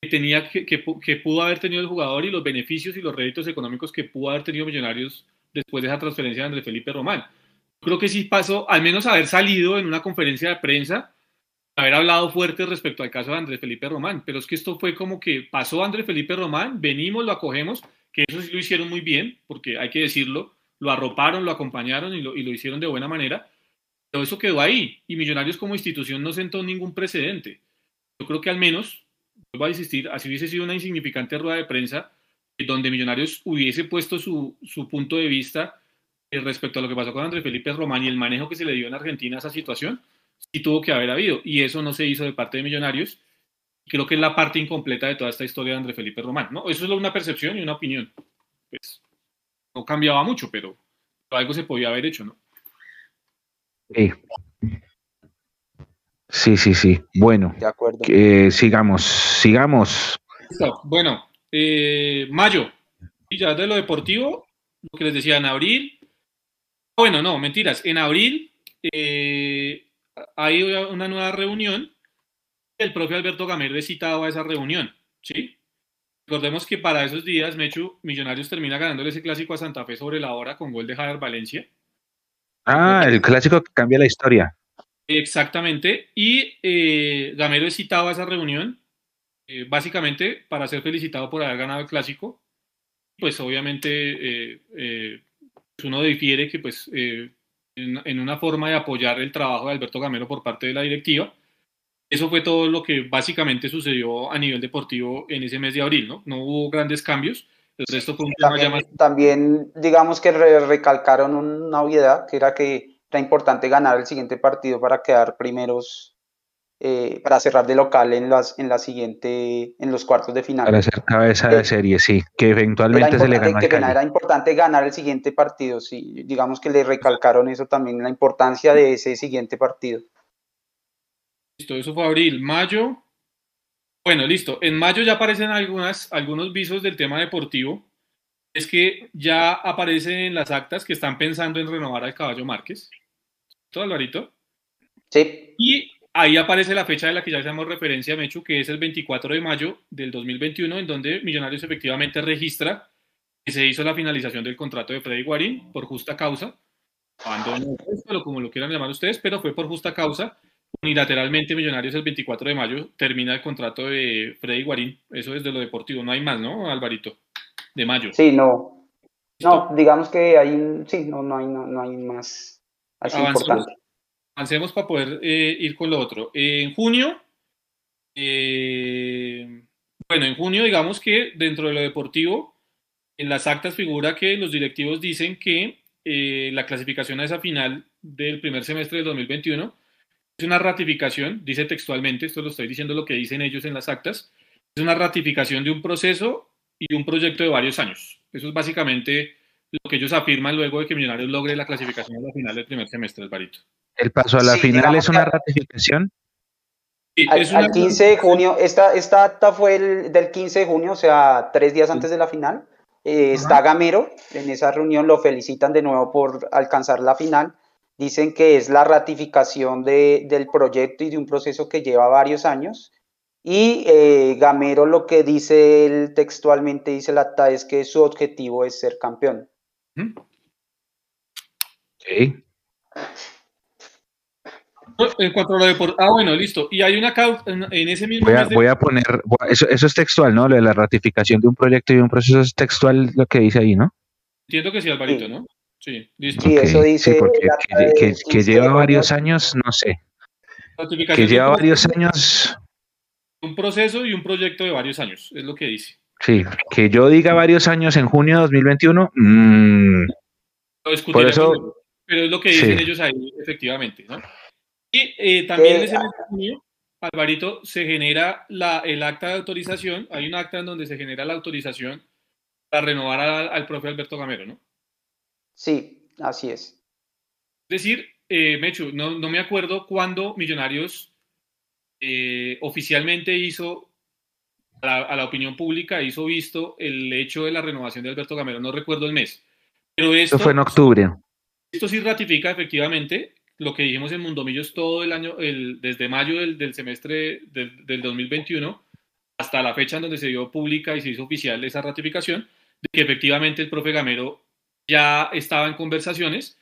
que, tenía, que, que, pudo haber tenido el jugador y los beneficios y los réditos económicos que pudo haber tenido Millonarios después de esa transferencia de Andrés Felipe Román. Creo que sí pasó, al menos haber salido en una conferencia de prensa, haber hablado fuerte respecto al caso de Andrés Felipe Román, pero es que esto fue como que pasó Andrés Felipe Román, venimos, lo acogemos, que eso sí lo hicieron muy bien, porque hay que decirlo, lo arroparon, lo acompañaron y lo, y lo hicieron de buena manera, pero eso quedó ahí y Millonarios como institución no sentó ningún precedente. Yo creo que al menos, vuelvo a insistir, así hubiese sido una insignificante rueda de prensa donde Millonarios hubiese puesto su, su punto de vista eh, respecto a lo que pasó con Andrés Felipe Román y el manejo que se le dio en Argentina a esa situación, sí tuvo que haber habido. Y eso no se hizo de parte de Millonarios creo que es la parte incompleta de toda esta historia de André Felipe Román, ¿no? Eso es una percepción y una opinión. Pues no cambiaba mucho, pero algo se podía haber hecho, ¿no? Sí. Sí, sí, sí. Bueno, de acuerdo. sigamos, sigamos. Bueno, eh, mayo, y ya de lo deportivo, lo que les decía en abril. Bueno, no, mentiras. En abril eh, hay una nueva reunión el propio Alberto Gamero es citado a esa reunión, ¿sí? Recordemos que para esos días, Mechu, Millonarios termina ganándole ese clásico a Santa Fe sobre la hora con gol de Javier Valencia. Ah, el clásico que cambia la historia. Exactamente. Y eh, Gamero es citado a esa reunión, eh, básicamente para ser felicitado por haber ganado el clásico. Pues obviamente eh, pues uno difiere que pues en, en, una forma de apoyar el trabajo de Alberto Gamero por parte de la directiva eso fue todo lo que básicamente sucedió a nivel deportivo en ese mes de abril, ¿no? No hubo grandes cambios. El resto fue un tema también, también, digamos que recalcaron una obviedad, que era que era importante ganar el siguiente partido para quedar primeros eh, para cerrar de local en las en la siguiente en los cuartos de final. Para ser cabeza de serie, sí, que eventualmente se le ganó que Era importante ganar el siguiente partido, sí, digamos que le recalcaron eso también la importancia de ese siguiente partido. Listo, eso fue abril, mayo. Bueno, listo. En mayo ya aparecen algunas algunos visos del tema deportivo. Es que ya aparece en las actas que están pensando en renovar al Caballo Márquez. ¿Todo, Alvarito? Sí. Y ahí aparece la fecha de la que ya hacemos referencia, Mechu, que es el 24 de mayo del 2021, en donde Millonarios efectivamente registra que se hizo la finalización del contrato de Freddy Guarín por justa causa, abandono como lo quieran llamar ustedes, pero fue por justa causa. Unilateralmente Millonarios el 24 de mayo termina el contrato de Freddy Guarín, eso es de lo deportivo, no hay más, ¿no, Alvarito? De mayo. Sí, no. No, digamos que hay, sí, no, no hay, no, hay más así importante avancemos para poder eh, ir con lo otro. en junio, eh, bueno, en junio digamos que dentro de lo deportivo, en las actas figura que los directivos dicen que eh, la clasificación a esa final del primer semestre del 2021 es una ratificación, dice textualmente, esto lo estoy diciendo lo que dicen ellos en las actas, es una ratificación de un proceso y un proyecto de varios años. Eso es básicamente lo que ellos afirman luego de que Millonarios logre la clasificación a la final del primer semestre, Alvarito. ¿El paso a la final es una ratificación? Sí, al, 15 de junio, esta, esta acta fue el, del 15 de junio, o sea, tres días antes de la final. Eh, está Gamero, en esa reunión lo felicitan de nuevo por alcanzar la final. Dicen que es la ratificación de, del proyecto y de un proceso que lleva varios años. Y eh, Gamero lo que dice él textualmente, dice la acta, es que su objetivo es ser campeón. Ok. En cuanto a lo de Ah, bueno, listo. Y hay una causa en, ese mismo. Voy a, voy a poner. Eso, eso, es textual, ¿no? Lo de la ratificación de un proyecto y un proceso es textual lo que dice ahí, ¿no? Entiendo que sí, Alvarito, ¿no? Sí, listo. Sí, eso dice. Sí, porque que, que, lleva varios años, no sé. Que lleva varios años. Un proceso y un proyecto de varios años, es lo que dice. Sí, que yo diga varios años en junio de 2021. Mmm, por eso. Pero es lo que dicen ellos ahí, efectivamente, ¿no? Y eh, también en ese junio, Alvarito, se genera la, el acta de autorización. Hay un acta en donde se genera la autorización para renovar al, profe Alberto Gamero, ¿no? Sí, así es. Es decir, eh, Mechu, no, no, me acuerdo cuándo Millonarios eh, oficialmente hizo a la, opinión pública, hizo visto el hecho de la renovación de Alberto Gamero. No recuerdo el mes. Pero esto, fue en octubre. Esto sí ratifica efectivamente lo que dijimos en Mundomillos todo el año, el, desde mayo del, semestre del, del, 2021 hasta la fecha en donde se dio pública y se hizo oficial esa ratificación, de que efectivamente el profe Gamero ya estaba en conversaciones,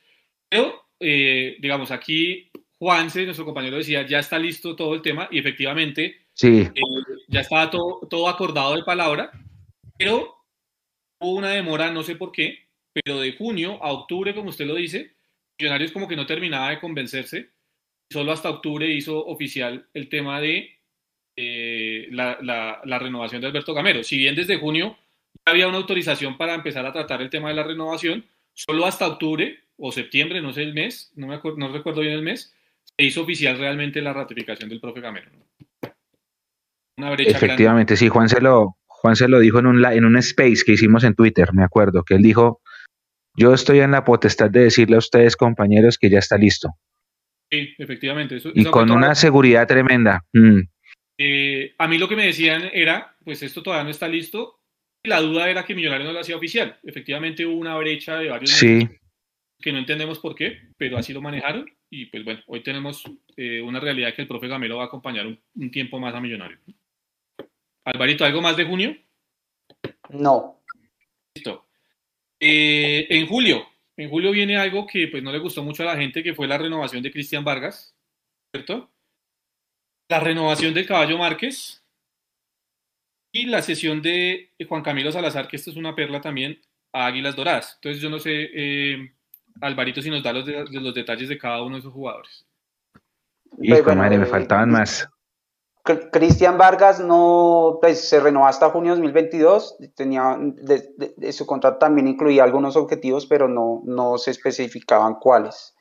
pero eh, digamos aquí Juanse, nuestro compañero, decía, ya está listo todo el tema y efectivamente sí. Eh, ya estaba todo, todo acordado de palabra, pero hubo una demora, no sé por qué, pero de junio a octubre, como usted lo dice, Millonarios como que no terminaba de convencerse. Solo hasta octubre hizo oficial el tema de eh, la, renovación de Alberto Gamero. Si bien desde junio había una autorización para empezar a tratar el tema de la renovación, solo hasta octubre o septiembre, no sé el mes, no, me acuerdo, no recuerdo bien el mes, se hizo oficial realmente la ratificación del profe Gamero. Efectivamente, sí, Juan se lo, Juan se lo dijo en un, en un space que hicimos en Twitter, me acuerdo, que él dijo, yo estoy en la potestad de decirle a ustedes, compañeros, que ya está listo. Sí, efectivamente. y con una seguridad tremenda. Mm. Eh, a mí lo que me decían era, pues esto todavía no está listo. Y la duda era que Millonarios no lo hacía oficial. Efectivamente hubo una brecha de varios sí. que no entendemos por qué, pero así lo manejaron. Y pues bueno, hoy tenemos eh, una realidad que el profe Gamero va a acompañar un, tiempo más a Millonarios. Alvarito, ¿algo más de junio? No. Listo. Eh, en julio, en julio viene algo que pues no le gustó mucho a la gente, que fue la renovación de Cristian Vargas, ¿cierto? La renovación del Caballo Márquez y la sesión de Juan Camilo Salazar, que esto es una perla también, a Águilas Doradas. Entonces yo no sé, eh, Alvarito, si nos da los, los detalles de cada uno de esos jugadores. Y pues, madre, me faltaban más. Cristian Vargas no, pues se renovó hasta junio de 2022, tenía, su contrato también incluía algunos objetivos, pero no, no se especificaban cuáles.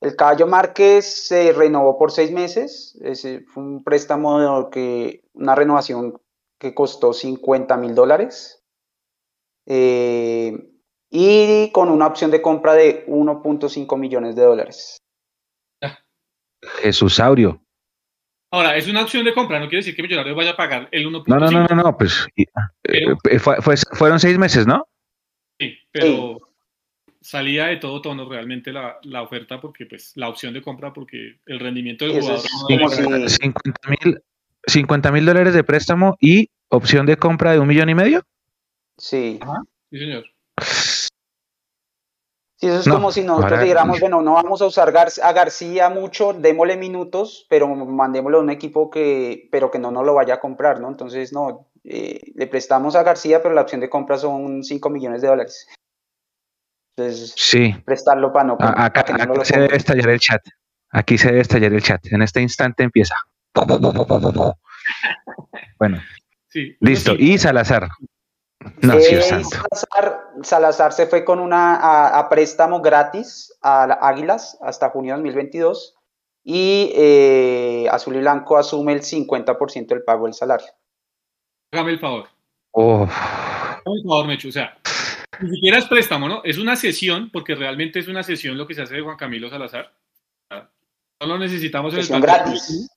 El Caballo Márquez se renovó por seis meses, ese fue un préstamo que, una renovación que costó 50 mil dólares. Eh, y con una opción de compra de 1.5 millones de dólares. Jesús Aurio. Ahora, es una opción de compra, no quiere decir que Millonarios vaya a pagar el 1.5. No, no, no, no, pues eh, eh, fueron seis meses, ¿no? Sí, pero salía de todo tono realmente la, oferta porque, pues, la opción de compra porque el rendimiento del jugador... 50 mil dólares de préstamo y opción de compra de un millón y medio. Sí. sí, señor. Sí, eso es como si nosotros dijéramos, bueno, no vamos a usar a García mucho, démosle minutos, pero mandémosle a un equipo que, pero que no nos lo vaya a comprar, ¿no? Entonces, no, eh, le prestamos a García, pero la opción de compra son 5 millones de dólares. Entonces, sí. prestarlo para no. acá, se debe estallar el chat. Aquí se debe estallar el chat. En este instante empieza. Bueno. Sí, Listo. Y Salazar. No, eh, Salazar, se fue con una a, préstamo gratis a Águilas hasta junio de 2022 y eh, Azul y Blanco asume el 50% del pago del salario. Hágame el favor. Hágame el favor, Mecho. O sea, ni siquiera es préstamo, ¿no? Es una sesión, porque realmente es una sesión lo que se hace de Juan Camilo Salazar. No lo necesitamos en el gratis.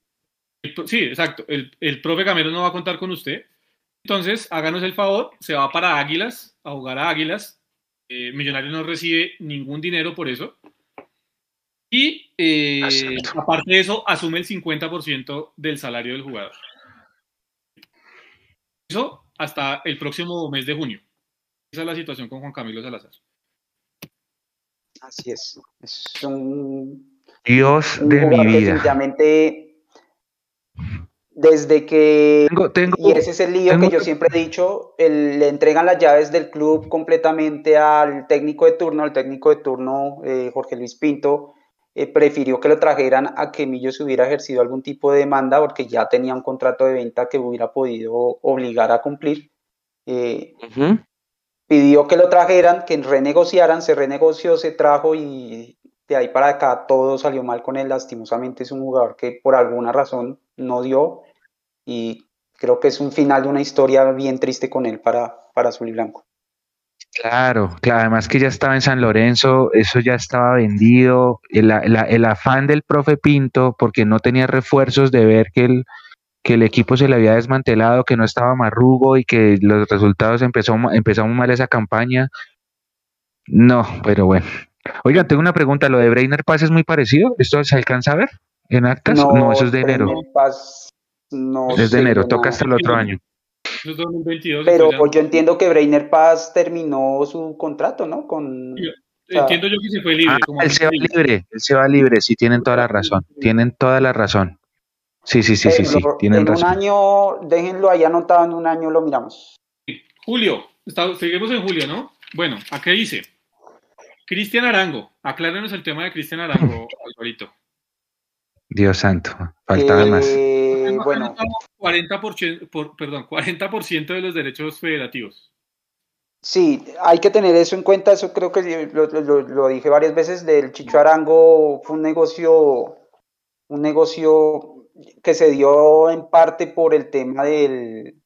Sí, exacto. El, el profe Camilo no va a contar con usted entonces, háganos el favor, se va para Águilas, a jugar a Águilas. Eh, Millonario no recibe ningún dinero por eso. Y eh, aparte de eso, asume el 50% del salario del jugador. Eso hasta el próximo mes de junio. Esa es la situación con Juan Camilo Salazar. Así es. Es un, Dios de mi vida desde que y ese es el lío que yo siempre he dicho le entregan las llaves del club completamente al técnico de turno el técnico de turno eh, Jorge Luis Pinto eh, prefirió que lo trajeran a que Millo se hubiera ejercido algún tipo de demanda porque ya tenía un contrato de venta que hubiera podido obligar a cumplir. Eh, pidió que lo trajeran que renegociaran se renegoció se trajo y de ahí para acá todo salió mal con él. Lastimosamente es un jugador que por alguna razón no dio y creo que es un final de una historia bien triste con él para, para Azul y Blanco. Claro, claro, además que ya estaba en San Lorenzo, eso ya estaba vendido, el, el, afán del profe Pinto, porque no tenía refuerzos de ver que el, que el equipo se le había desmantelado, que no estaba marrugo y que los resultados empezó, empezó muy mal esa campaña. No, pero bueno. Oigan, tengo una pregunta, ¿lo de Brainer Paz es muy parecido? ¿Esto se alcanza a ver en actas? No, eso es de enero. No Desde enero, toca hasta el otro año. Pero pues yo entiendo que Brainer Paz terminó su contrato, ¿no? Con, entiendo yo que se fue libre. Ah, él se va libre, él se va libre, sí, tienen toda la razón, tienen toda la razón. Sí, sí, sí, sí, sí, tienen en un año, déjenlo ahí anotado, en un año lo miramos. Julio, seguimos en julio, ¿no? Bueno, ¿a qué dice? Cristian Arango, aclárenos el tema de Cristian Arango, [laughs] Alvarito. Dios santo, faltaba más. Eh, bueno, 40%, por, perdón, 40% de los derechos federativos. Sí, hay que tener eso en cuenta, eso creo que lo, dije varias veces, del Chicho Arango fue un negocio, un negocio que se dio en parte por el tema del,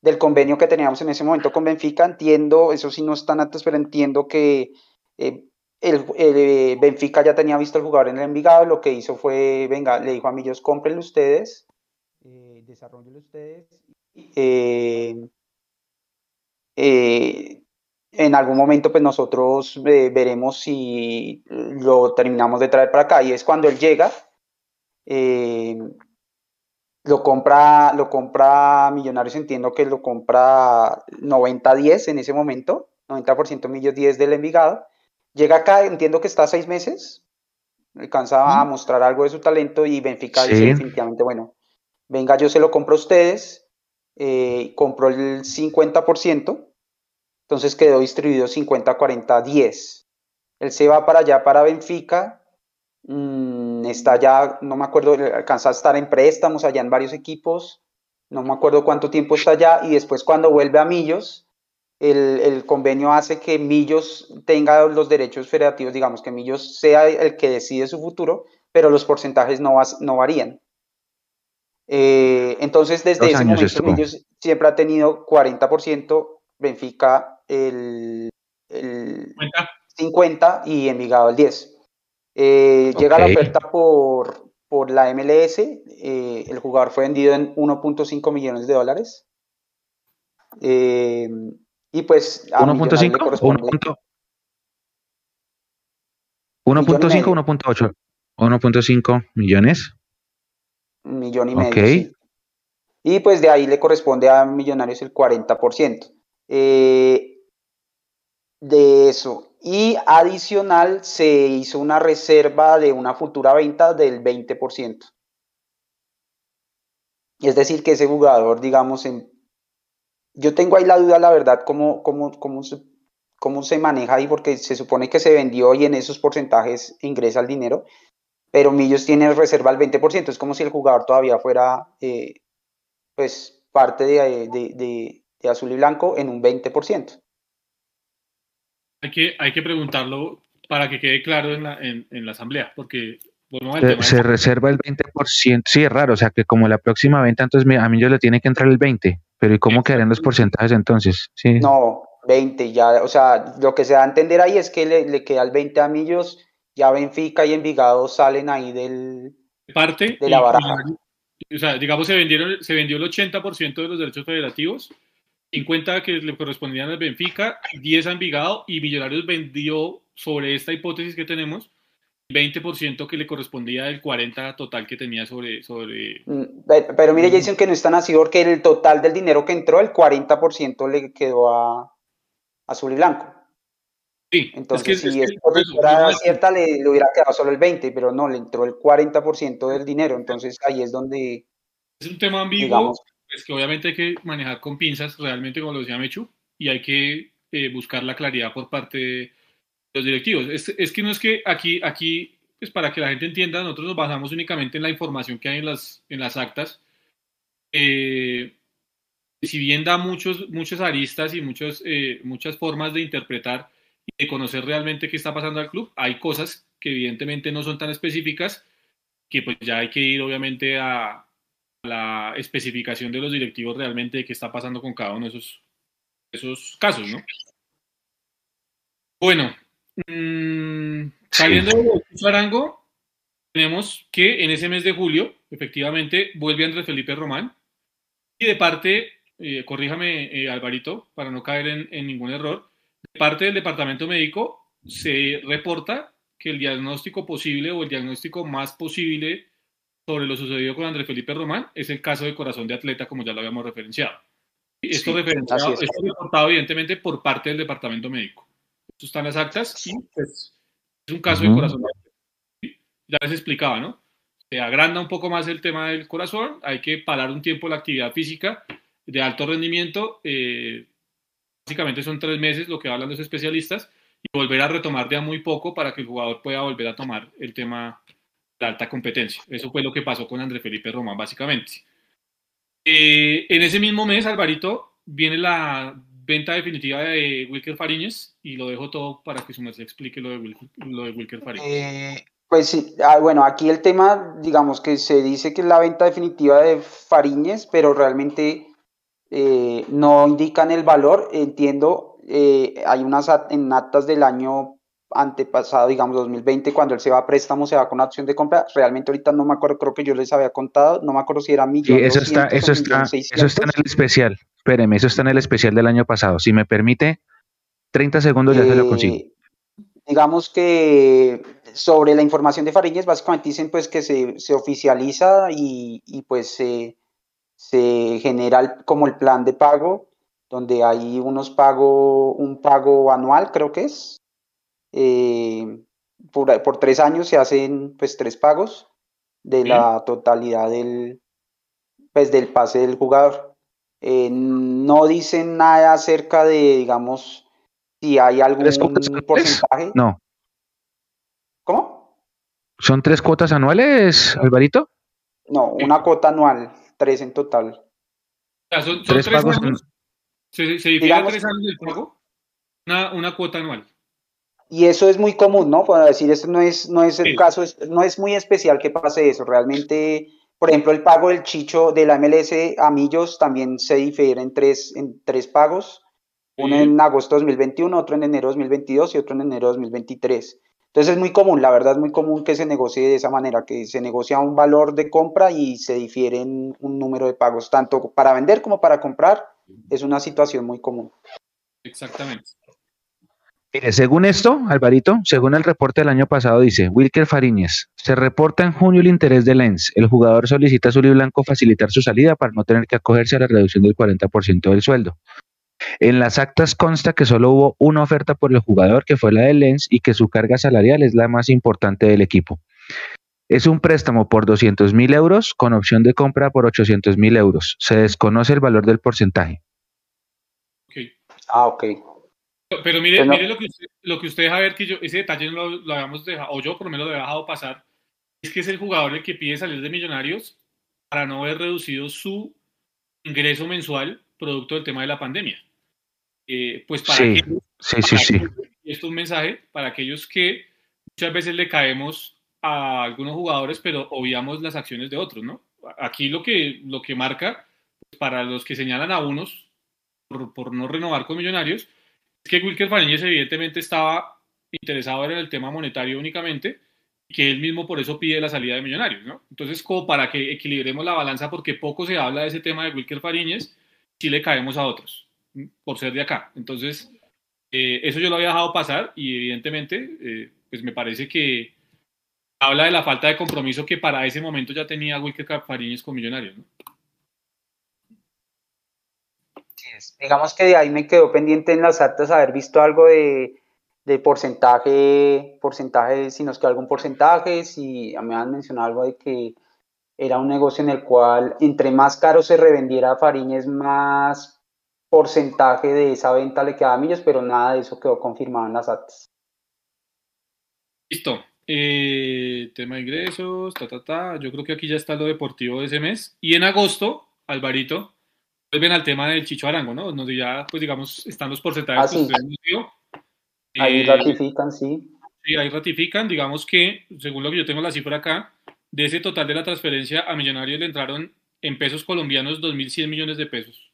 del convenio que teníamos en ese momento con Benfica, entiendo, eso sí no están antes, pero entiendo que eh, el, eh, Benfica ya tenía visto el jugador en el Envigado, lo que hizo fue, venga, le dijo a Millos, cómprenlo ustedes, eh, desarrollenlo ustedes. Eh, eh, en algún momento, pues nosotros veremos si lo terminamos de traer para acá. Y es cuando él llega, lo compra, lo compra Millonarios, entiendo que lo compra 90-10 en ese momento, 90% Millos 10 del Envigado Llega acá, entiendo que está seis meses, alcanza a mostrar algo de su talento y Benfica dice definitivamente, bueno, venga, yo se lo compro a ustedes, eh, compró el 50%, entonces quedó distribuido 50, 40, 10. Él se va para allá, para Benfica, mm, está ya, no me acuerdo, alcanza a estar en préstamos allá en varios equipos, no me acuerdo cuánto tiempo está allá, y después cuando vuelve a Millos, el, convenio hace que Millos tenga los derechos federativos, digamos que Millos sea el que decide su futuro, pero los porcentajes no, no varían. Eh, entonces, desde ese momento, Millos siempre ha tenido 40%, Benfica el, el 50 y Envigado el 10. Eh, llega la oferta por, por la MLS, eh, el jugador fue vendido en 1.5 millones de dólares. Y pues. 1.5 1.5 1.8 1.5 millones. Un millón y medio. Y pues de ahí le corresponde a Millonarios el 40%. Eh, de eso. Y adicional se hizo una reserva de una futura venta del 20%. Es decir, que ese jugador, digamos, en yo tengo ahí la duda, la verdad, cómo, cómo, cómo, se, cómo se maneja ahí, porque se supone que se vendió y en esos porcentajes ingresa el dinero, pero Millos tiene reserva al 20%, es como si el jugador todavía fuera eh, pues parte de, de, de, azul y blanco en un 20%. Hay que, hay que preguntarlo para que quede claro en la, en, en la asamblea, porque se, reserva el 20%. Sí, es raro. O sea, que como la próxima venta, entonces a mí yo le tiene que entrar el 20%. Pero ¿y cómo quedarían los porcentajes entonces? Sí. No, 20 ya. O sea, lo que se da a entender ahí es que le, queda el 20 a Millos. Ya Benfica y Envigado salen ahí del, parte de la baraja. o sea, digamos, se, vendieron, se vendió el 80% de los derechos federativos. 50 que le correspondían al Benfica, 10 a Envigado y Millonarios vendió sobre esta hipótesis que tenemos 20% que le correspondía del 40 total que tenía sobre... sobre... Mm, pero mire, Jason, que no es tan así porque el total del dinero que entró, el 40% le quedó a azul y blanco. Sí, entonces si es fuera cierta le, le, hubiera quedado solo el 20, pero no, le entró el 40% del dinero, entonces ahí es donde... Es un tema ambiguo, es que obviamente hay que manejar con pinzas, realmente como lo decía Mechu, y hay que eh, buscar la claridad por parte de los directivos. Es, que no es que aquí, aquí, pues para que la gente entienda, nosotros nos basamos únicamente en la información que hay en las, en las actas. Eh, si bien da muchos, muchas aristas y muchos, eh, muchas formas de interpretar y de conocer realmente qué está pasando al club, hay cosas que evidentemente no son tan específicas, que pues ya hay que ir obviamente a, la especificación de los directivos realmente de qué está pasando con cada uno de esos, esos casos, ¿no? Bueno, Mm, saliendo de Arango, tenemos que en ese mes de julio, efectivamente, vuelve Andrés Felipe Román. Y de parte, eh, corríjame eh, Alvarito, para no caer en, en, ningún error, de parte del departamento médico se reporta que el diagnóstico posible o el diagnóstico más posible sobre lo sucedido con Andrés Felipe Román es el caso de corazón de atleta, como ya lo habíamos referenciado. Esto, referenciado, esto reportado evidentemente por parte del departamento médico están las actas y pues es un caso de corazón. Ya les explicaba, ¿no? Se agranda un poco más el tema del corazón, hay que parar un tiempo la actividad física de alto rendimiento, eh, básicamente son tres meses lo que hablan los especialistas, y volver a retomar de a muy poco para que el jugador pueda volver a tomar el tema de alta competencia. Eso fue lo que pasó con André Felipe Román, básicamente. Eh, en ese mismo mes, Alvarito, viene la venta definitiva de Wilker Fariñez y lo dejo todo para que su merced explique lo de, Wilker, Fariñez. Eh, pues sí, ah, bueno, aquí el tema, digamos que se dice que es la venta definitiva de Fariñez, pero realmente eh, no indican el valor. Entiendo, eh, hay unas en actas del año antepasado, digamos 2020, cuando él se va a préstamo, se va con opción de compra. Realmente ahorita no me acuerdo, creo que yo les había contado, no me acuerdo si era millón. Sí, eso está, eso está, eso está en el especial. Espéreme, eso está en el especial del año pasado. Si me permite, 30 segundos ya se lo consigo. Eh, digamos que sobre la información de Fariñez, básicamente dicen pues que se, se oficializa y, y pues se, se genera como el plan de pago, donde hay unos pago, un pago anual, creo que es, eh, por, por, tres años se hacen pues tres pagos de la totalidad del, pues, del pase del jugador. Eh, no dicen nada acerca de, digamos, si hay algún porcentaje. No. ¿Cómo? ¿Son tres cuotas anuales, Alvarito? No, una cuota anual, tres en total. son, tres, pagos. ¿Se, se tres años del pago? Una, una cuota anual. Y eso es muy común, ¿no? Para decir, esto no es, no es el caso, no es muy especial que pase eso. Realmente, por ejemplo, el pago del Chicho de la MLS a Millos también se difiere en tres, en tres pagos. Uno en agosto de 2021, otro en enero de 2022 y otro en enero de 2023. Entonces es muy común, la verdad es muy común que se negocie de esa manera, que se negocia un valor de compra y se difieren un número de pagos, tanto para vender como para comprar. Es una situación muy común. Exactamente. Mire, según esto, Alvarito, según el reporte del año pasado, dice Wilker Fariñez, se reporta en junio el interés de Lens. El jugador solicita a Azul y Blanco facilitar su salida para no tener que acogerse a la reducción del 40% del sueldo. En las actas consta que solo hubo una oferta por el jugador, que fue la de Lens, y que su carga salarial es la más importante del equipo. Es un préstamo por 200 mil euros con opción de compra por 800 mil euros. Se desconoce el valor del porcentaje. Ah, ok. Pero mire, mire lo, que usted, lo que usted deja ver, que yo, ese detalle no lo, habíamos dejado, o yo por lo menos lo he dejado pasar, es que es el jugador el que pide salir de Millonarios para no haber reducido su ingreso mensual producto del tema de la pandemia. Eh, pues para sí, sí, sí, sí. Esto es un mensaje para aquellos que muchas veces le caemos a algunos jugadores, pero obviamos las acciones de otros, ¿no? Aquí lo que, lo que marca, pues para los que señalan a unos por, por no renovar con Millonarios, que Wilker Fariñez evidentemente estaba interesado en el tema monetario únicamente que él mismo por eso pide la salida de Millonarios, ¿no? Entonces, como para que equilibremos la balanza, porque poco se habla de ese tema de Wilker Fariñez, si le caemos a otros, por ser de acá. Entonces, eh, eso yo lo había dejado pasar y evidentemente, eh, pues me parece que habla de la falta de compromiso que para ese momento ya tenía Wilker Fariñez con Millonarios, ¿no? Digamos que de ahí me quedó pendiente en las actas haber visto algo de, porcentaje, porcentaje, si nos queda algún porcentaje, si me han mencionado algo de que era un negocio en el cual entre más caro se revendiera Fariñez, más porcentaje de esa venta le quedaba a Millos, pero nada de eso quedó confirmado en las actas. Listo. Eh, tema de ingresos, ta, ta, ta. Yo creo que aquí ya está lo deportivo de ese mes. Y en agosto, Alvarito, vuelven al tema del Chicho Arango, ¿no? Donde ya, pues digamos, están los porcentajes ah, que Ahí eh, ratifican, sí. Sí, ahí ratifican, digamos que, según lo que yo tengo la cifra acá, de ese total de la transferencia a Millonarios le entraron en pesos colombianos 2.100 millones de pesos.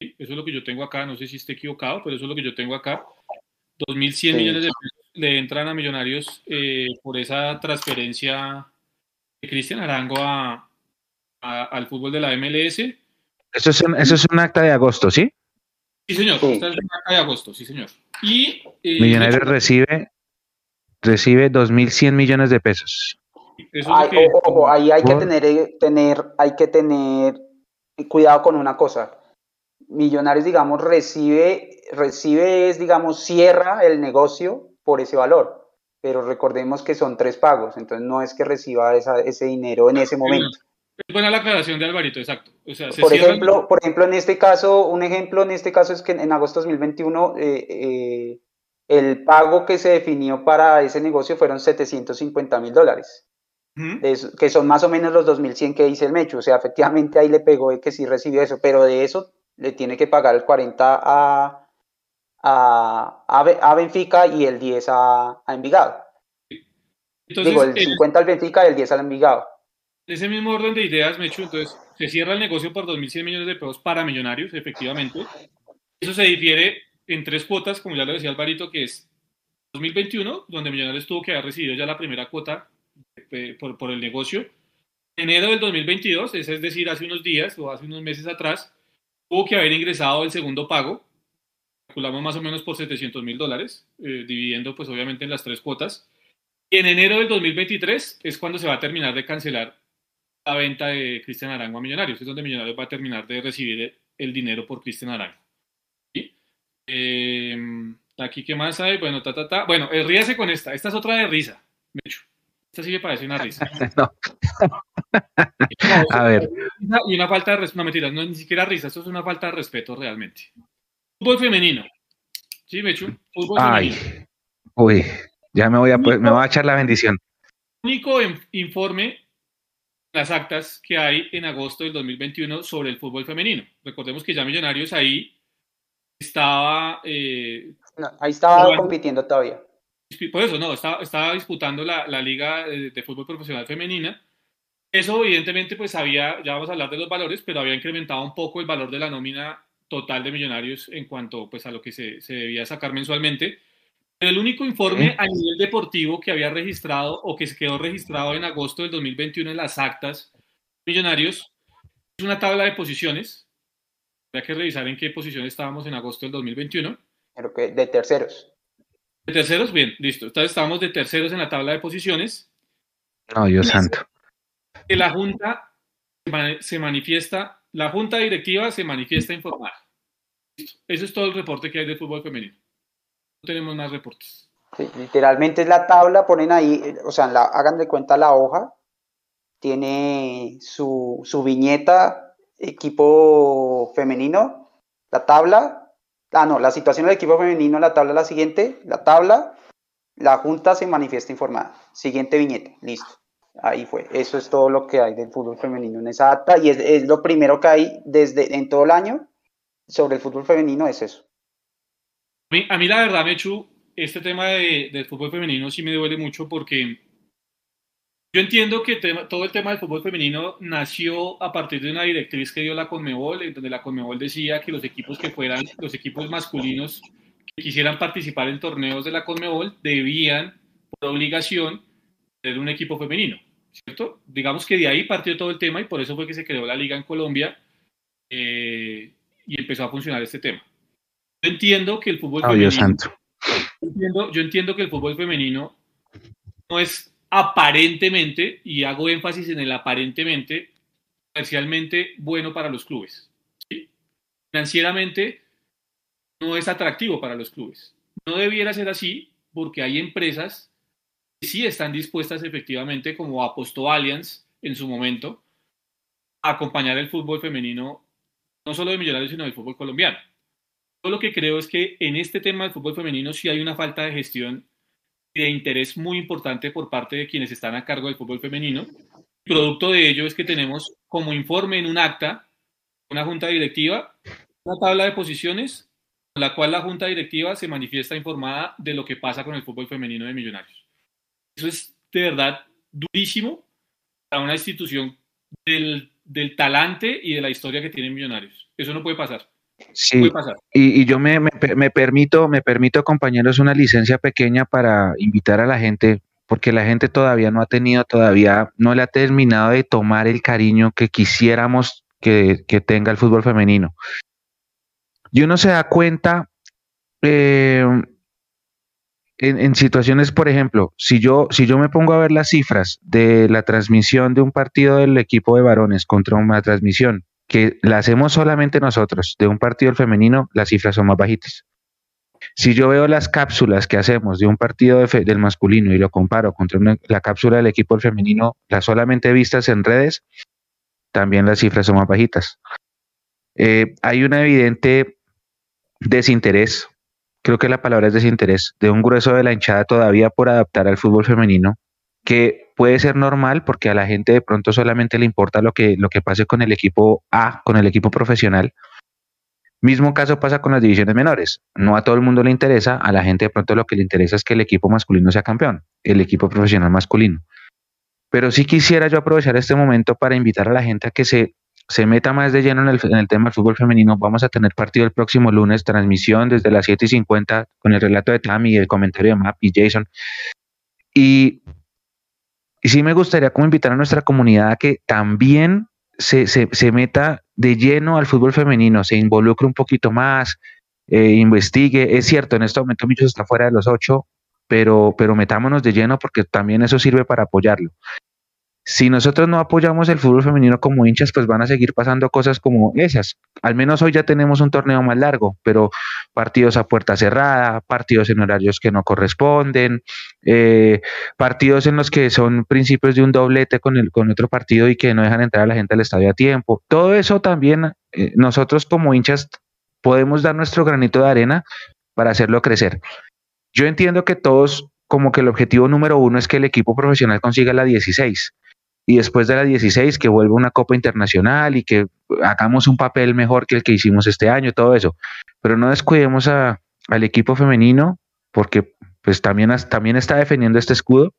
Eso es lo que yo tengo acá, no sé si esté equivocado, pero eso es lo que yo tengo acá. 2.100 millones de pesos le entran a Millonarios eh, por esa transferencia de Cristian Arango al fútbol de la MLS eso es, un, eso es un acta de agosto, ¿sí? Sí, señor. es un acta de agosto, sí, señor. Y, eh, Millonarios recibe, recibe 2.100 millones de pesos. ojo, ahí hay que tener, eh, tener, hay que tener cuidado con una cosa. Millonarios, digamos, recibe, recibe, digamos, cierra el negocio por ese valor, pero recordemos que son tres pagos, entonces no es que reciba ese dinero en ese momento. Es buena la aclaración de Alvarito, exacto. por, ejemplo, por ejemplo, en este caso, un ejemplo en este caso es que en agosto de 2021 eh, eh, el pago que se definió para ese negocio fueron 750 mil dólares, que son más o menos los 2.100 que dice el Mecho. O sea, efectivamente ahí le pegó de que sí recibió eso, pero de eso le tiene que pagar el 40 a, a, a Benfica y el 10 a, a Envigado. Digo, el 50 al Benfica y el 10 al Envigado ese mismo orden de ideas, Mechu, entonces se cierra el negocio por 2.100 millones de pesos para millonarios, efectivamente. Eso se difiere en tres cuotas, como ya lo decía Alvarito, que es 2021, donde Millonarios tuvo que haber recibido ya la primera cuota eh, por, el negocio. Enero del 2022, es decir, hace unos días o hace unos meses atrás, tuvo que haber ingresado el segundo pago, calculamos más o menos por 700 mil dólares, eh, dividiendo pues obviamente en las tres cuotas. Y en enero del 2023 es cuando se va a terminar de cancelar venta de Cristian Arango a Millonarios. Es donde Millonarios va a terminar de recibir el dinero por Cristian Arango. Em, aquí, ¿qué más hay? Bueno, ta, ta, ta. Bueno, eh, ríase con esta. Esta es otra de risa. Esta sí me parece una risa. [laughs] [laughs] a ver. Y una falta de respeto. No, mentira, no ni siquiera risa. Esto es una falta de respeto realmente. Fútbol femenino. ¿Sí, Mechu? Fútbol Ay. Uy, ya me voy a, me voy a echar la bendición. único informe, las actas que hay en agosto del 2021 sobre el fútbol femenino. Recordemos que ya Millonarios ahí estaba... Eh, ahí estaba compitiendo todavía. Por eso, no, estaba, estaba disputando la, la Liga de, Fútbol Profesional Femenina. Eso, evidentemente, pues había, ya vamos a hablar de los valores, pero había incrementado un poco el valor de la nómina total de Millonarios en cuanto pues, a lo que se, se debía sacar mensualmente. El único informe a nivel deportivo que había registrado o que se quedó registrado en agosto del 2021 en las actas Millonarios es una tabla de posiciones. Habría que revisar en qué posición estábamos en agosto del 2021. Pero que de terceros. De terceros, bien, listo. Entonces estábamos de terceros en la tabla de posiciones. No, Dios santo. Que la Junta se manifiesta, la Junta Directiva se manifiesta informada. Eso es todo el reporte que hay del fútbol femenino tenemos más reportes. literalmente es la tabla, ponen ahí, o sea, la, hagan de cuenta la hoja, tiene su, su viñeta, equipo femenino, la tabla, ah, no, la situación del equipo femenino, la tabla la siguiente, la tabla, la junta se manifiesta informada, siguiente viñeta, listo. Ahí fue, eso es todo lo que hay del fútbol femenino en esa acta y es, es lo primero que hay desde en todo el año sobre el fútbol femenino, es eso. A mí, la verdad, Mechu, este tema de, del fútbol femenino sí me duele mucho porque yo entiendo que todo el tema del fútbol femenino nació a partir de una directriz que dio la Conmebol, donde la Conmebol decía que los equipos que fueran, los equipos masculinos que quisieran participar en torneos de la Conmebol debían, por obligación, tener un equipo femenino, ¿cierto? Digamos que de ahí partió todo el tema y por eso fue que se creó la liga en Colombia eh, y empezó a funcionar este tema. Yo entiendo que el fútbol femenino. Yo entiendo, que el fútbol femenino no es aparentemente, y hago énfasis en el aparentemente, comercialmente bueno para los clubes. Financieramente no es atractivo para los clubes. No debiera ser así porque hay empresas que sí están dispuestas efectivamente, como apostó Allianz en su momento, a acompañar el fútbol femenino, no solo de Millonarios, sino del fútbol colombiano. Yo lo que creo es que en este tema del fútbol femenino sí hay una falta de gestión y de interés muy importante por parte de quienes están a cargo del fútbol femenino. Producto de ello es que tenemos como informe en un acta, una junta directiva, una tabla de posiciones con la cual la junta directiva se manifiesta informada de lo que pasa con el fútbol femenino de Millonarios. Eso es de verdad durísimo para una institución del, del talante y de la historia que tienen Millonarios. Eso no puede pasar. Sí, y, yo me, me, permito, me permito, compañeros, una licencia pequeña para invitar a la gente, porque la gente todavía no ha tenido, todavía no le ha terminado de tomar el cariño que quisiéramos que, tenga el fútbol femenino. Y uno se da cuenta eh, en, en, situaciones, por ejemplo, si yo, si yo me pongo a ver las cifras de la transmisión de un partido del equipo de varones contra una transmisión que la hacemos solamente nosotros de un partido femenino, las cifras son más bajitas. Si yo veo las cápsulas que hacemos de un partido del masculino y lo comparo contra la cápsula del equipo del femenino, las solamente vistas en redes, también las cifras son más bajitas. Eh, hay un evidente desinterés, creo que la palabra es desinterés, de un grueso de la hinchada todavía por adaptar al fútbol femenino que puede ser normal porque a la gente de pronto solamente le importa lo que, lo que pase con el equipo A, con el equipo profesional. Mismo caso pasa con las divisiones menores. No a todo el mundo le interesa, a la gente de pronto lo que le interesa es que el equipo masculino sea campeón, el equipo profesional masculino. Pero sí quisiera yo aprovechar este momento para invitar a la gente a que se, se meta más de lleno en el, en el tema del fútbol femenino. Vamos a tener partido el próximo lunes, transmisión desde las 7 y 50 con el relato de Tammy y el comentario de Map y Jason. Y y sí me gustaría como invitar a nuestra comunidad a que también se, se, meta de lleno al fútbol femenino, se involucre un poquito más, eh, investigue. Es cierto, en este momento muchos está fuera de los ocho, pero, pero metámonos de lleno porque también eso sirve para apoyarlo si nosotros no apoyamos el fútbol femenino como hinchas, pues van a seguir pasando cosas como esas. Al menos hoy ya tenemos un torneo más largo, pero partidos a puerta cerrada, partidos en horarios que no corresponden, eh, partidos en los que son principios de un doblete con, el, con otro partido y que no dejan entrar a la gente al estadio a tiempo. Todo eso también eh, nosotros como hinchas podemos dar nuestro granito de arena para hacerlo crecer. Yo entiendo que todos como que el objetivo número uno es que el equipo profesional consiga la 16 y después de la 16 que vuelva una Copa Internacional y que hagamos un papel mejor que el que hicimos este año, todo eso. Pero no descuidemos a, al equipo femenino porque pues también, también está defendiendo este escudo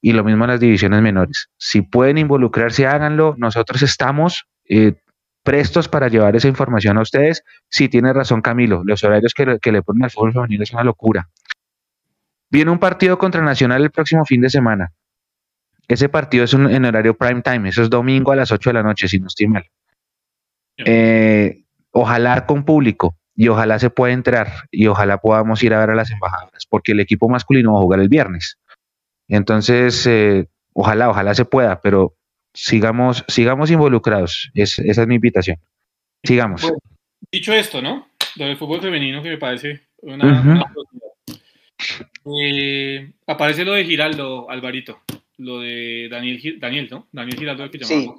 y lo mismo en las divisiones menores. Si pueden involucrarse, háganlo. Nosotros estamos eh, prestos para llevar esa información a ustedes. Si tiene razón Camilo, los horarios que, que le ponen al fútbol femenino es una locura. Viene un partido contra Nacional el próximo fin de semana. Ese partido es un, en horario prime time, eso es domingo a las 8 de la noche, si no estoy mal. Eh, ojalá con público y ojalá se pueda entrar y ojalá podamos ir a ver a las embajadoras, porque el equipo masculino va a jugar el viernes. Entonces, eh, ojalá, ojalá se pueda, pero sigamos, sigamos involucrados. esa es mi invitación. Sigamos. dicho esto, ¿no? Lo del fútbol femenino que me parece una, eh, aparece lo de Giraldo, Alvarito, lo de Daniel, Daniel ¿no? Daniel Giraldo, que sí.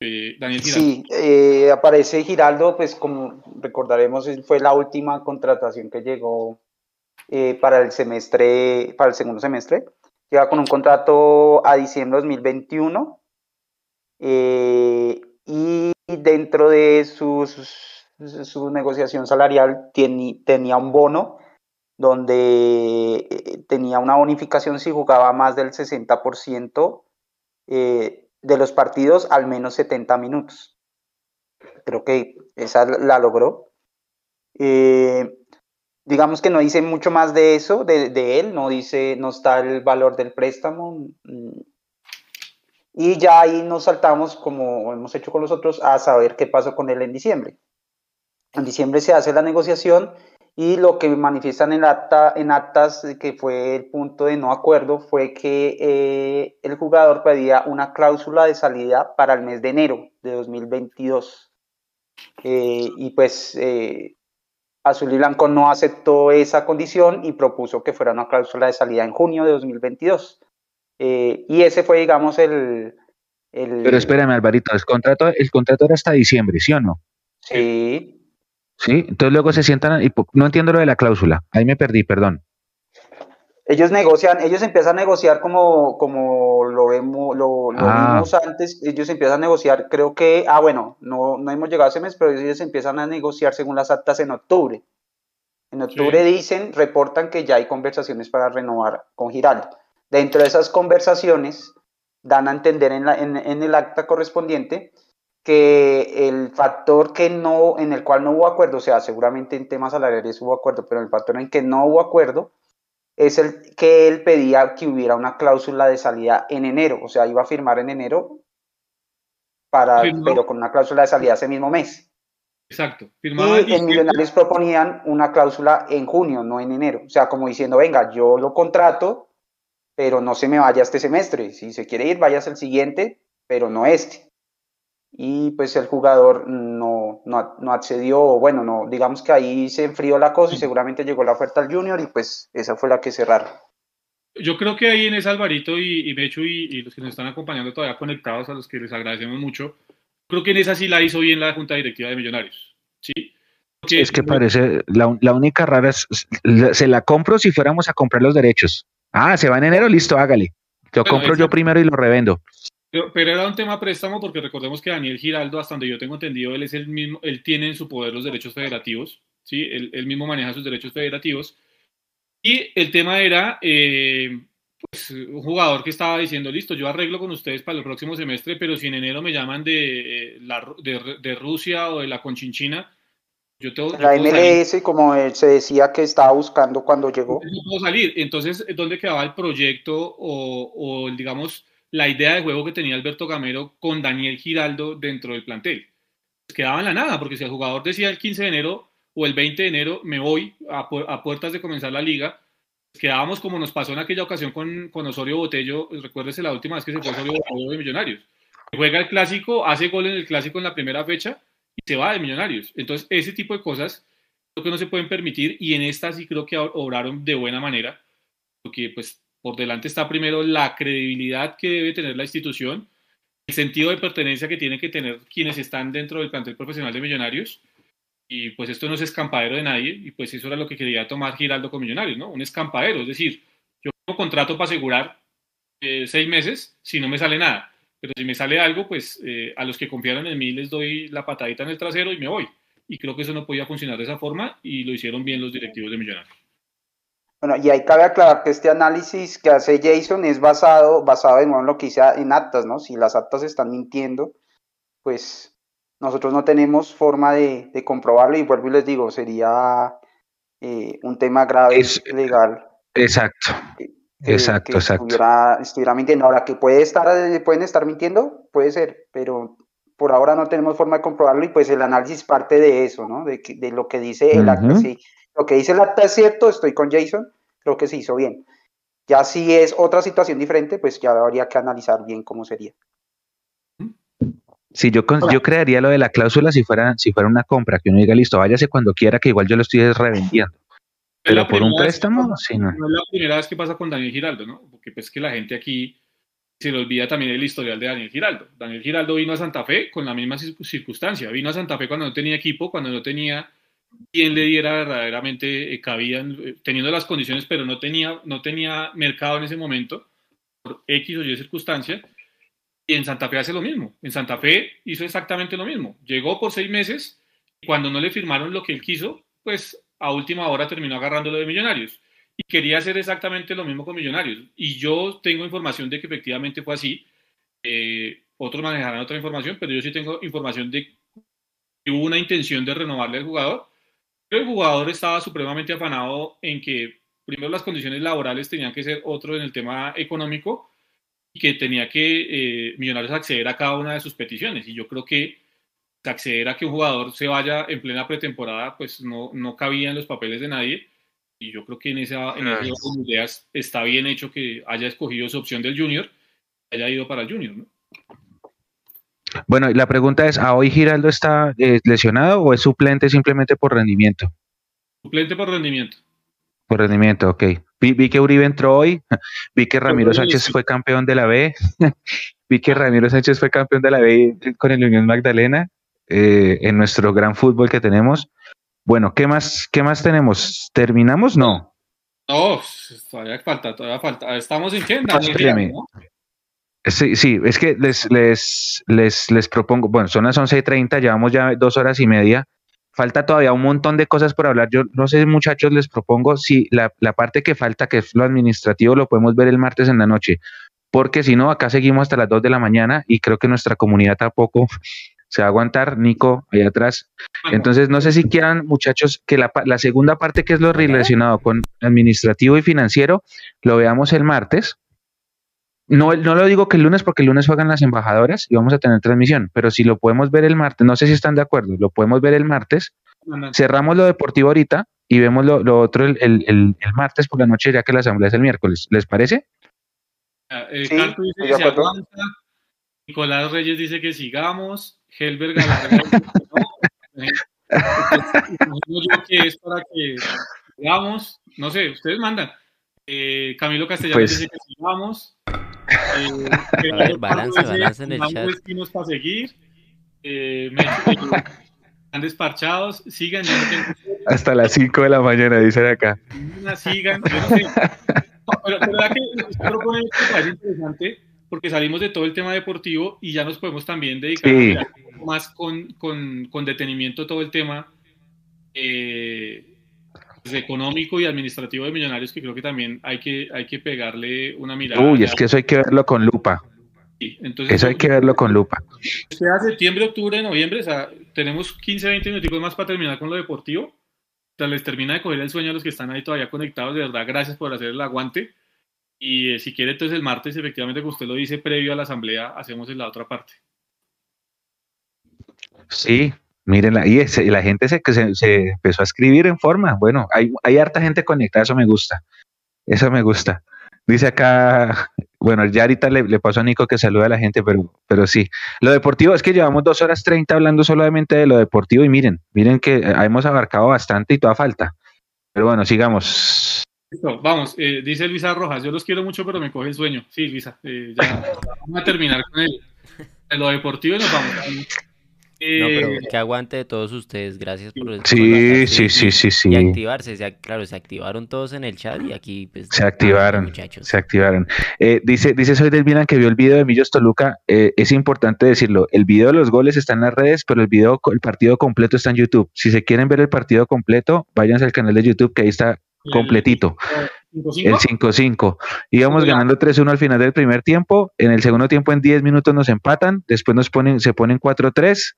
Eh, Daniel Giraldo. Sí, aparece Giraldo, pues como recordaremos, fue la última contratación que llegó para el semestre, para el segundo semestre llega con un contrato a diciembre de 2021 eh, y dentro de sus, su negociación salarial tenía un bono donde eh, tenía una bonificación si jugaba más del 60% eh, de los partidos al menos 70 minutos. Creo que esa la logró digamos que no dice mucho más de eso, de, él, no dice, no está el valor del préstamo. Mm. Y ya ahí nos saltamos, como hemos hecho con los otros, a saber qué pasó con él en diciembre. En diciembre se hace la negociación y lo que manifiestan en, acta, en actas, que fue el punto de no acuerdo, fue que eh, el jugador pedía una cláusula de salida para el mes de enero de 2022. Eh, y pues eh, Azul y Blanco no aceptó esa condición y propuso que fuera una cláusula de salida en junio de 2022. Eh, y ese fue, digamos, el, Pero espérame, Alvarito, el contrato, el contrato era hasta diciembre, ¿sí o no? Sí. Sí, entonces luego se sientan y no entiendo lo de la cláusula. Ahí me perdí, perdón ellos negocian, ellos empiezan a negociar como, como lo vemos, lo, ah. vimos antes, ellos empiezan a negociar, creo que, ah, bueno, no, no hemos llegado a ese mes, pero ellos empiezan a negociar según las actas en octubre. En octubre dicen, reportan que ya hay conversaciones para renovar con Giraldo. Dentro de esas conversaciones, dan a entender en, la, en, en el acta correspondiente que el factor que no, en el cual no hubo acuerdo, o sea, seguramente en temas salariales hubo acuerdo, pero el factor en que no hubo acuerdo es el que él pedía que hubiera una cláusula de salida en enero, o sea, iba a firmar en enero, para, pero con una cláusula de salida ese mismo mes. Exacto. y en Millonarios proponían una cláusula en junio, no en enero. O sea, como diciendo, venga, yo lo contrato, pero no se me vaya este semestre. Si se quiere ir, vayas el siguiente, pero no este y pues el jugador no, no, no, accedió, bueno, no, digamos que ahí se enfrió la cosa y seguramente llegó la oferta al Junior y pues esa fue la que cerraron. Yo creo que ahí en ese Alvarito y, y Mecho y, los que nos están acompañando todavía conectados, a los que les agradecemos mucho, creo que en esa sí la hizo bien la Junta Directiva de Millonarios, ¿sí? es que parece, la, la única rara es, se la compro si fuéramos a comprar los derechos. Ah, se va en enero, listo, hágale. Lo compro yo primero y lo revendo. Pero, era un tema préstamo porque recordemos que Daniel Giraldo, hasta donde yo tengo entendido, él es el mismo, él tiene en su poder los derechos federativos, ¿sí? Él, mismo maneja sus derechos federativos. Y el tema era, eh, pues, un jugador que estaba diciendo, listo, yo arreglo con ustedes para el próximo semestre, pero si en enero me llaman de, eh, la, de, Rusia o de la Conchinchina, yo tengo... La MLS, como se decía que estaba buscando cuando llegó. No puedo salir. Entonces, ¿dónde quedaba el proyecto o, o digamos, la idea de juego que tenía Alberto Gamero con Daniel Giraldo dentro del plantel. Pues quedaba en la nada, porque si el jugador decía el 15 de enero o el 20 de enero, me voy a, puertas de comenzar la liga, pues quedábamos como nos pasó en aquella ocasión con, con Osorio Botello, recuérdese la última vez que se fue Osorio Botello de Millonarios. Juega el clásico, hace gol en el clásico en la primera fecha y se va de Millonarios. Entonces, ese tipo de cosas creo que no se pueden permitir y en esta sí creo que obraron de buena manera, porque pues por delante está primero la credibilidad que debe tener la institución, el sentido de pertenencia que tienen que tener quienes están dentro del plantel profesional de Millonarios. Y pues esto no es escampadero de nadie, y pues eso era lo que quería tomar Giraldo con Millonarios, ¿no? Un escampadero, es decir, yo contrato para asegurar eh, seis meses si no me sale nada. Pero si me sale algo, pues eh, a los que confiaron en mí les doy la patadita en el trasero y me voy. Y creo que eso no podía funcionar de esa forma y lo hicieron bien los directivos de Millonarios. Bueno, y ahí cabe aclarar que este análisis que hace Jason es basado, basado en, lo que dice en actas, ¿no? Si las actas están mintiendo, pues nosotros no tenemos forma de, comprobarlo y vuelvo y les digo, sería eh, un tema grave legal. Exacto. exacto, exacto. Estuviera, mintiendo. Ahora, que puede estar, pueden estar mintiendo, puede ser, pero por ahora no tenemos forma de comprobarlo y pues el análisis parte de eso, ¿no? De, de lo que dice el acta. Sí, lo que dice el acta es cierto, estoy con Jason, creo que se hizo bien. Ya si es otra situación diferente, pues ya habría que analizar bien cómo sería. Sí, yo, yo crearía lo de la cláusula si fuera, si fuera una compra, que uno diga, listo, váyase cuando quiera, que igual yo lo estoy revendiendo. Pero por un préstamo, sí, no. No es la primera vez que pasa con Daniel Giraldo, ¿no? Porque pues que la gente aquí se le olvida también el historial de Daniel Giraldo. Daniel Giraldo vino a Santa Fe con la misma circunstancia. Vino a Santa Fe cuando no tenía equipo, cuando no tenía quien le diera verdaderamente eh, cabían, eh, teniendo las condiciones, pero no tenía, no tenía mercado en ese momento, por X o Y circunstancia. Y en Santa Fe hace lo mismo. En Santa Fe hizo exactamente lo mismo. Llegó por seis meses y cuando no le firmaron lo que él quiso, pues a última hora terminó agarrándolo de Millonarios. Y quería hacer exactamente lo mismo con Millonarios. Y yo tengo información de que efectivamente fue así. Eh, otros manejarán otra información, pero yo sí tengo información de que hubo una intención de renovarle al jugador el jugador estaba supremamente afanado en que primero las condiciones laborales tenían que ser otro en el tema económico y que tenía que eh, Millonarios acceder a cada una de sus peticiones. Y yo creo que acceder a que un jugador se vaya en plena pretemporada, pues no, no cabía en los papeles de nadie. Y yo creo que en esa, en ideas está bien hecho que haya escogido su opción del junior, haya ido para el junior, ¿no? Bueno, la pregunta es, ¿a hoy Giraldo está eh, lesionado o es suplente simplemente por rendimiento? Suplente por rendimiento. Por rendimiento, ok. Vi, que Uribe entró hoy, [laughs] vi que Ramiro Sánchez fue campeón de la B, [laughs] vi que Ramiro Sánchez fue campeón de la B con el Unión Magdalena eh, en nuestro gran fútbol que tenemos. Bueno, ¿qué más, qué más tenemos? ¿Terminamos? No. No, todavía falta, todavía falta. Estamos en qué? Sí, sí, es que les, les, les, les propongo, bueno, son las 11.30, llevamos ya dos horas y media, falta todavía un montón de cosas por hablar. Yo no sé, muchachos, les propongo si la, la parte que falta, que es lo administrativo, lo podemos ver el martes en la noche, porque si no, acá seguimos hasta las 2 de la mañana y creo que nuestra comunidad tampoco [laughs] se va a aguantar, Nico, ahí atrás. Entonces, no sé si quieran, muchachos, que la, la segunda parte, que es lo relacionado con administrativo y financiero, lo veamos el martes no, no lo digo que el lunes porque el lunes juegan las embajadoras y vamos a tener transmisión, pero si lo podemos ver el martes, no sé si están de acuerdo, lo podemos ver el martes, cerramos lo deportivo ahorita y vemos lo, otro el, el, el, martes por la noche ya que la asamblea es el miércoles. ¿Les parece? Ah, eh, sí, dice que aguanta, Nicolás Reyes dice que sigamos, Helber Galarga yo que es para que sigamos, no sé, ustedes mandan. Eh, Camilo Castellanos pues dice que sigamos. Eh, [laughs] a ver, balance, balance en el chat. para seguir. Eh, [laughs] están desparchados. Sigan. [laughs] Hasta las 5 de la mañana, dicen acá. Sigan. Yo no sé. pero, la que propone es interesante porque salimos de todo el tema deportivo y ya nos podemos también dedicar sí. más con, con, con, detenimiento todo el tema eh, económico y administrativo de Millonarios que creo que también hay que, hay que pegarle una mirada. Uy, es que eso hay que verlo con lupa. Sí, entonces, eso hay que verlo con lupa. Sea septiembre, octubre, noviembre, o sea, tenemos 15, 20 minutos más para terminar con lo deportivo. O sea, les termina de coger el sueño a los que están ahí todavía conectados. De verdad, gracias por hacer el aguante. Y eh, si quiere, entonces el martes, efectivamente, como usted lo dice, previo a la asamblea, hacemos en la otra parte. Sí, Miren, y, la gente se, se, se, empezó a escribir en forma. Bueno, hay, hay harta gente conectada, eso me gusta. Eso me gusta. Dice acá, [laughs] bueno, ya ahorita le, le pasó a Nico que saluda a la gente, pero, pero sí. Lo deportivo es que llevamos dos horas treinta hablando solamente de lo deportivo y miren, miren que eh, hemos abarcado bastante y toda falta. Pero bueno, sigamos. Listo, vamos, eh, dice Luisa Rojas, yo los quiero mucho, pero me coge el sueño. Sí, Luisa, eh, ya [laughs] vamos a terminar con el, lo deportivo y nos vamos. No, pero eh, que aguante de todos ustedes, gracias por... Sí, sí, sí, sí, sí. Y activarse, claro, se activaron todos en el chat y aquí pues... Se activaron, muchachos. se activaron. Eh, dice, dice Soy del Milan que vio el video de Millos Toluca, eh, es importante decirlo, el video de los goles está en las redes, pero el video, el partido completo está en YouTube. Si se quieren ver el partido completo, váyanse al canal de YouTube que ahí está completito. El 5-5. Íbamos ganando 3-1 al final del primer tiempo. En el segundo tiempo, en 10 minutos nos empatan. Después nos ponen, se ponen 4-3.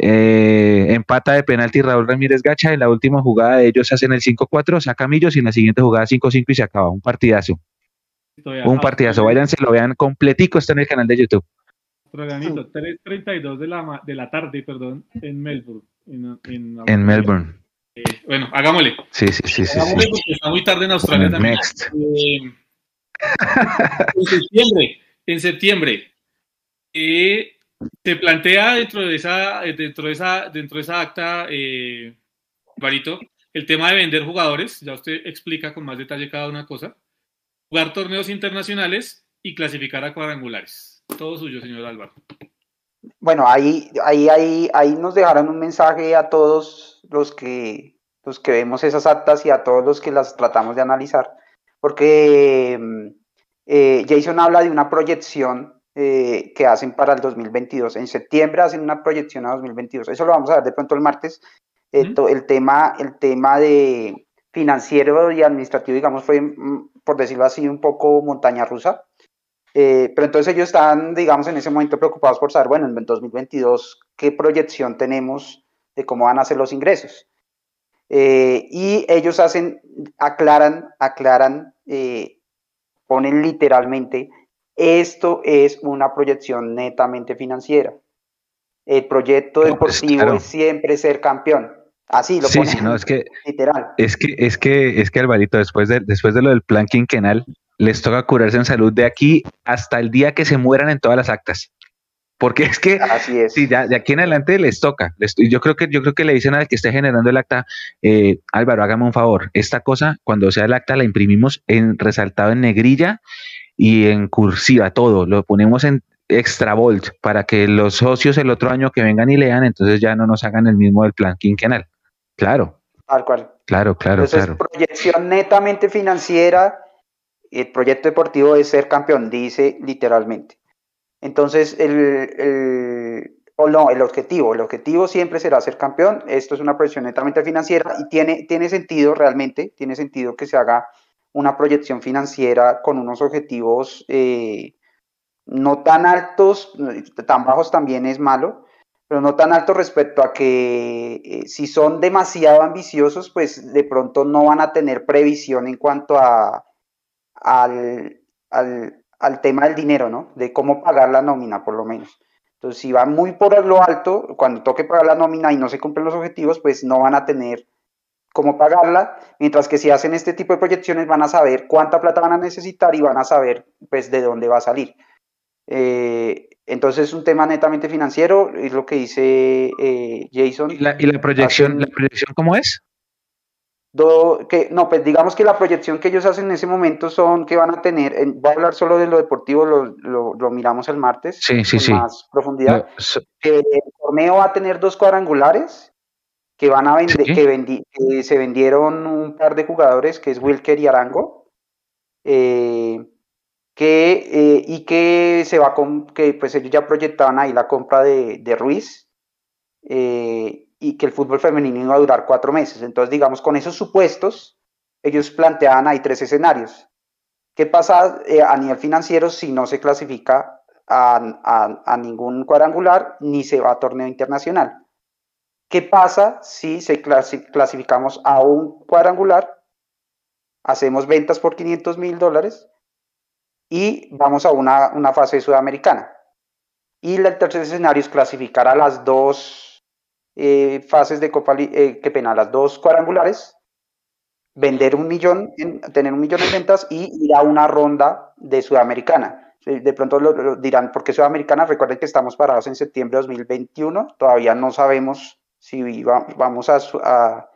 Eh, empata de penalti Raúl Ramírez Gacha. En la última jugada de ellos hacen el 5-4, saca Millos y en la siguiente jugada 5-5 y se acaba. Un partidazo. Un partidazo. Váyanse, lo vean completico. Está en el canal de YouTube. 3.32 de la, de la tarde, perdón, en Melbourne. en Melbourne. Eh, bueno, hagámosle. Sí, sí, sí. sí, está muy tarde en Australia también. Next. Eh, [laughs] en septiembre, en septiembre, eh, se plantea dentro de esa, dentro de esa, dentro de esa acta, eh, Barito, el tema de vender jugadores. Ya usted explica con más detalle cada una cosa. Jugar torneos internacionales y clasificar a cuadrangulares. Todo suyo, señor Álvaro. Bueno, ahí, ahí, ahí, ahí nos dejaron un mensaje a todos los que, los que vemos esas actas y a todos los que las tratamos de analizar, porque mm, eh, Jason habla de una proyección eh, que hacen para el 2022. En septiembre hacen una proyección a 2022. Eso lo vamos a ver de pronto el martes. Eh, el, tema, el tema de financiero y administrativo, digamos, fue, mm, por decirlo así, un poco montaña rusa. Pero entonces ellos están, digamos, en ese momento preocupados por saber, bueno, en 2022, qué proyección tenemos de cómo van a ser los ingresos. Eh, y ellos hacen, aclaran, aclaran, eh, ponen literalmente, esto es una proyección netamente financiera. El proyecto pues, deportivo es siempre ser campeón. Así lo sí, sí, no, es que, [laughs] literal. Es que, es que, es que Alvarito, después de, después de lo del plan quinquenal, les toca curarse en salud de aquí hasta el día que se mueran en todas las actas. Porque es que si de aquí en adelante les toca. yo creo que yo creo que le dicen al que esté generando el acta, eh, Álvaro, hágame un favor. Esta cosa, cuando sea el acta, la imprimimos en resaltado en negrilla y en cursiva, todo. Lo ponemos en extra bold para que los socios el otro año que vengan y lean, entonces ya no nos hagan el mismo del plan quinquenal. Claro. Tal cual. Claro, claro, entonces, claro. Proyección netamente financiera. El proyecto deportivo es ser campeón, dice literalmente. Entonces, el, o no, el objetivo, el objetivo siempre será ser campeón. Esto es una proyección netamente financiera y tiene, tiene sentido realmente, tiene sentido que se haga una proyección financiera con unos objetivos eh, no tan altos, tan bajos también es malo, pero no tan altos respecto a que eh, si son demasiado ambiciosos, pues de pronto no van a tener previsión en cuanto a, al, al tema del dinero, ¿no? De cómo pagar la nómina, por lo menos. Entonces, si van muy por lo alto, cuando toque pagar la nómina y no se cumplen los objetivos, pues no van a tener cómo pagarla, mientras que si hacen este tipo de proyecciones van a saber cuánta plata van a necesitar y van a saber, pues, de dónde va a salir. Eh, entonces es un tema netamente financiero, es lo que dice eh, Jason. ¿Y la, proyección, la proyección cómo es? Que, no, pues digamos que la proyección que ellos hacen en ese momento son que van a tener, voy a hablar solo de lo deportivo, lo, lo, miramos el martes sí, sí, con más profundidad. el torneo va a tener dos cuadrangulares que van a vender, que, se vendieron un par de jugadores, que es Wilker y Arango, eh, que, eh, y que se va con, que pues ellos ya proyectaban ahí la compra de, de Ruiz. Eh, y que el fútbol femenino iba a durar cuatro meses. Entonces, digamos, con esos supuestos, ellos planteaban ahí tres escenarios. ¿Qué pasa eh, a nivel financiero si no se clasifica a, ningún cuadrangular ni se va a torneo internacional? ¿Qué pasa si se clasificamos a un cuadrangular, hacemos ventas por 500 mil dólares y vamos a una, una fase sudamericana? Y el tercer escenario es clasificar a las dos eh, fases de Copa, eh, que pena, las dos cuadrangulares, vender un millón, tener un millón de ventas y ir a una ronda de Sudamericana. De pronto lo, dirán, ¿por qué Sudamericana? Recuerden que estamos parados en septiembre de 2021, todavía no sabemos si vamos a, a,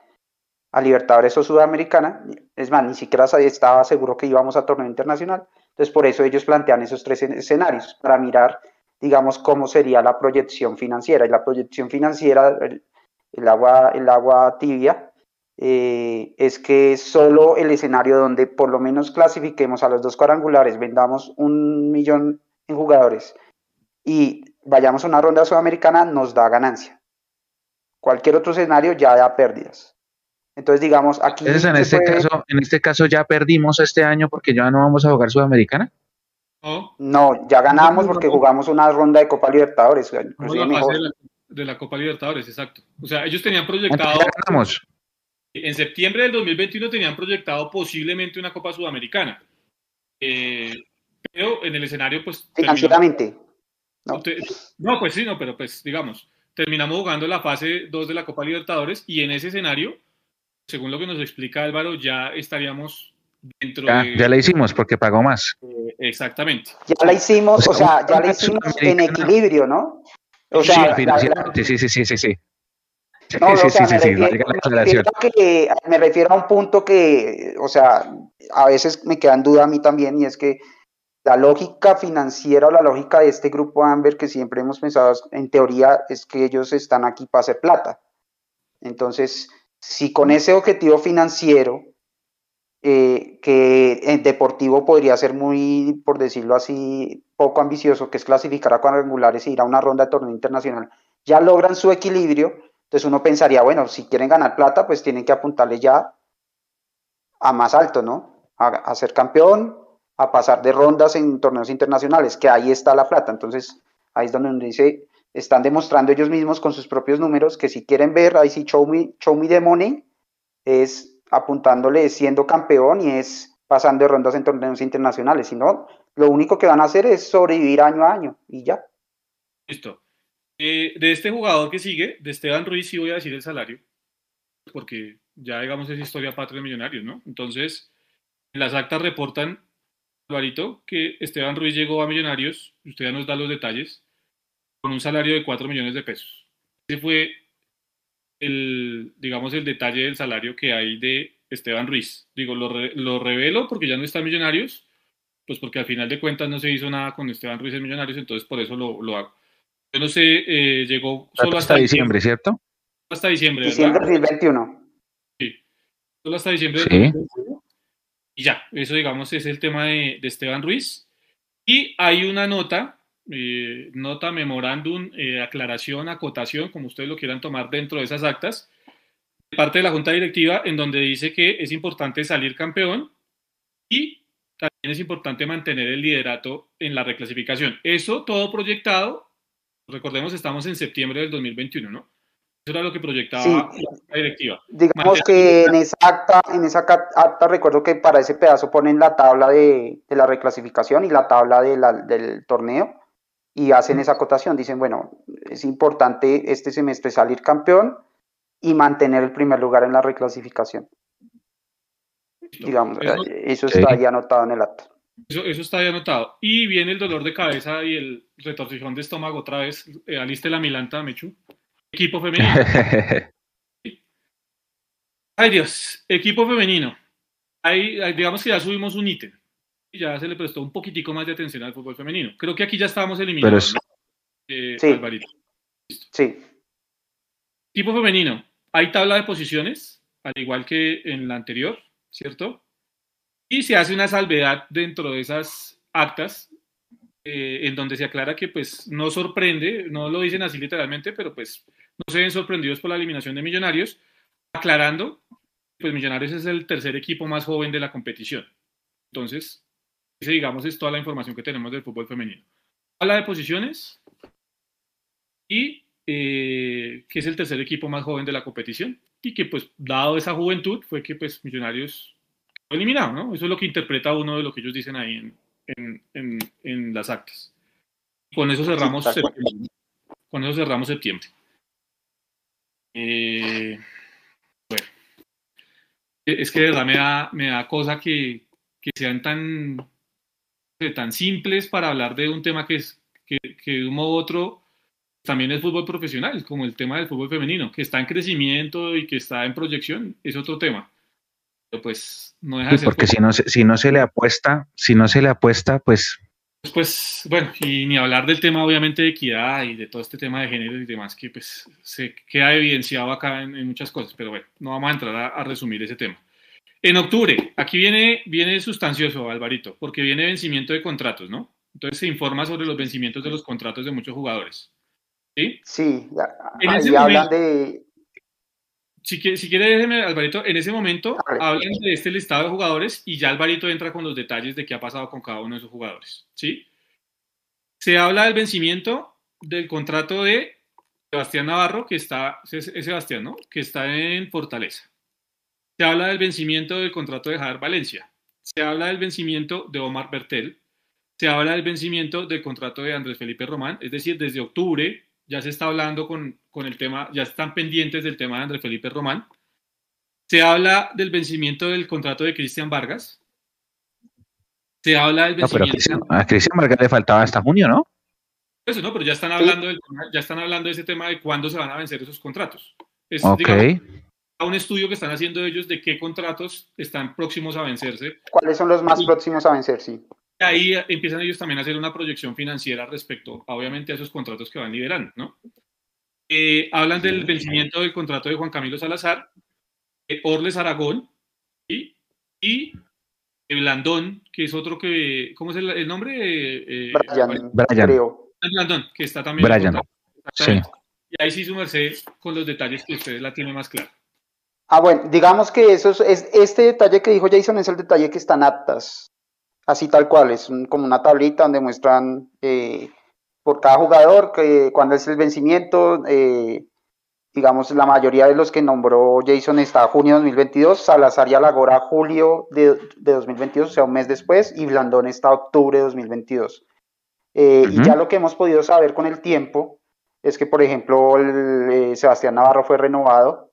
a Libertadores o Sudamericana. Es más, ni siquiera estaba seguro que íbamos a torneo internacional. Entonces, por eso ellos plantean esos tres escenarios, para mirar digamos, cómo sería la proyección financiera. Y la proyección financiera, el, agua, el agua tibia, eh, es que solo el escenario donde por lo menos clasifiquemos a los dos cuadrangulares, vendamos un millón en jugadores y vayamos a una ronda sudamericana, nos da ganancia. Cualquier otro escenario ya da pérdidas. Entonces, digamos, aquí... en, este caso, en este caso ya perdimos este año porque ya no vamos a jugar Sudamericana. No, ya ganamos porque jugamos una ronda de Copa Libertadores. de, la, Copa Libertadores, exacto. O sea, ellos tenían proyectado... En septiembre del 2021 tenían proyectado posiblemente una Copa Sudamericana. Eh, pero en el escenario, pues... Financieramente. No. no, pues sí, no, pero pues digamos, terminamos jugando la fase 2 de la Copa Libertadores y en ese escenario según lo que nos explica Álvaro, ya estaríamos dentro ya, de... Ya la hicimos porque pagó más. Eh, exactamente. Ya la hicimos, o sea, ya la hicimos en equilibrio, ¿no? O sea, sí, sí, sí, sí, sí, sí. No, sí, sí, sí, sí, me, refiero que, me refiero a un punto que, o sea, a veces me queda en duda a mí también, y es que la lógica financiera o la lógica de este grupo Amber que siempre hemos pensado, en teoría, es que ellos están aquí para hacer plata. Entonces, si con ese objetivo financiero, eh, que en deportivo podría ser muy, por decirlo así, poco ambicioso, que es clasificar a cuadrangulares e ir a una ronda de torneo internacional, ya logran su equilibrio, entonces uno pensaría, bueno, si quieren ganar plata, pues tienen que apuntarle ya a más alto, ¿no? A, ser campeón, a pasar de rondas en torneos internacionales, que ahí está la plata. Entonces, ahí es donde uno dice, están demostrando ellos mismos con sus propios números que si quieren ver, ahí sí, show me, show me the money, es apuntándole siendo campeón y es pasando rondas en torneos internacionales. Si no, lo único que van a hacer es sobrevivir año a año y ya. Listo. Eh, de este jugador que sigue, de Esteban Ruiz, sí voy a decir el salario, porque ya digamos es historia patria de millonarios, ¿no? Entonces, las actas reportan, Alvarito, que Esteban Ruiz llegó a Millonarios, usted ya nos da los detalles, con un salario de 4 millones de pesos. Ese fue el, digamos, el detalle del salario que hay de Esteban Ruiz. Digo, lo, lo revelo porque ya no está Millonarios, pues porque al final de cuentas no se hizo nada con Esteban Ruiz en Millonarios, entonces por eso lo, lo hago. Yo no sé, eh, llegó solo hasta, diciembre, ¿cierto? Hasta diciembre. Diciembre del 2021. Sí, solo hasta diciembre del 2021. Y ya, eso digamos es el tema de, de Esteban Ruiz. Y hay una nota eh, nota, memorándum, eh, aclaración, acotación, como ustedes lo quieran tomar dentro de esas actas, parte de la Junta Directiva, en donde dice que es importante salir campeón y también es importante mantener el liderato en la reclasificación. Eso todo proyectado, recordemos, estamos en septiembre del 2021, ¿no? Eso era lo que proyectaba la Junta Directiva. Digamos que en esa, acta, en esa acta, recuerdo que para ese pedazo ponen la tabla de, la reclasificación y la tabla del torneo y hacen esa acotación. Dicen, bueno, es importante este semestre salir campeón y mantener el primer lugar en la reclasificación. Digamos, eso, está ya anotado en el acto. Eso, eso, está ya anotado. Y viene el dolor de cabeza y el retorcijón de estómago otra vez. Eh, aliste la milanta, Mechu. Equipo femenino. [laughs] Ay Dios, equipo femenino. Ahí, digamos que ya subimos un ítem ya se le prestó un poquitico más de atención al fútbol femenino. Creo que aquí ya estábamos eliminados. Eh, sí. sí. Tipo femenino. Hay tabla de posiciones, al igual que en la anterior, ¿cierto? Y se hace una salvedad dentro de esas actas eh, en donde se aclara que pues no sorprende, no lo dicen así literalmente, pero pues no se ven sorprendidos por la eliminación de Millonarios, aclarando, pues Millonarios es el tercer equipo más joven de la competición. Entonces, digamos, es toda la información que tenemos del fútbol femenino. Habla de posiciones y eh, que es el tercer equipo más joven de la competición y que, pues, dado esa juventud, fue que, pues, Millonarios fue eliminado, ¿no? Eso es lo que interpreta uno de lo que ellos dicen ahí en, en, en, las actas. Con eso cerramos septiembre. Con eso cerramos septiembre. Eh, bueno. Es que de verdad me da, me da cosa que, que sean tan tan simples para hablar de un tema que es que, de un modo u otro también es fútbol profesional, como el tema del fútbol femenino, que está en crecimiento y que está en proyección, es otro tema. Pero pues no deja de ser Porque si no, si no se le apuesta, si no se le apuesta, pues Pues, bueno, y ni hablar del tema obviamente de equidad y de todo este tema de género y demás que pues se queda evidenciado acá en, muchas cosas, pero bueno, no vamos a entrar a, resumir ese tema. En octubre, aquí viene, viene sustancioso, Alvarito, porque viene vencimiento de contratos, ¿no? Entonces se informa sobre los vencimientos de los contratos de muchos jugadores. ¿Sí? Sí, ahí hablan de... Si, si quiere, déjeme, Alvarito, en ese momento hablan de este listado de jugadores y ya Alvarito entra con los detalles de qué ha pasado con cada uno de esos jugadores. ¿Sí? Se habla del vencimiento del contrato de Sebastián Navarro, que está, es Sebastián, ¿no? Que está en Fortaleza. Se habla del vencimiento del contrato de Javier Valencia. Se habla del vencimiento de Omar Bertel. Se habla del vencimiento del contrato de Andrés Felipe Román. Es decir, desde octubre ya se está hablando con, con el tema, ya están pendientes del tema de Andrés Felipe Román. Se habla del vencimiento del contrato de Cristian Vargas. Se habla del vencimiento. a Cristian Vargas le faltaba hasta junio, ¿no? Eso no, pero ya están hablando del, ya están hablando de ese tema de cuándo se van a vencer esos contratos. Es okay. Un estudio que están haciendo ellos de qué contratos están próximos a vencerse. ¿Cuáles son los más próximos a vencer? Sí ahí empiezan ellos también a hacer una proyección financiera respecto, obviamente, a esos contratos que van liberando, ¿no? Eh, hablan del vencimiento del contrato de Juan Camilo Salazar, eh, Orles Aragón y, y Blandón, que es otro que, ¿cómo es el, nombre? Eh, Brian, Brian. Blandón, que está también. Brian. Sí. Y ahí sí su merced con los detalles que ustedes la tienen más claro. Ah, bueno, digamos que eso es, este detalle que dijo Jason es el detalle que están aptas así tal cual, es como una tablita donde muestran eh, por cada jugador que, cuándo es el vencimiento. Eh, digamos, la mayoría de los que nombró Jason está junio de 2022, Salazar y Alagora julio de, 2022, o sea, un mes después, y Blandón está octubre de 2022. Eh, y ya lo que hemos podido saber con el tiempo es que, por ejemplo, Sebastián Navarro fue renovado.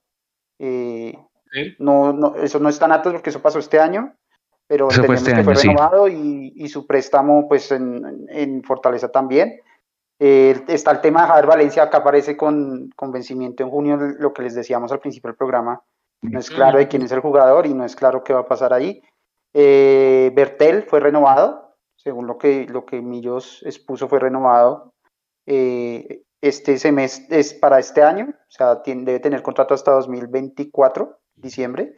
No, no, eso no es tan alto porque eso pasó este año, pero entendemos este que fue renovado y, su préstamo pues en, Fortaleza también. Eh, está el tema de Javier Valencia, acá aparece con, con, vencimiento en junio, lo que les decíamos al principio del programa. No es claro de quién es el jugador y no es claro qué va a pasar ahí. Eh, Bertel fue renovado, según lo que, lo que Millos expuso, fue renovado. Eh, este semestre es para este año, o sea, debe tener contrato hasta 2024, diciembre.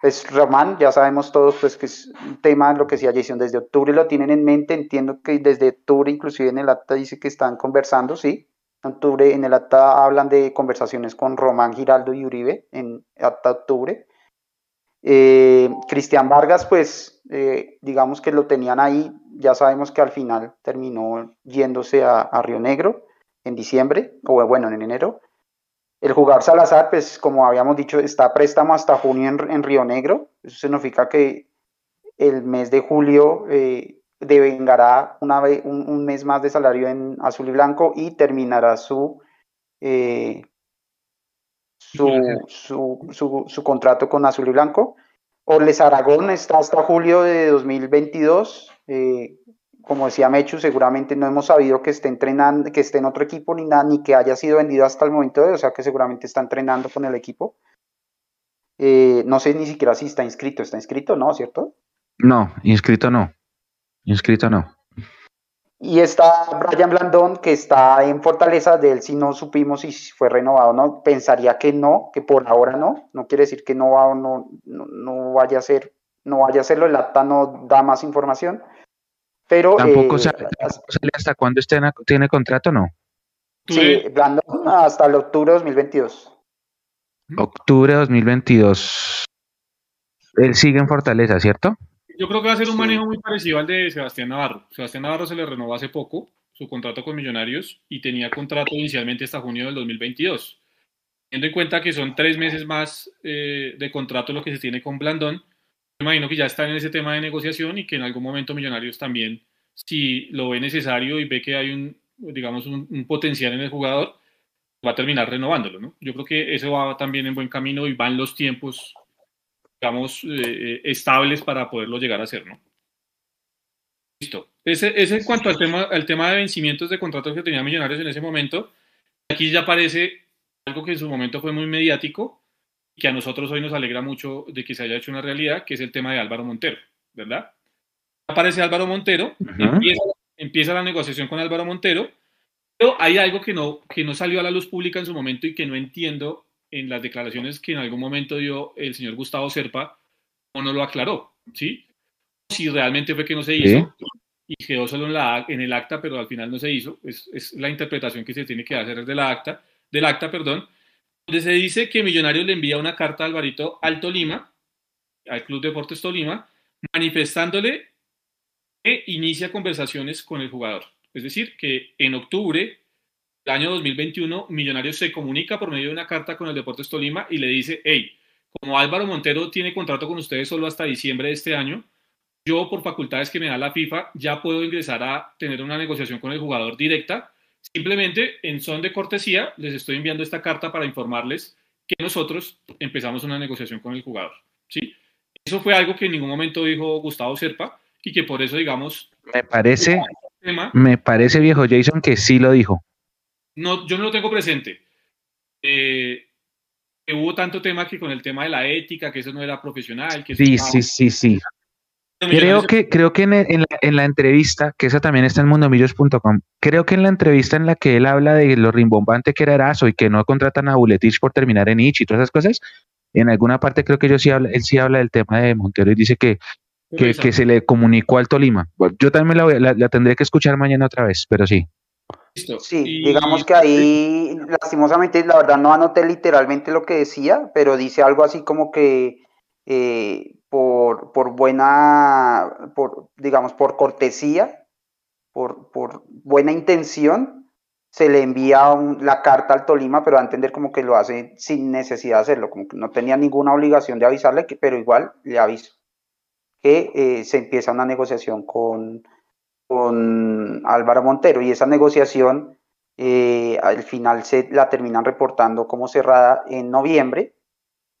Pues Román, ya sabemos todos pues que es un tema, lo que decía Jason, desde octubre lo tienen en mente, entiendo que desde octubre inclusive en el acta dice que están conversando, sí, en octubre en el acta hablan de conversaciones con Román, Giraldo y Uribe en acta octubre. Eh, Cristian Vargas, pues eh, digamos que lo tenían ahí, ya sabemos que al final terminó yéndose a, a Río Negro en diciembre, o bueno, en enero. El jugador Salazar, pues como habíamos dicho, está a préstamo hasta junio en, Río Negro. Eso significa que el mes de julio eh, devengará una un, mes más de salario en azul y blanco y terminará su, eh, su, su, contrato con azul y blanco. Orles Aragón está hasta julio de 2022. Eh, como decía Mechu, seguramente no hemos sabido que esté entrenando, que esté en otro equipo ni nada, ni que haya sido vendido hasta el momento de, o sea que seguramente está entrenando con el equipo. Eh, no sé ni siquiera si está inscrito, ¿está inscrito? ¿No? ¿Cierto? No, inscrito no. Inscrito no. Y está Brian Blandón, que está en Fortaleza, de él si no supimos si fue renovado no. Pensaría que no, que por ahora no. No quiere decir que no, va, no, no, no vaya a ser, no vaya a hacerlo, el acta no da más información. Pero, ¿Tampoco, eh, sale, hasta cuándo este tiene contrato no? Sí, hasta el octubre de 2022. Octubre de 2022. Él sigue en Fortaleza, ¿cierto? Yo creo que va a ser un manejo muy parecido al de Sebastián Navarro. Sebastián Navarro se le renovó hace poco su contrato con Millonarios y tenía contrato inicialmente hasta junio del 2022. Teniendo en cuenta que son tres meses más eh, de contrato lo que se tiene con Blandón, imagino que ya está en ese tema de negociación y que en algún momento Millonarios también, si lo ve necesario y ve que hay un, digamos, un, potencial en el jugador, va a terminar renovándolo, ¿no? Yo creo que eso va también en buen camino y van los tiempos, digamos, eh, eh, estables para poderlo llegar a hacer, ¿no? Listo. Ese, ese en cuanto al tema, al tema de vencimientos de contratos que tenía Millonarios en ese momento. Aquí ya aparece algo que en su momento fue muy mediático, que a nosotros hoy nos alegra mucho de que se haya hecho una realidad, que es el tema de Álvaro Montero, ¿verdad? Aparece Álvaro Montero, empieza la empieza la negociación con Álvaro Montero, pero hay algo que no, que no salió a la luz pública en su momento y que no entiendo en las declaraciones que en algún momento dio el señor Gustavo Serpa, o no lo aclaró, ¿sí? Si realmente fue que no se hizo y quedó solo en, la, en el acta, pero al final no se hizo, es, es la interpretación que se tiene que hacer de la acta, del acta, perdón, donde se dice que Millonarios le envía una carta a Alvarito al Tolima, al Club Deportes Tolima, manifestándole que inicia conversaciones con el jugador. Es decir, que en octubre del año 2021, Millonarios se comunica por medio de una carta con el Deportes Tolima y le dice, hey, como Álvaro Montero tiene contrato con ustedes solo hasta diciembre de este año, yo por facultades que me da la FIFA ya puedo ingresar a tener una negociación con el jugador directa Simplemente, en son de cortesía, les estoy enviando esta carta para informarles que nosotros empezamos una negociación con el jugador. ¿sí? Eso fue algo que en ningún momento dijo Gustavo Serpa y que por eso, digamos... Me parece, me parece viejo Jason que sí lo dijo. No, yo no lo tengo presente. Eh, que hubo tanto tema que con el tema de la ética, que eso no era profesional. Que sí, sí, sí, sí. Creo que, creo que en, la, entrevista, que esa también está en mundomillos.com, creo que en la entrevista en la que él habla de lo rimbombante que era Erazo y que no contratan a Buletich por terminar en Ich y todas esas cosas, en alguna parte creo que yo sí habla, él sí habla del tema de Montero y dice que, que, se le comunicó al Tolima. yo también la, la, tendré que escuchar mañana otra vez, pero sí. Sí, digamos que ahí, lastimosamente, la verdad no anoté literalmente lo que decía, pero dice algo así como que eh, por, por, buena, por, digamos, por cortesía, por, por buena intención, se le envía la carta al Tolima, pero a entender como que lo hace sin necesidad de hacerlo, como que no tenía ninguna obligación de avisarle, pero igual le aviso que eh, se empieza una negociación con, con Álvaro Montero y esa negociación eh, al final se la terminan reportando como cerrada en noviembre.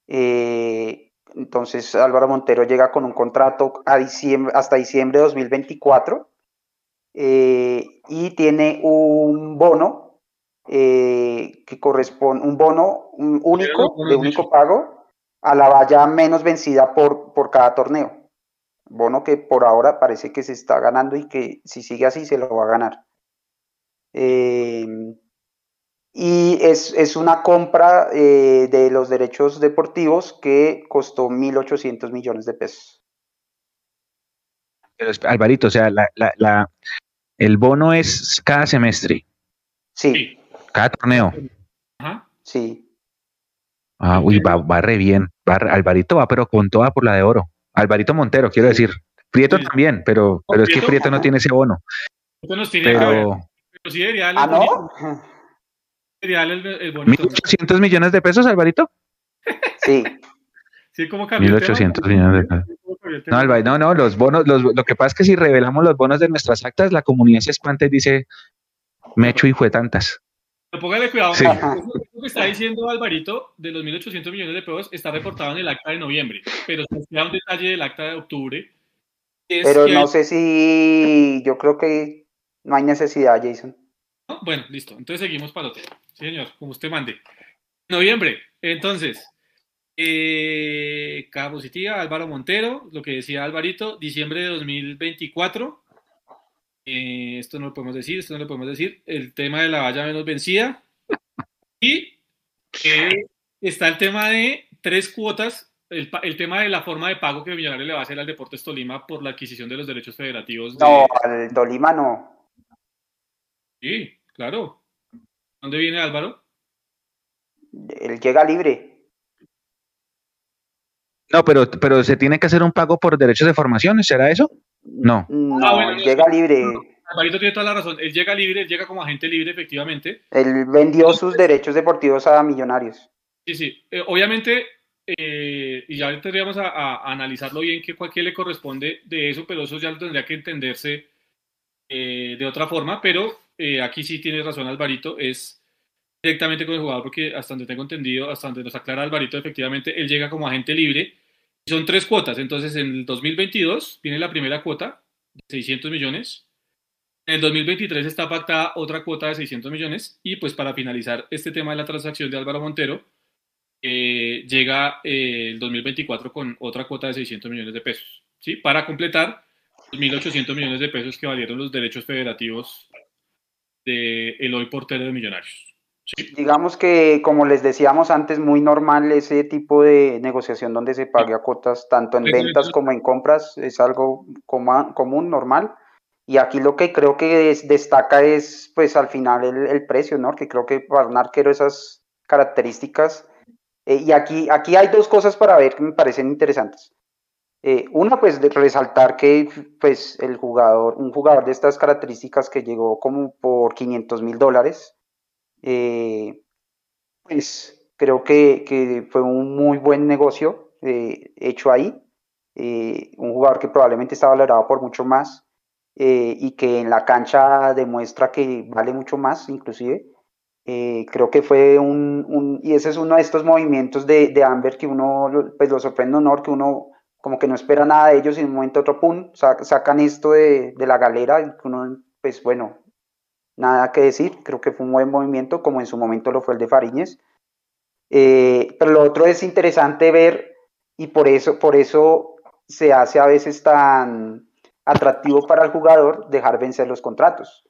Eh, entonces Álvaro Montero llega con un contrato a diciembre, hasta diciembre de 2024 eh, y tiene un bono eh, que corresponde, un bono único, de único pago, a la valla menos vencida por, por cada torneo. Bono que por ahora parece que se está ganando y que si sigue así se lo va a ganar. Eh, y es, es una compra eh, de los derechos deportivos que costó 1.800 millones de pesos. Pero, Alvarito, o sea, la, la, el bono es cada semestre. Sí. Cada torneo. Ajá. Sí. Ah, uy, va, va re bien. Alvarito va, pero con toda por la de oro. Alvarito Montero, quiero decir. Prieto también, pero, pero es que Prieto no tiene ese bono. Nos tiene, pero, pero sí debería ¿Ah, no? El, 1.800 millones de pesos, Alvarito. Sí. sí, como 1.800 millones de pesos. No, Alvarito, no, no, los bonos, los, lo que pasa es que si revelamos los bonos de nuestras actas, la comunidad se espanta y dice, me echo y fue tantas. Pero póngale cuidado, lo que está diciendo Alvarito de los 1.800 millones de pesos está reportado en el acta de noviembre, pero se queda un detalle del acta de octubre. pero no sé si yo creo que no hay necesidad, Jason. Bueno, listo. Entonces seguimos para el hotel. Sí, señor, como usted mande. Noviembre. Entonces, eh, caja positiva, Álvaro Montero, lo que decía Alvarito, diciembre de 2024. Eh, esto no lo podemos decir, esto no lo podemos decir. El tema de la valla menos vencida. Y eh, está el tema de tres cuotas, el, tema de la forma de pago que Millonario le va a hacer al Deportes Tolima por la adquisición de los derechos federativos. No, al Tolima no. Sí, Claro. ¿Dónde viene Álvaro? Él llega libre. No, pero, pero se tiene que hacer un pago por derechos de formación, ¿será eso? No. No, ah, llega libre. Alvarito tiene toda la razón. Él llega libre, él llega como agente libre, efectivamente. Él vendió sus derechos deportivos a millonarios. Sí, sí. Eh, obviamente, eh, y ya tendríamos a, analizarlo bien, qué qué le corresponde de eso, pero eso ya tendría que entenderse eh, de otra forma. Pero eh, aquí sí tiene razón Alvarito, es directamente con el jugador, porque hasta donde tengo entendido, hasta donde nos aclara Alvarito, efectivamente, él llega como agente libre. Son tres cuotas, entonces en el 2022 viene la primera cuota de 600 millones. En el 2023 está pactada otra cuota de 600 millones y pues para finalizar este tema de la transacción de Álvaro Montero, eh, llega eh, el 2024 con otra cuota de 600 millones de pesos, ¿sí? Para completar 1.800 millones de pesos que valieron los derechos federativos de el hoy portero de Millonarios. Digamos que, como les decíamos antes, muy normal ese tipo de negociación donde se pague a cuotas tanto en ventas como en compras, es algo común, normal. Y aquí lo que creo que destaca es, pues al final, el, precio, ¿no? Que creo que para un arquero esas características. Eh, y aquí, aquí hay dos cosas para ver que me parecen interesantes. Eh, una, pues de resaltar que pues, el jugador, un jugador de estas características que llegó como por 500 mil dólares, eh, pues creo que, fue un muy buen negocio eh, hecho ahí. un jugador que probablemente está valorado por mucho más y que en la cancha demuestra que vale mucho más, inclusive. creo que fue un, y ese es uno de estos movimientos de, de Amber que uno, pues lo sorprende honor, que uno como que no espera nada de ellos y en un momento otro, pum, sacan esto de, la galera y uno, pues bueno, nada que decir, creo que fue un buen movimiento como en su momento lo fue el de Fariñez. Eh, pero lo otro es interesante ver y por eso, por eso se hace a veces tan atractivo para el jugador dejar vencer los contratos.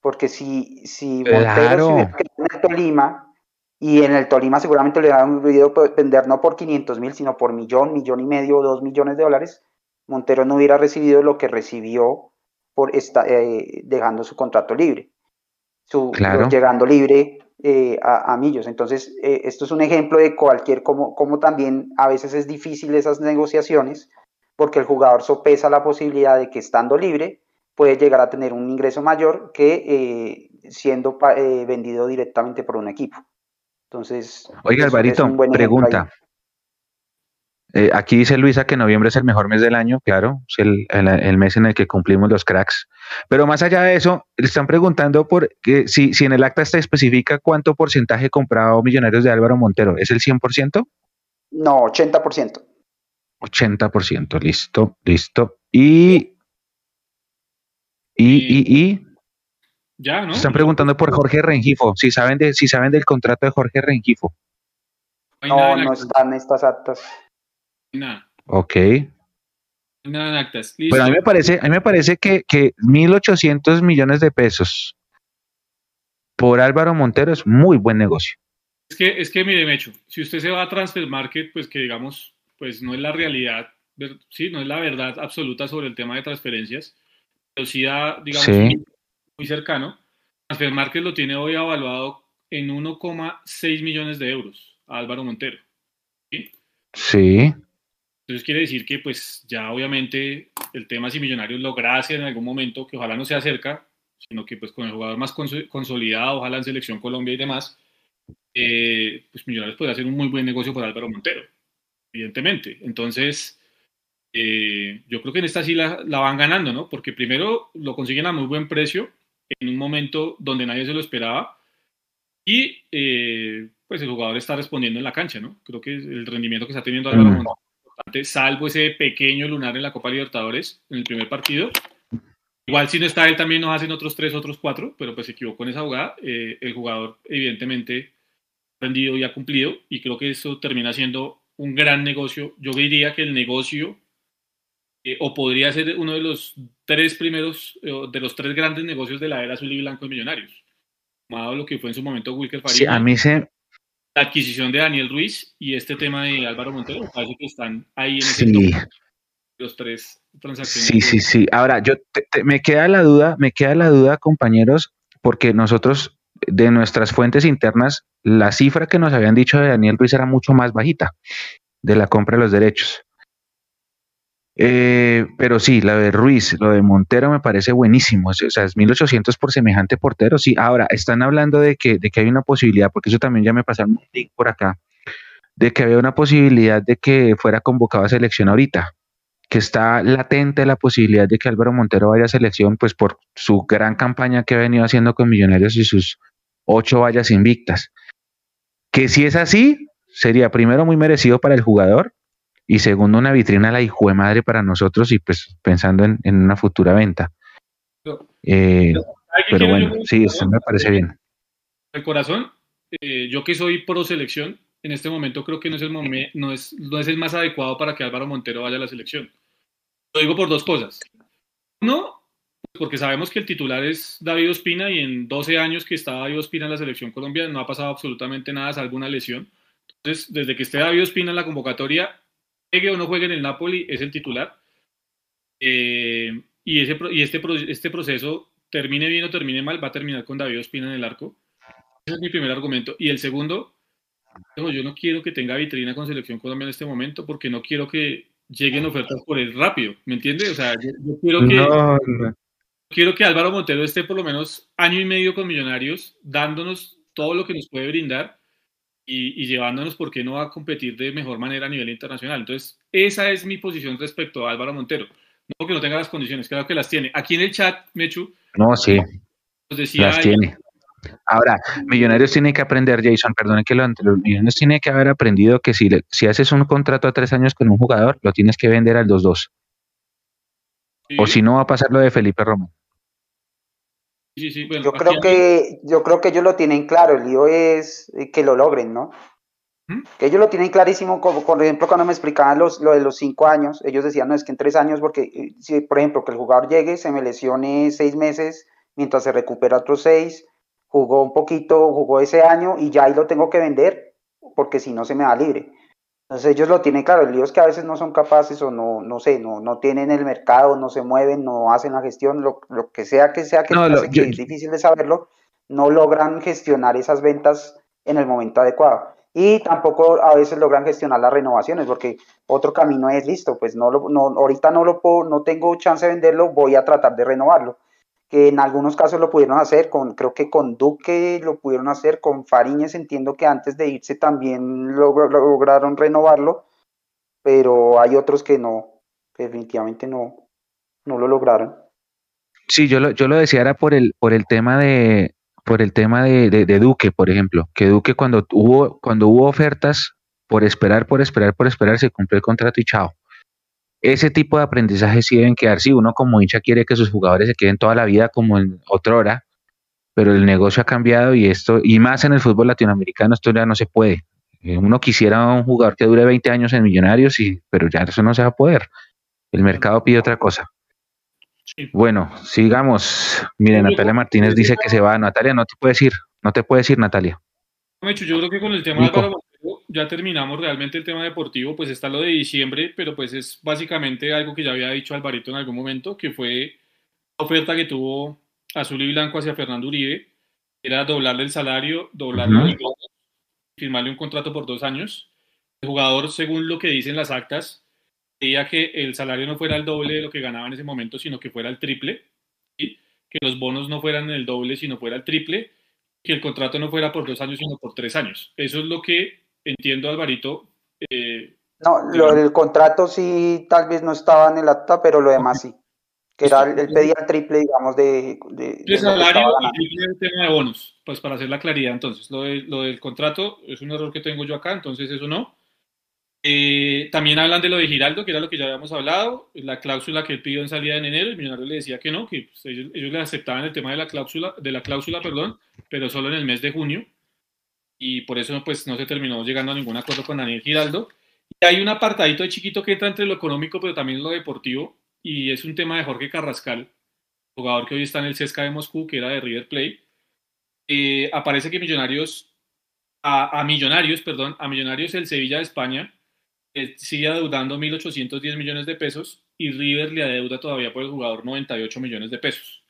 Porque si, si Montero se en Tolima y en el Tolima seguramente le dan un video vender no por 500 mil, sino por millón, millón y medio, dos millones de dólares. Montero no hubiera recibido lo que recibió por esta, eh, dejando su contrato libre, su, llegando libre eh, a, Millos. Entonces, eh, esto es un ejemplo de cualquier, como, como también a veces es difícil esas negociaciones, porque el jugador sopesa la posibilidad de que estando libre puede llegar a tener un ingreso mayor que siendo vendido directamente por un equipo. Entonces. Oiga, Alvarito, pregunta. Eh, aquí dice Luisa que noviembre es el mejor mes del año, claro, es el, mes en el que cumplimos los cracks. Pero más allá de eso, le están preguntando por que si, si en el acta se especifica cuánto porcentaje comprado Millonarios de Álvaro Montero. ¿Es el 100%? No, 80%. 80%, listo, listo. Y. Y, y, y, ya, ¿no? Están preguntando por Jorge Rengifo, si saben, de, si saben del contrato de Jorge Rengifo. No, no, están estas actas. Nada. Ok. Nada en actas. Pero a mí me parece, a mí me parece que, que 1.800 millones de pesos por Álvaro Montero es muy buen negocio. Es que, es que mire, Mecho, si usted se va a Transfer Market, pues que digamos, pues no es la realidad, sí, no es la verdad absoluta sobre el tema de transferencias, pero sí da, digamos, muy cercano, Transfer Market lo tiene hoy evaluado en 1,6 millones de euros a Álvaro Montero. ¿sí? Sí. Entonces quiere decir que pues ya obviamente el tema si Millonarios lograse en algún momento, que ojalá no sea cerca, sino que pues con el jugador más consolidado, ojalá en Selección Colombia y demás, eh, pues Millonarios puede hacer un muy buen negocio por Álvaro Montero, evidentemente. Entonces, eh, yo creo que en esta sí la, la, van ganando, ¿no? Porque primero lo consiguen a muy buen precio, en un momento donde nadie se lo esperaba. Y eh, pues el jugador está respondiendo en la cancha, ¿no? Creo que el rendimiento que está teniendo Álvaro mm. importante, salvo ese pequeño lunar en la Copa Libertadores en el primer partido. Igual si no está él también nos hacen otros tres, otros cuatro, pero pues se equivocó en esa jugada. Eh, el jugador evidentemente ha rendido y ha cumplido y creo que eso termina siendo un gran negocio. Yo diría que el negocio eh, o podría ser uno de los tres primeros, eh, de los tres grandes negocios de la era azul y blanco de Millonarios. Tomado lo que fue en su momento Wilker Faría. Sí, a mí se... La adquisición de Daniel Ruiz y este tema de Álvaro Montero, parece que están ahí en sí. los tres transacciones. Sí, sí, sí. Ahora, yo me queda la duda, me queda la duda, compañeros, porque nosotros de nuestras fuentes internas, la cifra que nos habían dicho de Daniel Ruiz era mucho más bajita de la compra de los derechos. Eh, pero sí, la de Ruiz, lo de Montero me parece buenísimo. O sea, es 1800 por semejante portero. Sí, ahora están hablando de que, de que hay una posibilidad, porque eso también ya me pasaron un link por acá, de que había una posibilidad de que fuera convocado a selección ahorita, que está latente la posibilidad de que Álvaro Montero vaya a selección, pues por su gran campaña que ha venido haciendo con Millonarios y sus ocho vallas invictas. Que si es así, sería primero muy merecido para el jugador y segundo una vitrina la hijo de madre para nosotros y pues pensando en, una futura venta. Eh, pero bueno, sí, esto me parece bien. El corazón, eh, yo que soy pro selección, en este momento creo que no es, el no, es, no es el más adecuado para que Álvaro Montero vaya a la selección. Lo digo por dos cosas. No, porque sabemos que el titular es David Ospina y en 12 años que está David Ospina en la selección colombiana no ha pasado absolutamente nada, salvo una lesión. Entonces, desde que esté David Ospina en la convocatoria, juegue o no juegue en el Napoli, es el titular. Eh, y, ese, y este, este proceso, termine bien o termine mal, va a terminar con David Ospina en el arco. Ese es mi primer argumento. Y el segundo, yo no quiero que tenga vitrina con Selección Colombia en este momento porque no quiero que lleguen ofertas por él rápido, ¿me entiendes? O sea, yo, quiero que... Quiero que Álvaro Montero esté por lo menos año y medio con Millonarios, dándonos todo lo que nos puede brindar y, llevándonos, ¿por qué no a competir de mejor manera a nivel internacional? Entonces, esa es mi posición respecto a Álvaro Montero. No porque no tenga las condiciones, creo que las tiene. Aquí en el chat, Mechu. No, sí. las tiene. Ahora, Millonarios tiene que aprender, Jason, perdone que lo los Millonarios tiene que haber aprendido que si, si haces un contrato a tres años con un jugador, lo tienes que vender al 2-2. O si no, va a pasar lo de Felipe Romo. Yo creo que yo creo que ellos lo tienen claro, el lío es eh, que lo logren, ¿no? ¿Mm? Que ellos lo tienen clarísimo, como por ejemplo cuando me explicaban los, lo de los cinco años, ellos decían, no, es que en tres años, porque eh, si por ejemplo que el jugador llegue, se me lesione seis meses, mientras se recupera otros seis, jugó un poquito, jugó ese año y ya ahí lo tengo que vender porque si no se me da libre. Entonces ellos lo tienen claro, el lío es que a veces no son capaces o no, no sé, no, no tienen el mercado, no se mueven, no hacen la gestión, lo, que sea que sea que, es difícil de saberlo, no logran gestionar esas ventas en el momento adecuado. Y tampoco a veces logran gestionar las renovaciones, porque otro camino es listo, pues no, lo, no ahorita no lo puedo, no tengo chance de venderlo, voy a tratar de renovarlo que en algunos casos lo pudieron hacer, con, creo que con Duque lo pudieron hacer, con Fariñez entiendo que antes de irse también lograron renovarlo, pero hay otros que no, definitivamente no, no lo lograron. Sí, yo lo, yo lo decía era por el, por el tema de por el tema de, de Duque, por ejemplo, que Duque cuando hubo, cuando hubo ofertas, por esperar, por esperar, por esperar, se cumplió el contrato y chao ese tipo de aprendizaje sí deben quedar. Si uno como hincha quiere que sus jugadores se queden toda la vida como en otra hora, pero el negocio ha cambiado y esto, y más en el fútbol latinoamericano, esto ya no se puede. Eh, uno quisiera un jugador que dure 20 años en Millonarios, y, pero ya eso no se va a poder. El mercado pide otra cosa. Bueno, sigamos. Mire, Natalia Martínez dice que se va. Natalia, no te puedes ir. No te puedes ir, Natalia. Yo creo que con el tema de ya terminamos realmente el tema deportivo, pues está lo de diciembre, pero pues es básicamente algo que ya había dicho Alvarito en algún momento, que fue la oferta que tuvo Azul y Blanco hacia Fernando Uribe, era doblarle el salario, doblarle el firmarle un contrato por dos años. El jugador, según lo que dicen las actas, quería que el salario no fuera el doble de lo que ganaba en ese momento, sino que fuera el triple, y que los bonos no fueran el doble, sino fuera el triple, que el contrato no fuera por dos años, sino por tres años. Eso es lo que entiendo, Alvarito. Eh, no, lo del contrato sí, tal vez no estaba en el acta, pero lo demás sí. Que era, el pedía el triple, digamos, de. de, salario y el tema de bonos, pues para hacer la claridad. Entonces, lo, lo del contrato es un error que tengo yo acá, entonces eso no. Eh, también hablan de lo de Giraldo, que era lo que ya habíamos hablado, la cláusula que él pidió en salida en enero, el millonario le decía que no, que pues, ellos, ellos, le aceptaban el tema de la cláusula, de la cláusula, perdón, pero solo en el mes de junio y por eso pues no se terminó llegando a ningún acuerdo con Daniel Giraldo. Y hay un apartadito de chiquito que entra entre lo económico, pero también lo deportivo, y es un tema de Jorge Carrascal, jugador que hoy está en el CSKA de Moscú, que era de River Plate. Eh, aparece que Millonarios, a, Millonarios, perdón, a Millonarios el Sevilla de España eh, sigue adeudando 1.810 millones de pesos y River le adeuda todavía por el jugador 98 millones de pesos.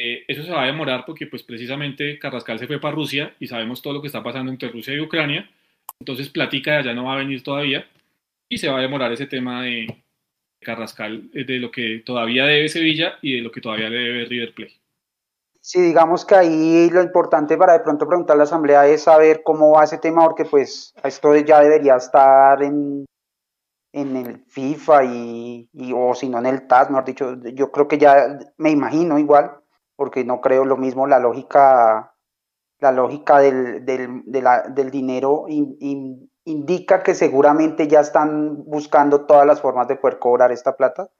Eh, eso se va a demorar porque pues precisamente Carrascal se fue para Rusia y sabemos todo lo que está pasando entre Rusia y Ucrania. Entonces Platica de allá no va a venir todavía y se va a demorar ese tema de Carrascal, eh, de lo que todavía debe Sevilla y de lo que todavía le debe River Plate. Sí, digamos que ahí lo importante para de pronto preguntar a la Asamblea es saber cómo va ese tema, porque pues esto ya debería estar en, en el FIFA y, o si no en el TAS, mejor dicho, yo creo que ya me imagino igual porque no creo lo mismo la lógica, la lógica del, del, del dinero indica que seguramente ya están buscando todas las formas de poder cobrar esta plata.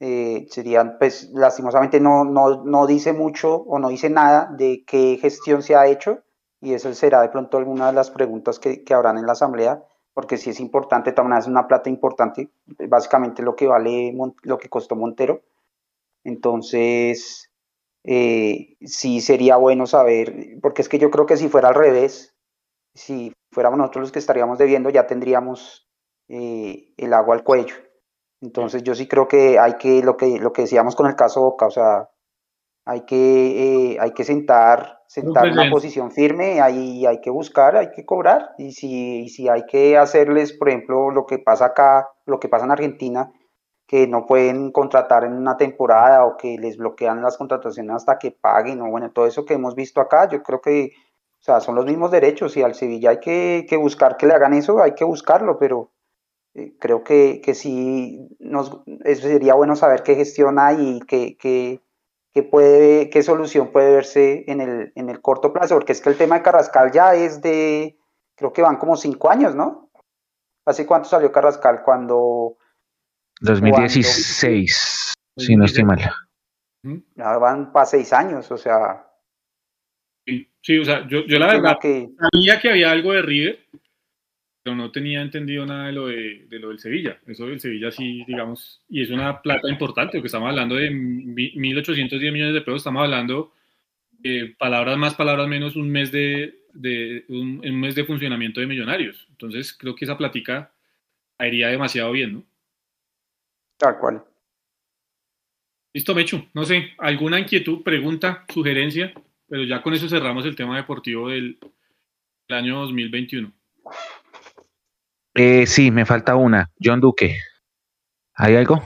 Eh, serían, pues, lastimosamente no, no, no dice mucho o no dice nada de qué gestión se ha hecho y eso será de pronto alguna de las preguntas que, que habrán en la asamblea, porque si es importante, también es una plata importante, básicamente lo que vale, lo que costó Montero Entonces, eh, sí sería bueno saber, porque es que yo creo que si fuera al revés, si fuéramos nosotros los que estaríamos debiendo, ya tendríamos eh, el agua al cuello. Entonces yo sí creo que hay que, lo que, lo que decíamos con el caso Boca, o sea, hay que, eh, hay que sentar, sentar una posición firme, ahí hay que buscar, hay que cobrar, y si, si hay que hacerles, por ejemplo, lo que pasa acá, lo que pasa en Argentina, que no pueden contratar en una temporada o que les bloquean las contrataciones hasta que paguen, o bueno, todo eso que hemos visto acá, yo creo que, o sea, son los mismos derechos y al Sevilla hay que, que buscar que le hagan eso, hay que buscarlo, pero eh, creo que, que sí nos, sería bueno saber qué gestión hay y qué, qué, qué, puede, qué solución puede verse en el, en el corto plazo, porque es que el tema de Carrascal ya es de, creo que van como cinco años, ¿no? ¿Hace cuánto salió Carrascal? Cuando... 2016, si no estoy mal. Ya van para seis años, o sea... Sí, o sea, yo, yo la verdad que... sabía que había algo de River, pero no tenía entendido nada de lo, de, lo del Sevilla. Eso del Sevilla sí, digamos, y es una plata importante, porque estamos hablando de 1.810 millones de pesos, estamos hablando de palabras más, palabras menos, un mes de, un, mes de funcionamiento de millonarios. Entonces creo que esa platica iría demasiado bien, ¿no? Tal cual. Listo, Mechu. No sé, alguna inquietud, pregunta, sugerencia, pero ya con eso cerramos el tema deportivo del, del año 2021. Eh, sí, me falta una. John Duque. ¿Hay algo?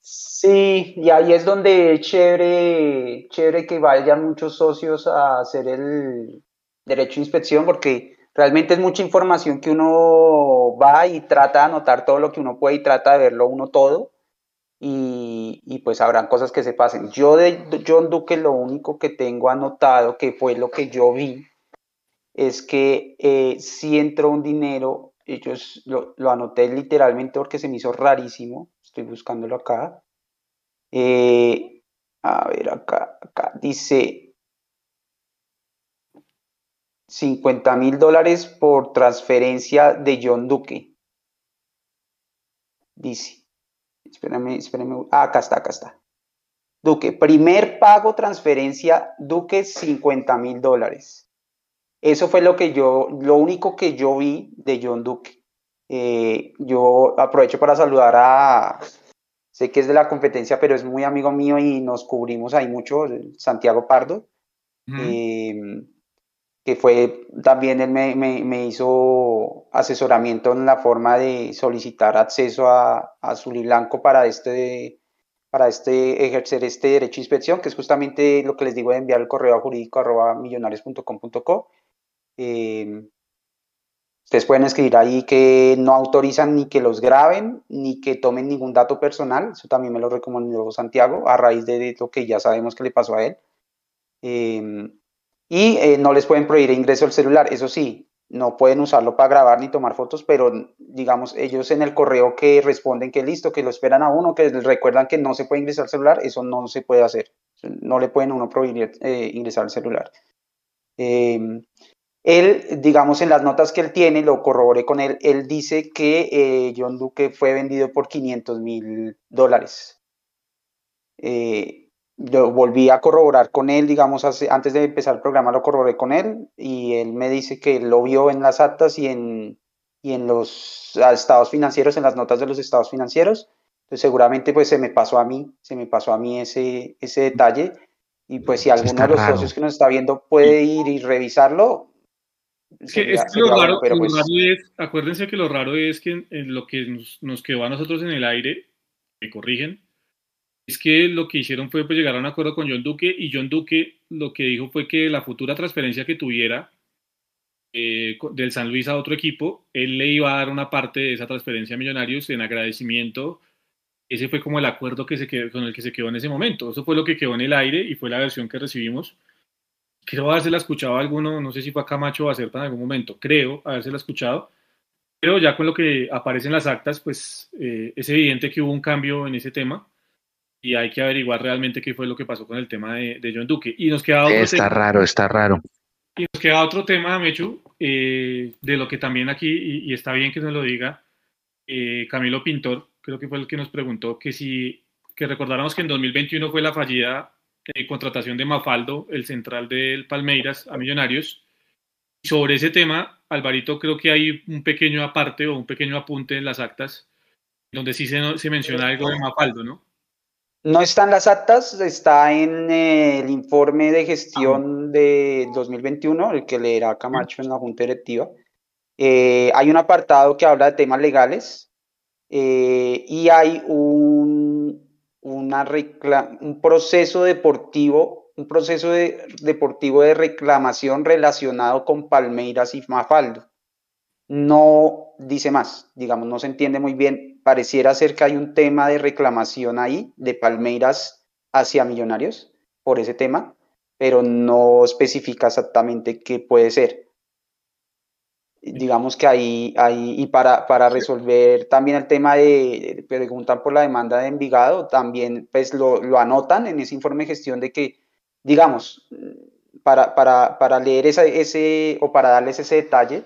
Sí, y ahí es donde chévere, chévere que vayan muchos socios a hacer el derecho a inspección, porque realmente es mucha información que uno va y trata de anotar todo lo que uno puede y trata de verlo uno todo. Y, pues habrán cosas que se pasen. Yo de John Duque lo único que tengo anotado, que fue lo que yo vi, es que eh, si entró un dinero ellos lo, anoté literalmente porque se me hizo rarísimo. Estoy buscándolo acá. Eh, a ver, acá, acá dice 50 mil dólares por transferencia de John Duque. Dice. Espérame, espérame. Ah, acá está, acá está. Duque, primer pago, transferencia, Duque, 50 mil dólares. Eso fue lo que yo, lo único que yo vi de John Duque. Eh, yo aprovecho para saludar a, sé que es de la competencia, pero es muy amigo mío y nos cubrimos ahí mucho, Santiago Pardo, que fue también él me, me, hizo asesoramiento en la forma de solicitar acceso a, a Blanco para este, para este, ejercer este derecho de inspección, que es justamente lo que les digo de enviar el correo jurídico arroba millonarios.com.co eh, ustedes pueden escribir ahí que no autorizan ni que los graben ni que tomen ningún dato personal. Eso también me lo recomendó Santiago a raíz de lo que ya sabemos que le pasó a él. Em, y eh, no les pueden prohibir ingreso al celular. Eso sí, no pueden usarlo para grabar ni tomar fotos, pero digamos, ellos en el correo que responden que listo, que lo esperan a uno, que les recuerdan que no se puede ingresar al celular, eso no se puede hacer. No le pueden a uno prohibir eh, ingresar al celular. Eh, él, digamos, en las notas que él tiene, lo corroboré con él, él dice que eh, John Duque fue vendido por 500 mil dólares. Lo volví a corroborar con él, digamos, antes de empezar el programa lo corroboré con él y él me dice que lo vio en las actas y en, y en los estados financieros, en las notas de los estados financieros. Entonces seguramente pues se me pasó a mí, se me pasó a mí ese, ese detalle. Y pues si alguno de los socios que nos está viendo puede ir y revisarlo, lo raro, pues es, acuérdense que lo raro es que en, lo que nos, quedó a nosotros en el aire, me corrigen, es que lo que hicieron fue pues, llegar a un acuerdo con John Duque y John Duque lo que dijo fue que la futura transferencia que tuviera eh, del San Luis a otro equipo, él le iba a dar una parte de esa transferencia a Millonarios en agradecimiento. Ese fue como el acuerdo que se quedó, con el que se quedó en ese momento. Eso fue lo que quedó en el aire y fue la versión que recibimos creo habérsela escuchado a alguno, no sé si fue a Camacho o a Certa en algún momento, creo habérsela escuchado, pero ya con lo que aparece en las actas, pues eh, es evidente que hubo un cambio en ese tema y hay que averiguar realmente qué fue lo que pasó con el tema de, John Duque. Y nos queda otro Está raro, está raro. Y nos queda otro tema, Mechu, eh, de lo que también aquí, y, está bien que nos lo diga, eh, Camilo Pintor, creo que fue el que nos preguntó que si que recordáramos que en 2021 fue la fallida eh, contratación de Mafaldo, el central del Palmeiras, a Millonarios. Sobre ese tema, Alvarito, creo que hay un pequeño aparte o un pequeño apunte en las actas, donde sí se, se menciona algo de Mafaldo, ¿no? No están las actas, está en eh, el informe de gestión ah. de 2021, el que leerá Camacho en la Junta Directiva. Eh, hay un apartado que habla de temas legales eh, y hay un, una un proceso deportivo, un proceso de, deportivo de reclamación relacionado con Palmeiras y Mafaldo. No dice más, digamos, no se entiende muy bien pareciera ser que hay un tema de reclamación ahí de Palmeiras hacia Millonarios por ese tema, pero no especifica exactamente qué puede ser. Digamos que ahí, ahí y para, para resolver también el tema de, preguntan por la demanda de Envigado, también pues lo, lo anotan en ese informe de gestión de que, digamos, para, para, para leer esa, ese o para darles ese detalle,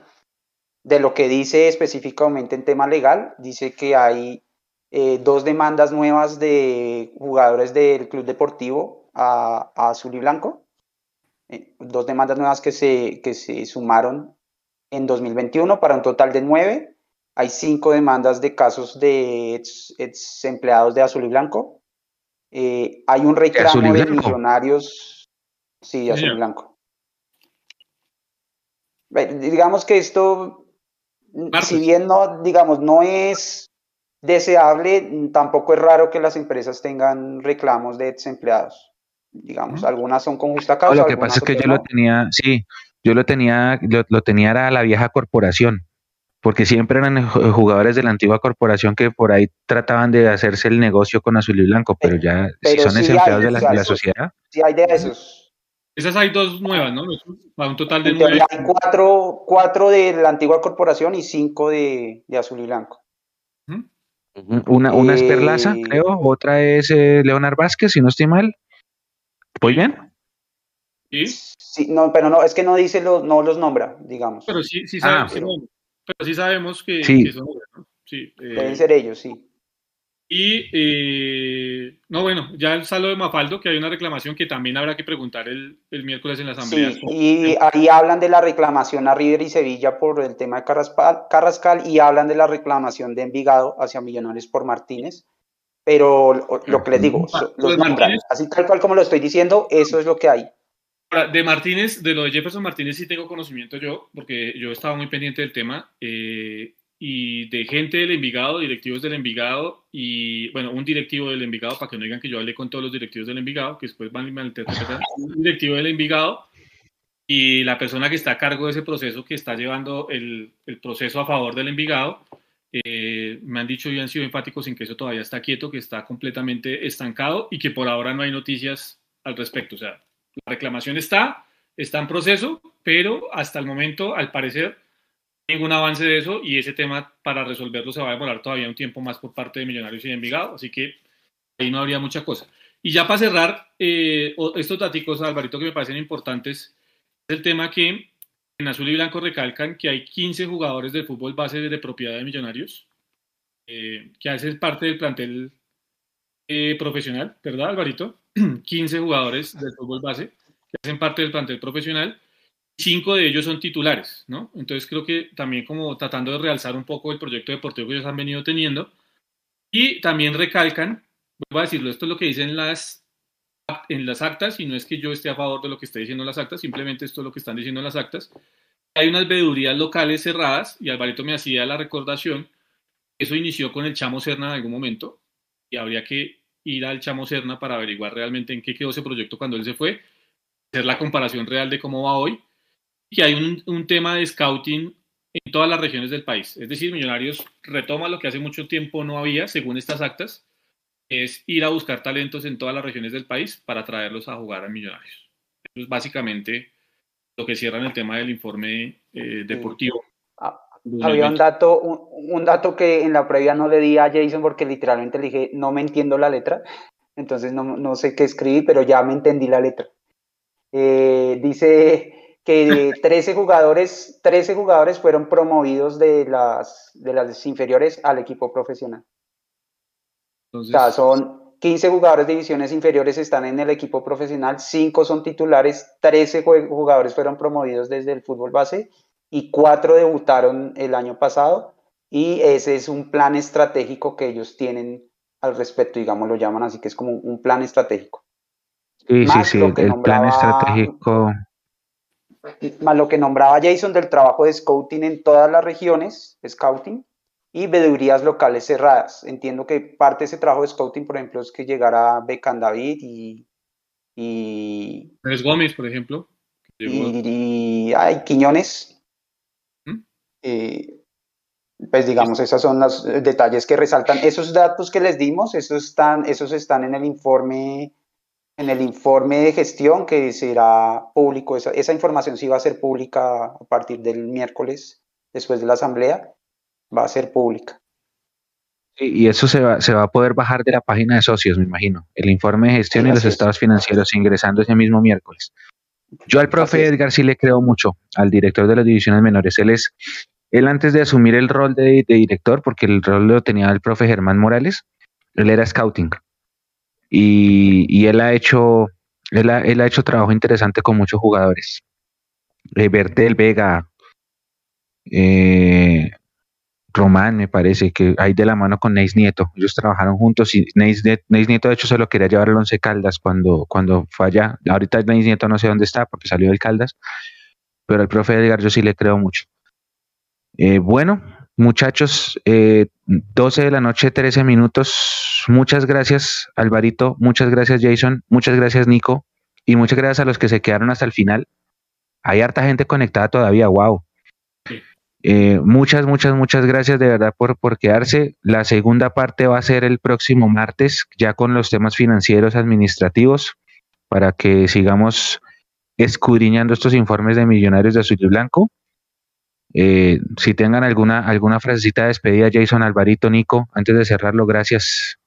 de lo que dice específicamente en tema legal, dice que hay eh, dos demandas nuevas de jugadores del club deportivo a, Azul y Blanco, eh, dos demandas nuevas que se, que se sumaron en 2021 para un total de nueve. Hay cinco demandas de casos de ex, empleados de Azul y Blanco. Eh, hay un reclamo de, millonarios, sí, de Azul y Blanco. Digamos que esto si bien no, digamos, no es deseable, tampoco es raro que las empresas tengan reclamos de desempleados. Digamos, algunas son con justa causa. Lo que pasa es que yo lo tenía, sí, yo lo tenía, lo, tenía era la vieja corporación, porque siempre eran jugadores de la antigua corporación que por ahí trataban de hacerse el negocio con azul y blanco, pero ya, si son desempleados de, la, de la sociedad. Sí, hay de esos. Esas hay dos nuevas, ¿no? un total de nueve. Hay cuatro, cuatro de la antigua corporación y cinco de, azul y blanco. Una, una es Perlaza, eh, creo, otra es eh, Leonard Vázquez, si no estoy mal. ¿Voy bien? ¿Sí? sí, no, pero no, es que no dice los, no los nombra, digamos. Pero sí, sí sabemos, ah, pero, sí sabemos que, son ¿no? sí, eh, Deben ser ellos, sí. Y, eh, no, bueno, ya el de Mafaldo, que hay una reclamación que también habrá que preguntar el, el miércoles en la Asamblea. Sí, y ahí hablan de la reclamación a River y Sevilla por el tema de Carrascal, Carrascal y hablan de la reclamación de Envigado hacia Millonarios por Martínez. Pero lo, que les digo, los nombran, así tal cual como lo estoy diciendo, eso es lo que hay. De Martínez, de lo de Jefferson Martínez sí tengo conocimiento yo, porque yo estaba muy pendiente del tema. Eh, y de gente del Envigado, directivos del Envigado y, bueno, un directivo del Envigado, para que no digan que yo hablé con todos los directivos del Envigado, que después van a malinterpretar, [laughs] un directivo del Envigado y la persona que está a cargo de ese proceso, que está llevando el, el proceso a favor del Envigado, eh, me han dicho y han sido enfáticos en que eso todavía está quieto, que está completamente estancado y que por ahora no hay noticias al respecto. O sea, la reclamación está, está en proceso, pero hasta el momento, al parecer, ningún avance de eso y ese tema para resolverlo se va a demorar todavía un tiempo más por parte de Millonarios y de Envigado, así que ahí no habría mucha cosa. Y ya para cerrar, eh, estos datos, Alvarito, que me parecen importantes, es el tema que en azul y blanco recalcan que hay 15 jugadores del fútbol base de propiedad de Millonarios, eh, que hacen parte del plantel eh, profesional, ¿verdad, Alvarito? [clears throat] 15 jugadores del fútbol base que hacen parte del plantel profesional cinco de ellos son titulares, ¿no? Entonces creo que también como tratando de realzar un poco el proyecto deportivo que ellos han venido teniendo. Y también recalcan, voy a decirlo, esto es lo que dicen las, en las actas, y no es que yo esté a favor de lo que esté diciendo las actas, simplemente esto es lo que están diciendo las actas. Hay unas veedurías locales cerradas, y Alvarito me hacía la recordación, eso inició con el Chamo Serna en algún momento, y habría que ir al Chamo Serna para averiguar realmente en qué quedó ese proyecto cuando él se fue, hacer la comparación real de cómo va hoy, que hay un, un, tema de scouting en todas las regiones del país. Es decir, Millonarios retoma lo que hace mucho tiempo no había, según estas actas, es ir a buscar talentos en todas las regiones del país para traerlos a jugar a Millonarios. Eso es básicamente lo que cierra en el tema del informe eh, deportivo. Ah, había un dato, un, dato que en la previa no le di a Jason porque literalmente le dije, no me entiendo la letra, entonces no, no sé qué escribí, pero ya me entendí la letra. Eh, dice que 13 jugadores, 13 jugadores fueron promovidos de las, de las inferiores al equipo profesional. o sea, son 15 jugadores de divisiones inferiores están en el equipo profesional, 5 son titulares, 13 jugadores fueron promovidos desde el fútbol base y 4 debutaron el año pasado y ese es un plan estratégico que ellos tienen al respecto, digamos, lo llaman así, que es como un plan estratégico. Sí, sí, sí, el plan estratégico. Más lo que nombraba Jason del trabajo de scouting en todas las regiones, scouting, y veedurías locales cerradas. Entiendo que parte de ese trabajo de scouting, por ejemplo, es que llegara Becan David y. y Gómez, por ejemplo. Y, y, Quiñones. ¿Mm? Eh, pues digamos, esos son los detalles que resaltan. Esos datos que les dimos, esos están, esos están en el informe, en el informe de gestión que será público. Esa, esa información sí va a ser pública a partir del miércoles, después de la asamblea, va a ser pública. Y eso se va, se va a poder bajar de la página de socios, me imagino. El informe de gestión y los estados financieros ingresando ese mismo miércoles. Yo al profe Edgar sí le creo mucho, al director de las divisiones menores. Él es él antes de asumir el rol de, director, porque el rol lo tenía el profe Germán Morales, él era scouting. Y, él ha hecho, él ha, hecho trabajo interesante con muchos jugadores. Eh, Bertel Vega, eh, Román, me parece, que hay de la mano con Neis Nieto. Ellos trabajaron juntos y Neis, Nieto, de hecho, se lo quería llevar al Once Caldas cuando, cuando fue allá. Ahorita Neis Nieto no sé dónde está porque salió del Caldas, pero el profe Edgar yo sí le creo mucho. Eh, bueno, muchachos, eh, 12 de la noche, 13 minutos. Muchas gracias, Alvarito. Muchas gracias, Jason. Muchas gracias, Nico. Y muchas gracias a los que se quedaron hasta el final. Hay harta gente conectada todavía, wow. Eh, muchas, muchas, muchas gracias de verdad por, por quedarse. La segunda parte va a ser el próximo martes, ya con los temas financieros administrativos, para que sigamos escudriñando estos informes de millonarios de azul y blanco. Eh, si tengan alguna, alguna frasecita de despedida, Jason, Alvarito, Nico, antes de cerrarlo, gracias.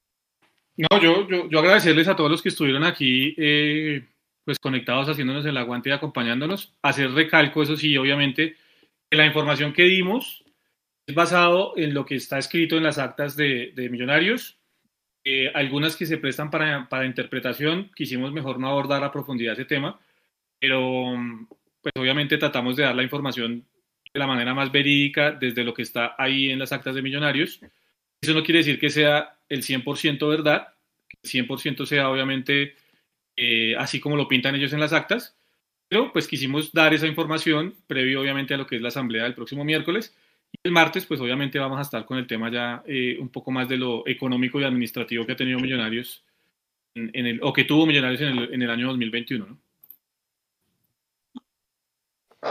No, yo, yo, agradecerles a todos los que estuvieron aquí, eh, pues conectados, haciéndonos el aguante y acompañándonos. Hacer recalco, eso sí, obviamente, que la información que dimos es basado en lo que está escrito en las actas de, Millonarios. Eh, algunas que se prestan para, para interpretación, quisimos mejor no abordar a profundidad ese tema, pero pues obviamente tratamos de dar la información de la manera más verídica desde lo que está ahí en las actas de millonarios. Eso no quiere decir que sea el 100% verdad, que el 100% sea obviamente eh, así como lo pintan ellos en las actas, pero pues quisimos dar esa información previo obviamente a lo que es la asamblea del próximo miércoles. Y el martes pues obviamente vamos a estar con el tema ya eh, un poco más de lo económico y administrativo que ha tenido Millonarios en, el, o que tuvo Millonarios en el, año 2021. ¿no?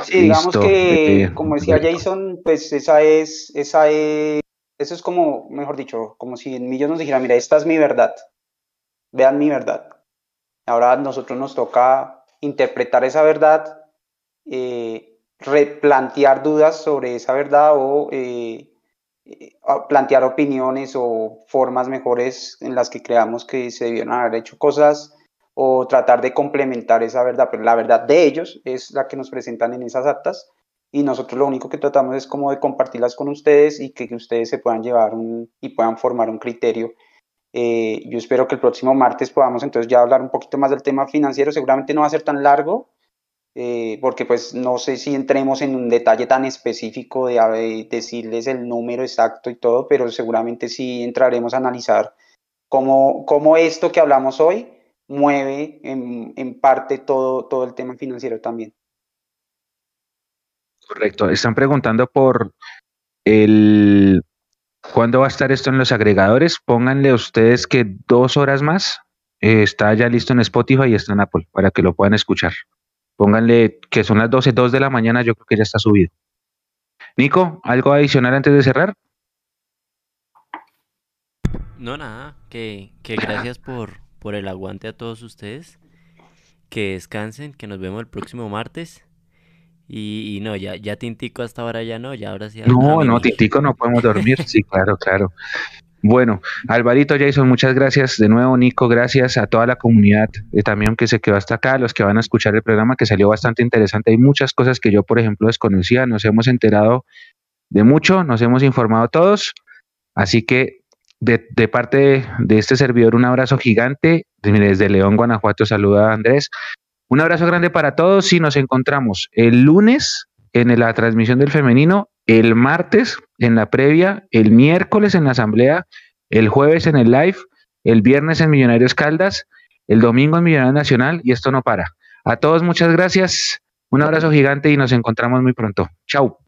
Sí, digamos que, como decía Jason, pues esa es, esa es, eso es como, mejor dicho, como si en Millos nos dijera, mira, esta es mi verdad, vean mi verdad. Ahora a nosotros nos toca interpretar esa verdad, eh, replantear dudas sobre esa verdad o eh, eh, plantear opiniones o formas mejores en las que creamos que se debieron haber hecho cosas o tratar de complementar esa verdad, pero la verdad de ellos es la que nos presentan en esas actas y nosotros lo único que tratamos es como de compartirlas con ustedes y que, ustedes se puedan llevar y puedan formar un criterio. Eh, yo espero que el próximo martes podamos entonces ya hablar un poquito más del tema financiero, seguramente no va a ser tan largo, eh, porque pues no sé si entremos en un detalle tan específico de, decirles el número exacto y todo, pero seguramente sí entraremos a analizar cómo, cómo esto que hablamos hoy mueve en, parte todo, todo el tema financiero también. Correcto. Están preguntando por el cuándo va a estar esto en los agregadores. Pónganle ustedes que dos horas más eh, está ya listo en Spotify y está en Apple para que lo puedan escuchar. Pónganle que son las 12, 2 de la mañana, yo creo que ya está subido. Nico, ¿algo adicional antes de cerrar? No, nada, que, que gracias por, por el aguante a todos ustedes. Que descansen, que nos vemos el próximo martes. Y, no, ya, ya Tintico hasta ahora ya no, ya ahora sí. No, no, Tintico no podemos dormir, sí, claro, claro. Bueno, Alvarito, Jason, muchas gracias de nuevo, Nico, gracias a toda la comunidad eh, también que se quedó hasta acá, los que van a escuchar el programa que salió bastante interesante. Hay muchas cosas que yo, por ejemplo, desconocía, nos hemos enterado de mucho, nos hemos informado todos, así que de, parte de, este servidor, un abrazo gigante. Desde León, Guanajuato, saluda a Andrés. Un abrazo grande para todos y nos encontramos el lunes en la transmisión del femenino, el martes en la previa, el miércoles en la asamblea, el jueves en el live, el viernes en Millonarios Caldas, el domingo en Millonarios Nacional y esto no para. A todos muchas gracias, un abrazo gigante y nos encontramos muy pronto. Chao.